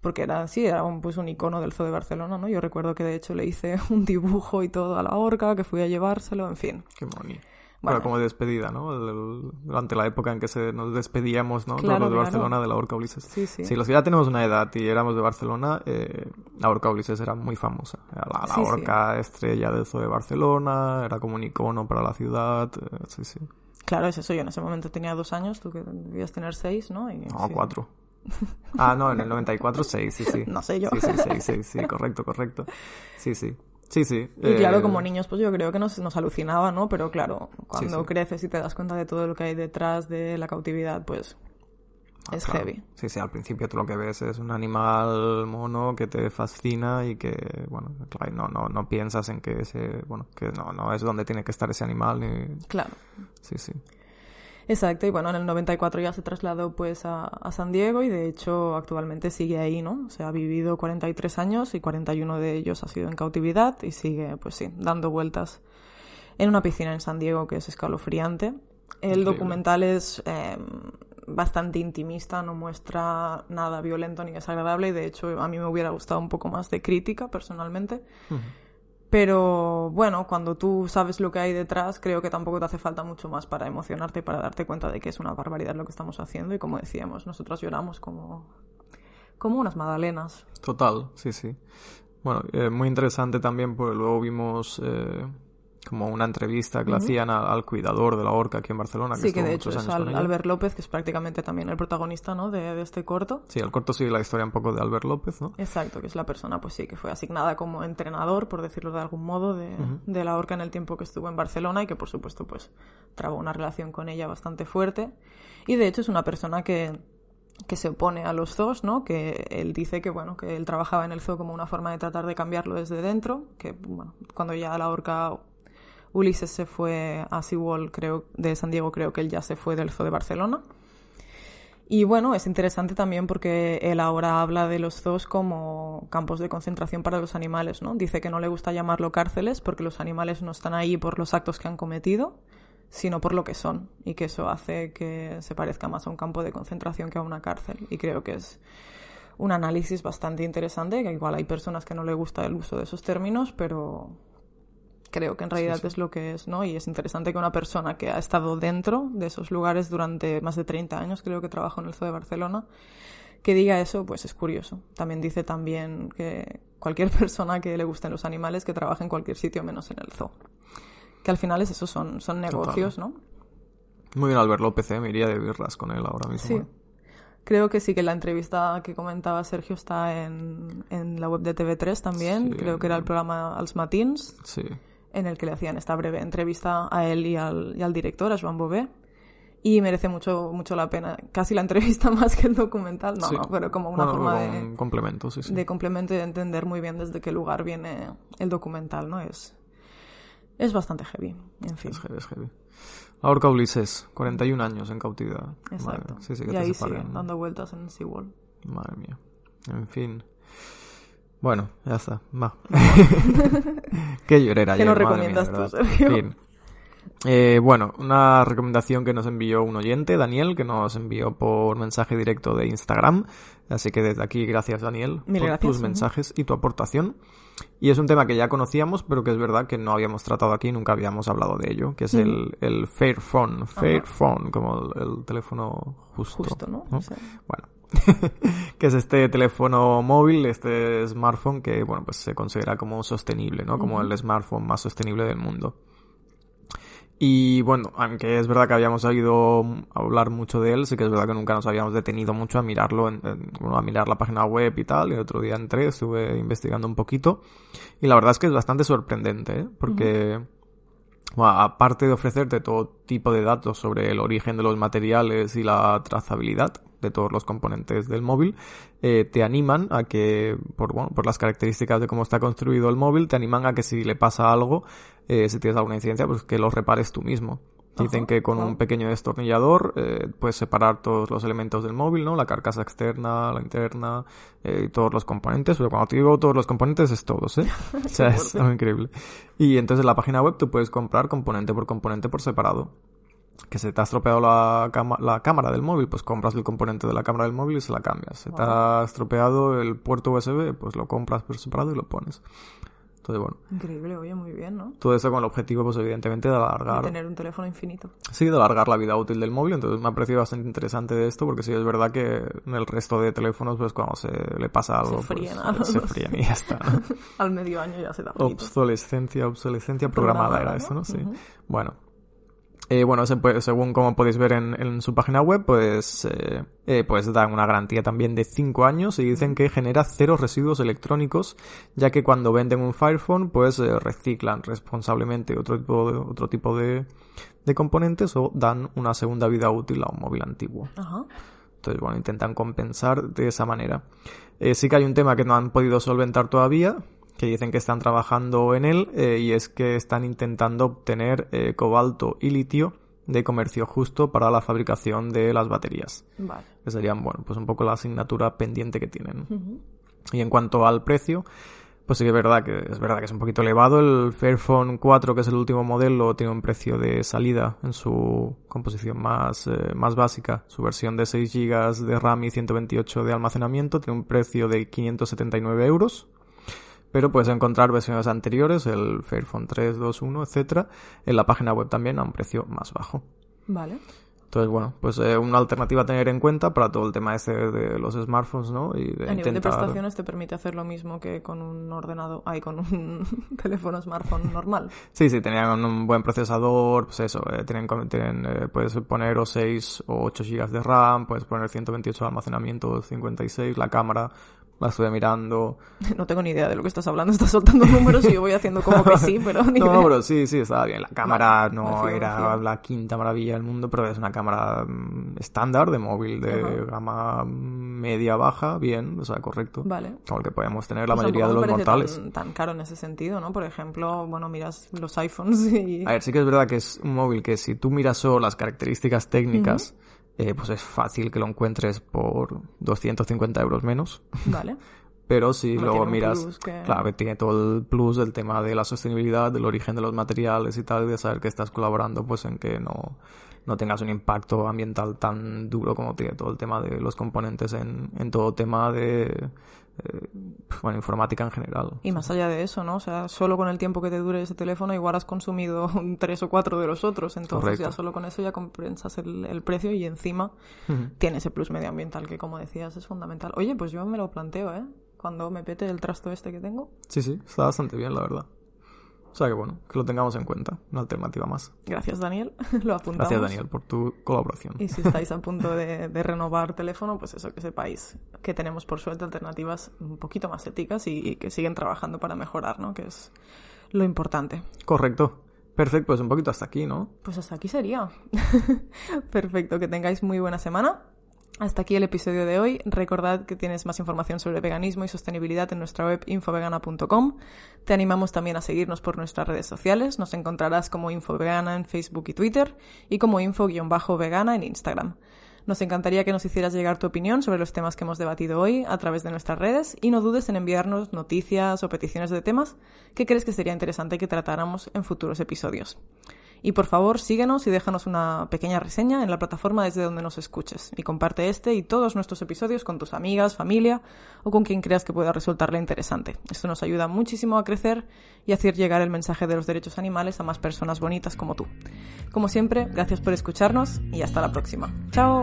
[SPEAKER 1] porque era, sí, era un, pues un icono del Zoo de Barcelona, ¿no? Yo recuerdo que de hecho le hice [laughs] un dibujo y todo a la orca, que fui a llevárselo, en fin.
[SPEAKER 2] Qué moni.
[SPEAKER 1] Bueno.
[SPEAKER 2] Bueno, como despedida, ¿no? El- el- durante la época en que se nos despedíamos, ¿no?
[SPEAKER 1] Claro,
[SPEAKER 2] Todos los de
[SPEAKER 1] claro.
[SPEAKER 2] Barcelona de la Orca Ulises.
[SPEAKER 1] Sí, sí.
[SPEAKER 2] Si los que ya tenemos una edad y éramos de Barcelona, eh, la Orca Ulises era muy famosa. Era la, la
[SPEAKER 1] Sí, sí.
[SPEAKER 2] orca estrella del Zoo de Barcelona, era como un icono para la ciudad. eh, sí, sí.
[SPEAKER 1] Claro, es eso. Yo en ese momento tenía dos años, tú que debías tener seis, ¿no? Y,
[SPEAKER 2] No,
[SPEAKER 1] sí.
[SPEAKER 2] cuatro. Ah, no, en el 94, seis, sí, sí. [laughs]
[SPEAKER 1] No sé yo.
[SPEAKER 2] Sí, sí, seis, seis, sí, correcto, correcto. Sí, sí. Sí, sí.
[SPEAKER 1] Y claro,
[SPEAKER 2] eh,
[SPEAKER 1] como niños, pues yo creo que nos, nos alucinaba, ¿no? Pero claro, cuando
[SPEAKER 2] sí.
[SPEAKER 1] creces y te das cuenta de todo lo que hay detrás de la cautividad, pues es
[SPEAKER 2] claro.
[SPEAKER 1] heavy.
[SPEAKER 2] Sí, sí, al principio tú lo que ves es un animal mono que te fascina y que, bueno, claro, no, no, no piensas en que ese, bueno, que no, no es donde tiene que estar ese animal ni...
[SPEAKER 1] Claro.
[SPEAKER 2] Sí, sí.
[SPEAKER 1] Exacto, y bueno, en el 94 ya se trasladó pues a, a San Diego y de hecho actualmente sigue ahí, ¿no? O sea, ha vivido 43 años y 41 de ellos ha sido en cautividad y sigue, pues sí, dando vueltas en una piscina en San Diego que es escalofriante. El
[SPEAKER 2] Increíble.
[SPEAKER 1] documental es eh, bastante intimista, no muestra nada violento ni desagradable y de hecho a mí me hubiera gustado un poco más de crítica personalmente.
[SPEAKER 2] Ujú.
[SPEAKER 1] Pero bueno, cuando tú sabes lo que hay detrás, creo que tampoco te hace falta mucho más para emocionarte y para darte cuenta de que es una barbaridad lo que estamos haciendo. Y como decíamos, nosotras lloramos como, como unas magdalenas.
[SPEAKER 2] Total, sí, sí. Bueno, eh, muy interesante también porque luego vimos eh, como una entrevista que le
[SPEAKER 1] Ujú.
[SPEAKER 2] hacían al, al cuidador de la orca aquí en Barcelona.
[SPEAKER 1] Sí, que de hecho es Al-. Albert López, que es prácticamente también el protagonista ¿no? de, de este corto.
[SPEAKER 2] Sí, el corto sigue la historia un poco de Albert López, ¿no?
[SPEAKER 1] Exacto, que es la persona, pues sí, que fue asignada como entrenador, por decirlo de algún modo, de, de la orca en el tiempo que estuvo en Barcelona y que por supuesto pues trabó una relación con ella bastante fuerte. Y de hecho es una persona que, que se opone a los zoos, ¿no? Que él dice que bueno, que él trabajaba en el zoo como una forma de tratar de cambiarlo desde dentro, que bueno, cuando ya la orca Ulises se fue a SeaWorld, creo, de San Diego, creo que él ya se fue del zoo de Barcelona. Y bueno, es interesante también porque él ahora habla de los zoos como campos de concentración para los animales, ¿no? Dice que no le gusta llamarlo cárceles porque los animales no están ahí por los actos que han cometido, sino por lo que son, y que eso hace que se parezca más a un campo de concentración que a una cárcel. Y creo que es un análisis bastante interesante, que igual hay personas que no le gusta el uso de esos términos, pero creo que en realidad
[SPEAKER 2] sí.
[SPEAKER 1] es lo que es, ¿no? Y es interesante que una persona que ha estado dentro de esos lugares durante más de 30 años, creo que trabajó en el Zoo de Barcelona, que diga eso, pues es curioso. También dice también que cualquier [laughs] persona que le gusten los animales que trabaje en cualquier sitio menos en el zoo. Que al final es eso, son, son negocios, ¿no?
[SPEAKER 2] Muy bien, Albert López, ¿eh? me iría de birras con él ahora mismo.
[SPEAKER 1] Sí.
[SPEAKER 2] ¿eh?
[SPEAKER 1] Creo que sí, que la entrevista que comentaba Sergio está en, en la web de TV3 también.
[SPEAKER 2] Sí.
[SPEAKER 1] Creo que era el programa Als Matins,
[SPEAKER 2] Sí.
[SPEAKER 1] En el que le hacían esta breve entrevista a él y al, y al director, a Joan Bové. Y merece mucho, mucho la pena. Casi la entrevista [laughs] más que el documental, no,
[SPEAKER 2] Sí.
[SPEAKER 1] no, pero como una
[SPEAKER 2] Bueno,
[SPEAKER 1] forma de,
[SPEAKER 2] complemento, sí, sí.
[SPEAKER 1] de complemento y de entender muy bien desde qué lugar viene el documental, ¿no? Es, es bastante heavy, en fin.
[SPEAKER 2] Es heavy, es heavy. La orca Ulises, 41 años en cautividad.
[SPEAKER 1] Exacto.
[SPEAKER 2] Madre, sí, sí, que
[SPEAKER 1] y
[SPEAKER 2] te
[SPEAKER 1] ahí sigue, dando vueltas en SeaWorld.
[SPEAKER 2] Madre mía. En fin. Bueno, ya está. Va. [laughs] Qué llorera
[SPEAKER 1] ¿Qué
[SPEAKER 2] ayer,
[SPEAKER 1] nos recomiendas
[SPEAKER 2] mía,
[SPEAKER 1] tú. Sergio?
[SPEAKER 2] Fin. Eh, bueno, una recomendación que nos envió un oyente, Daniel, que nos envió por mensaje directo de Instagram. Así que desde aquí, gracias Daniel
[SPEAKER 1] Mil
[SPEAKER 2] por
[SPEAKER 1] gracias,
[SPEAKER 2] tus
[SPEAKER 1] ujú.
[SPEAKER 2] mensajes y tu aportación. Y es un tema que ya conocíamos, pero que es verdad que no habíamos tratado aquí, nunca habíamos hablado de ello, que es el, el Fairphone, Fairphone, como el, el teléfono justo.
[SPEAKER 1] Justo, ¿no?
[SPEAKER 2] ¿no?
[SPEAKER 1] O sea,
[SPEAKER 2] Bueno, [laughs] que es este teléfono móvil, este smartphone que, bueno, pues se considera como sostenible, ¿no? Como el smartphone más sostenible del mundo. Y bueno, aunque es verdad que habíamos oído hablar mucho de él, sí que es verdad que nunca nos habíamos detenido mucho a mirarlo, en- en- bueno, a mirar la página web y tal. Y el otro día entré, estuve investigando un poquito. Y la verdad es que es bastante sorprendente, ¿eh? Porque, bueno, aparte de ofrecerte todo tipo de datos sobre el origen de los materiales y la trazabilidad de todos los componentes del móvil, eh, te animan a que, por, bueno, por las características de cómo está construido el móvil, te animan a que si le pasa algo, eh, si tienes alguna incidencia, pues que lo repares tú mismo. Dicen
[SPEAKER 1] Ajá,
[SPEAKER 2] que con un pequeño destornillador eh, puedes separar todos los elementos del móvil, ¿no? La carcasa externa, la interna, eh, todos los componentes. Pero cuando te digo todos los componentes es todos, [laughs] ¿eh? o sea, es algo increíble. Y entonces en la página web tú puedes comprar componente por componente por separado. Que se te ha estropeado la, la cámara del móvil, pues compras el componente de la cámara del móvil y se la cambias. Se te ha estropeado el puerto USB, pues lo compras por separado y lo pones. Entonces, bueno,
[SPEAKER 1] increíble, oye, muy bien, ¿no?
[SPEAKER 2] todo esto con el objetivo, pues evidentemente, de alargar
[SPEAKER 1] tener un teléfono infinito.
[SPEAKER 2] Sí, de alargar la vida útil del móvil, entonces me ha parecido bastante interesante de esto, porque sí es verdad que en el resto de teléfonos, pues cuando se le pasa algo, pues,
[SPEAKER 1] fríen a los
[SPEAKER 2] se fríen y ya está. ¿no? [laughs]
[SPEAKER 1] Al medio año ya se da.
[SPEAKER 2] Obsolescencia, obsolescencia programada
[SPEAKER 1] Programada,
[SPEAKER 2] era
[SPEAKER 1] ¿no?
[SPEAKER 2] esto, ¿no? Sí.
[SPEAKER 1] Ujú.
[SPEAKER 2] Bueno. Eh, bueno, según como podéis ver en, en su página web, pues, eh, eh, pues dan una garantía también de 5 años y dicen que genera cero residuos electrónicos, ya que cuando venden un Firephone, pues eh, reciclan responsablemente otro tipo de, otro tipo de, de componentes o dan una segunda vida útil a un móvil antiguo.
[SPEAKER 1] Ajá.
[SPEAKER 2] Entonces, bueno, intentan compensar de esa manera. Eh, sí que hay un tema que no han podido solventar todavía, que dicen que están trabajando en él, eh, y es que están intentando obtener eh, cobalto y litio de comercio justo para la fabricación de las baterías.
[SPEAKER 1] Vale.
[SPEAKER 2] Que serían, bueno, pues un poco la asignatura pendiente que tienen. Y en cuanto al precio, pues sí que es verdad que es verdad que es un poquito elevado. El Fairphone 4, que es el último modelo, tiene un precio de salida en su composición más, eh, más básica. Su versión de 6 GB de RAM y 128 de almacenamiento tiene un precio de 579 euros. Pero puedes encontrar versiones anteriores, el Fairphone 3, 2, 1, etcétera, en la página web también a un precio más bajo.
[SPEAKER 1] Vale.
[SPEAKER 2] Entonces, bueno, pues eh, una alternativa a tener en cuenta para todo el tema este de los smartphones, ¿no? Y de
[SPEAKER 1] A nivel de
[SPEAKER 2] intentar...
[SPEAKER 1] prestaciones te permite hacer lo mismo que con un ordenador, ay, con un [laughs] teléfono smartphone normal. [laughs]
[SPEAKER 2] Sí, sí, tenían un buen procesador, pues eso, eh, tienen, tienen, eh, puedes poner o 6 o 8 GB de RAM, puedes poner 128 de almacenamiento, 56, la cámara, la estuve mirando. [laughs]
[SPEAKER 1] No tengo ni idea de lo que estás hablando, estás soltando números y yo voy haciendo como que sí, [laughs] pero ni
[SPEAKER 2] No,
[SPEAKER 1] idea.
[SPEAKER 2] pero sí, sí, estaba bien. La cámara
[SPEAKER 1] Vale,
[SPEAKER 2] no
[SPEAKER 1] fío,
[SPEAKER 2] era la quinta maravilla del mundo, pero es una cámara mm, estándar de móvil de
[SPEAKER 1] Ajá.
[SPEAKER 2] gama media-baja, bien, o sea, correcto.
[SPEAKER 1] Vale.
[SPEAKER 2] Como el que podemos tener la
[SPEAKER 1] Pues
[SPEAKER 2] mayoría de los mortales.
[SPEAKER 1] Tan, tan caro en ese sentido, ¿no? Por ejemplo, bueno, miras los iPhones y...
[SPEAKER 2] A ver, sí que es verdad que es un móvil que si tú miras solo las características técnicas, eh, pues es fácil que lo encuentres por 250 euros menos.
[SPEAKER 1] Vale. [laughs]
[SPEAKER 2] Pero si luego miras,
[SPEAKER 1] que-
[SPEAKER 2] claro, que tiene todo el plus del tema de la sostenibilidad, del origen de los materiales y tal, de saber que estás colaborando pues en que no, no tengas un impacto ambiental tan duro como tiene todo el tema de los componentes en, en todo tema de, eh, bueno, informática en general.
[SPEAKER 1] Y más allá de eso, ¿no? O sea, solo con el tiempo que te dure ese teléfono igual has consumido [laughs] tres o cuatro de los otros. Entonces
[SPEAKER 2] Correcto.
[SPEAKER 1] ya solo con eso ya compensas el, el precio y encima tiene ese plus medioambiental que, como decías, es fundamental. Oye, pues yo me lo planteo, ¿eh? Cuando me pete el trasto este que tengo.
[SPEAKER 2] Sí, sí, está bastante bien, la verdad. O sea que bueno, que lo tengamos en cuenta, una alternativa más.
[SPEAKER 1] Gracias, Daniel. [laughs] lo apuntamos.
[SPEAKER 2] Gracias, Daniel, por tu colaboración.
[SPEAKER 1] Y si estáis a punto de, de renovar teléfono, pues eso, que sepáis que tenemos por suerte alternativas un poquito más éticas y, y que siguen trabajando para mejorar, ¿no? Que es lo importante.
[SPEAKER 2] Correcto. Perfecto, pues un poquito hasta aquí, ¿no?
[SPEAKER 1] Pues hasta aquí sería. [laughs] Perfecto, que tengáis muy buena semana. Hasta aquí el episodio de hoy. Recordad que tienes más información sobre veganismo y sostenibilidad en nuestra web infovegana.com. Te animamos también a seguirnos por nuestras redes sociales. Nos encontrarás como Infovegana en Facebook y Twitter y como info-vegana en Instagram. Nos encantaría que nos hicieras llegar tu opinión sobre los temas que hemos debatido hoy a través de nuestras redes y no dudes en enviarnos noticias o peticiones de temas que crees que sería interesante que tratáramos en futuros episodios. Y por favor, síguenos y déjanos una pequeña reseña en la plataforma desde donde nos escuches. Y comparte este y todos nuestros episodios con tus amigas, familia o con quien creas que pueda resultarle interesante. Esto nos ayuda muchísimo a crecer y a hacer llegar el mensaje de los derechos animales a más personas bonitas como tú. Como siempre, gracias por escucharnos y hasta la próxima. ¡Chao!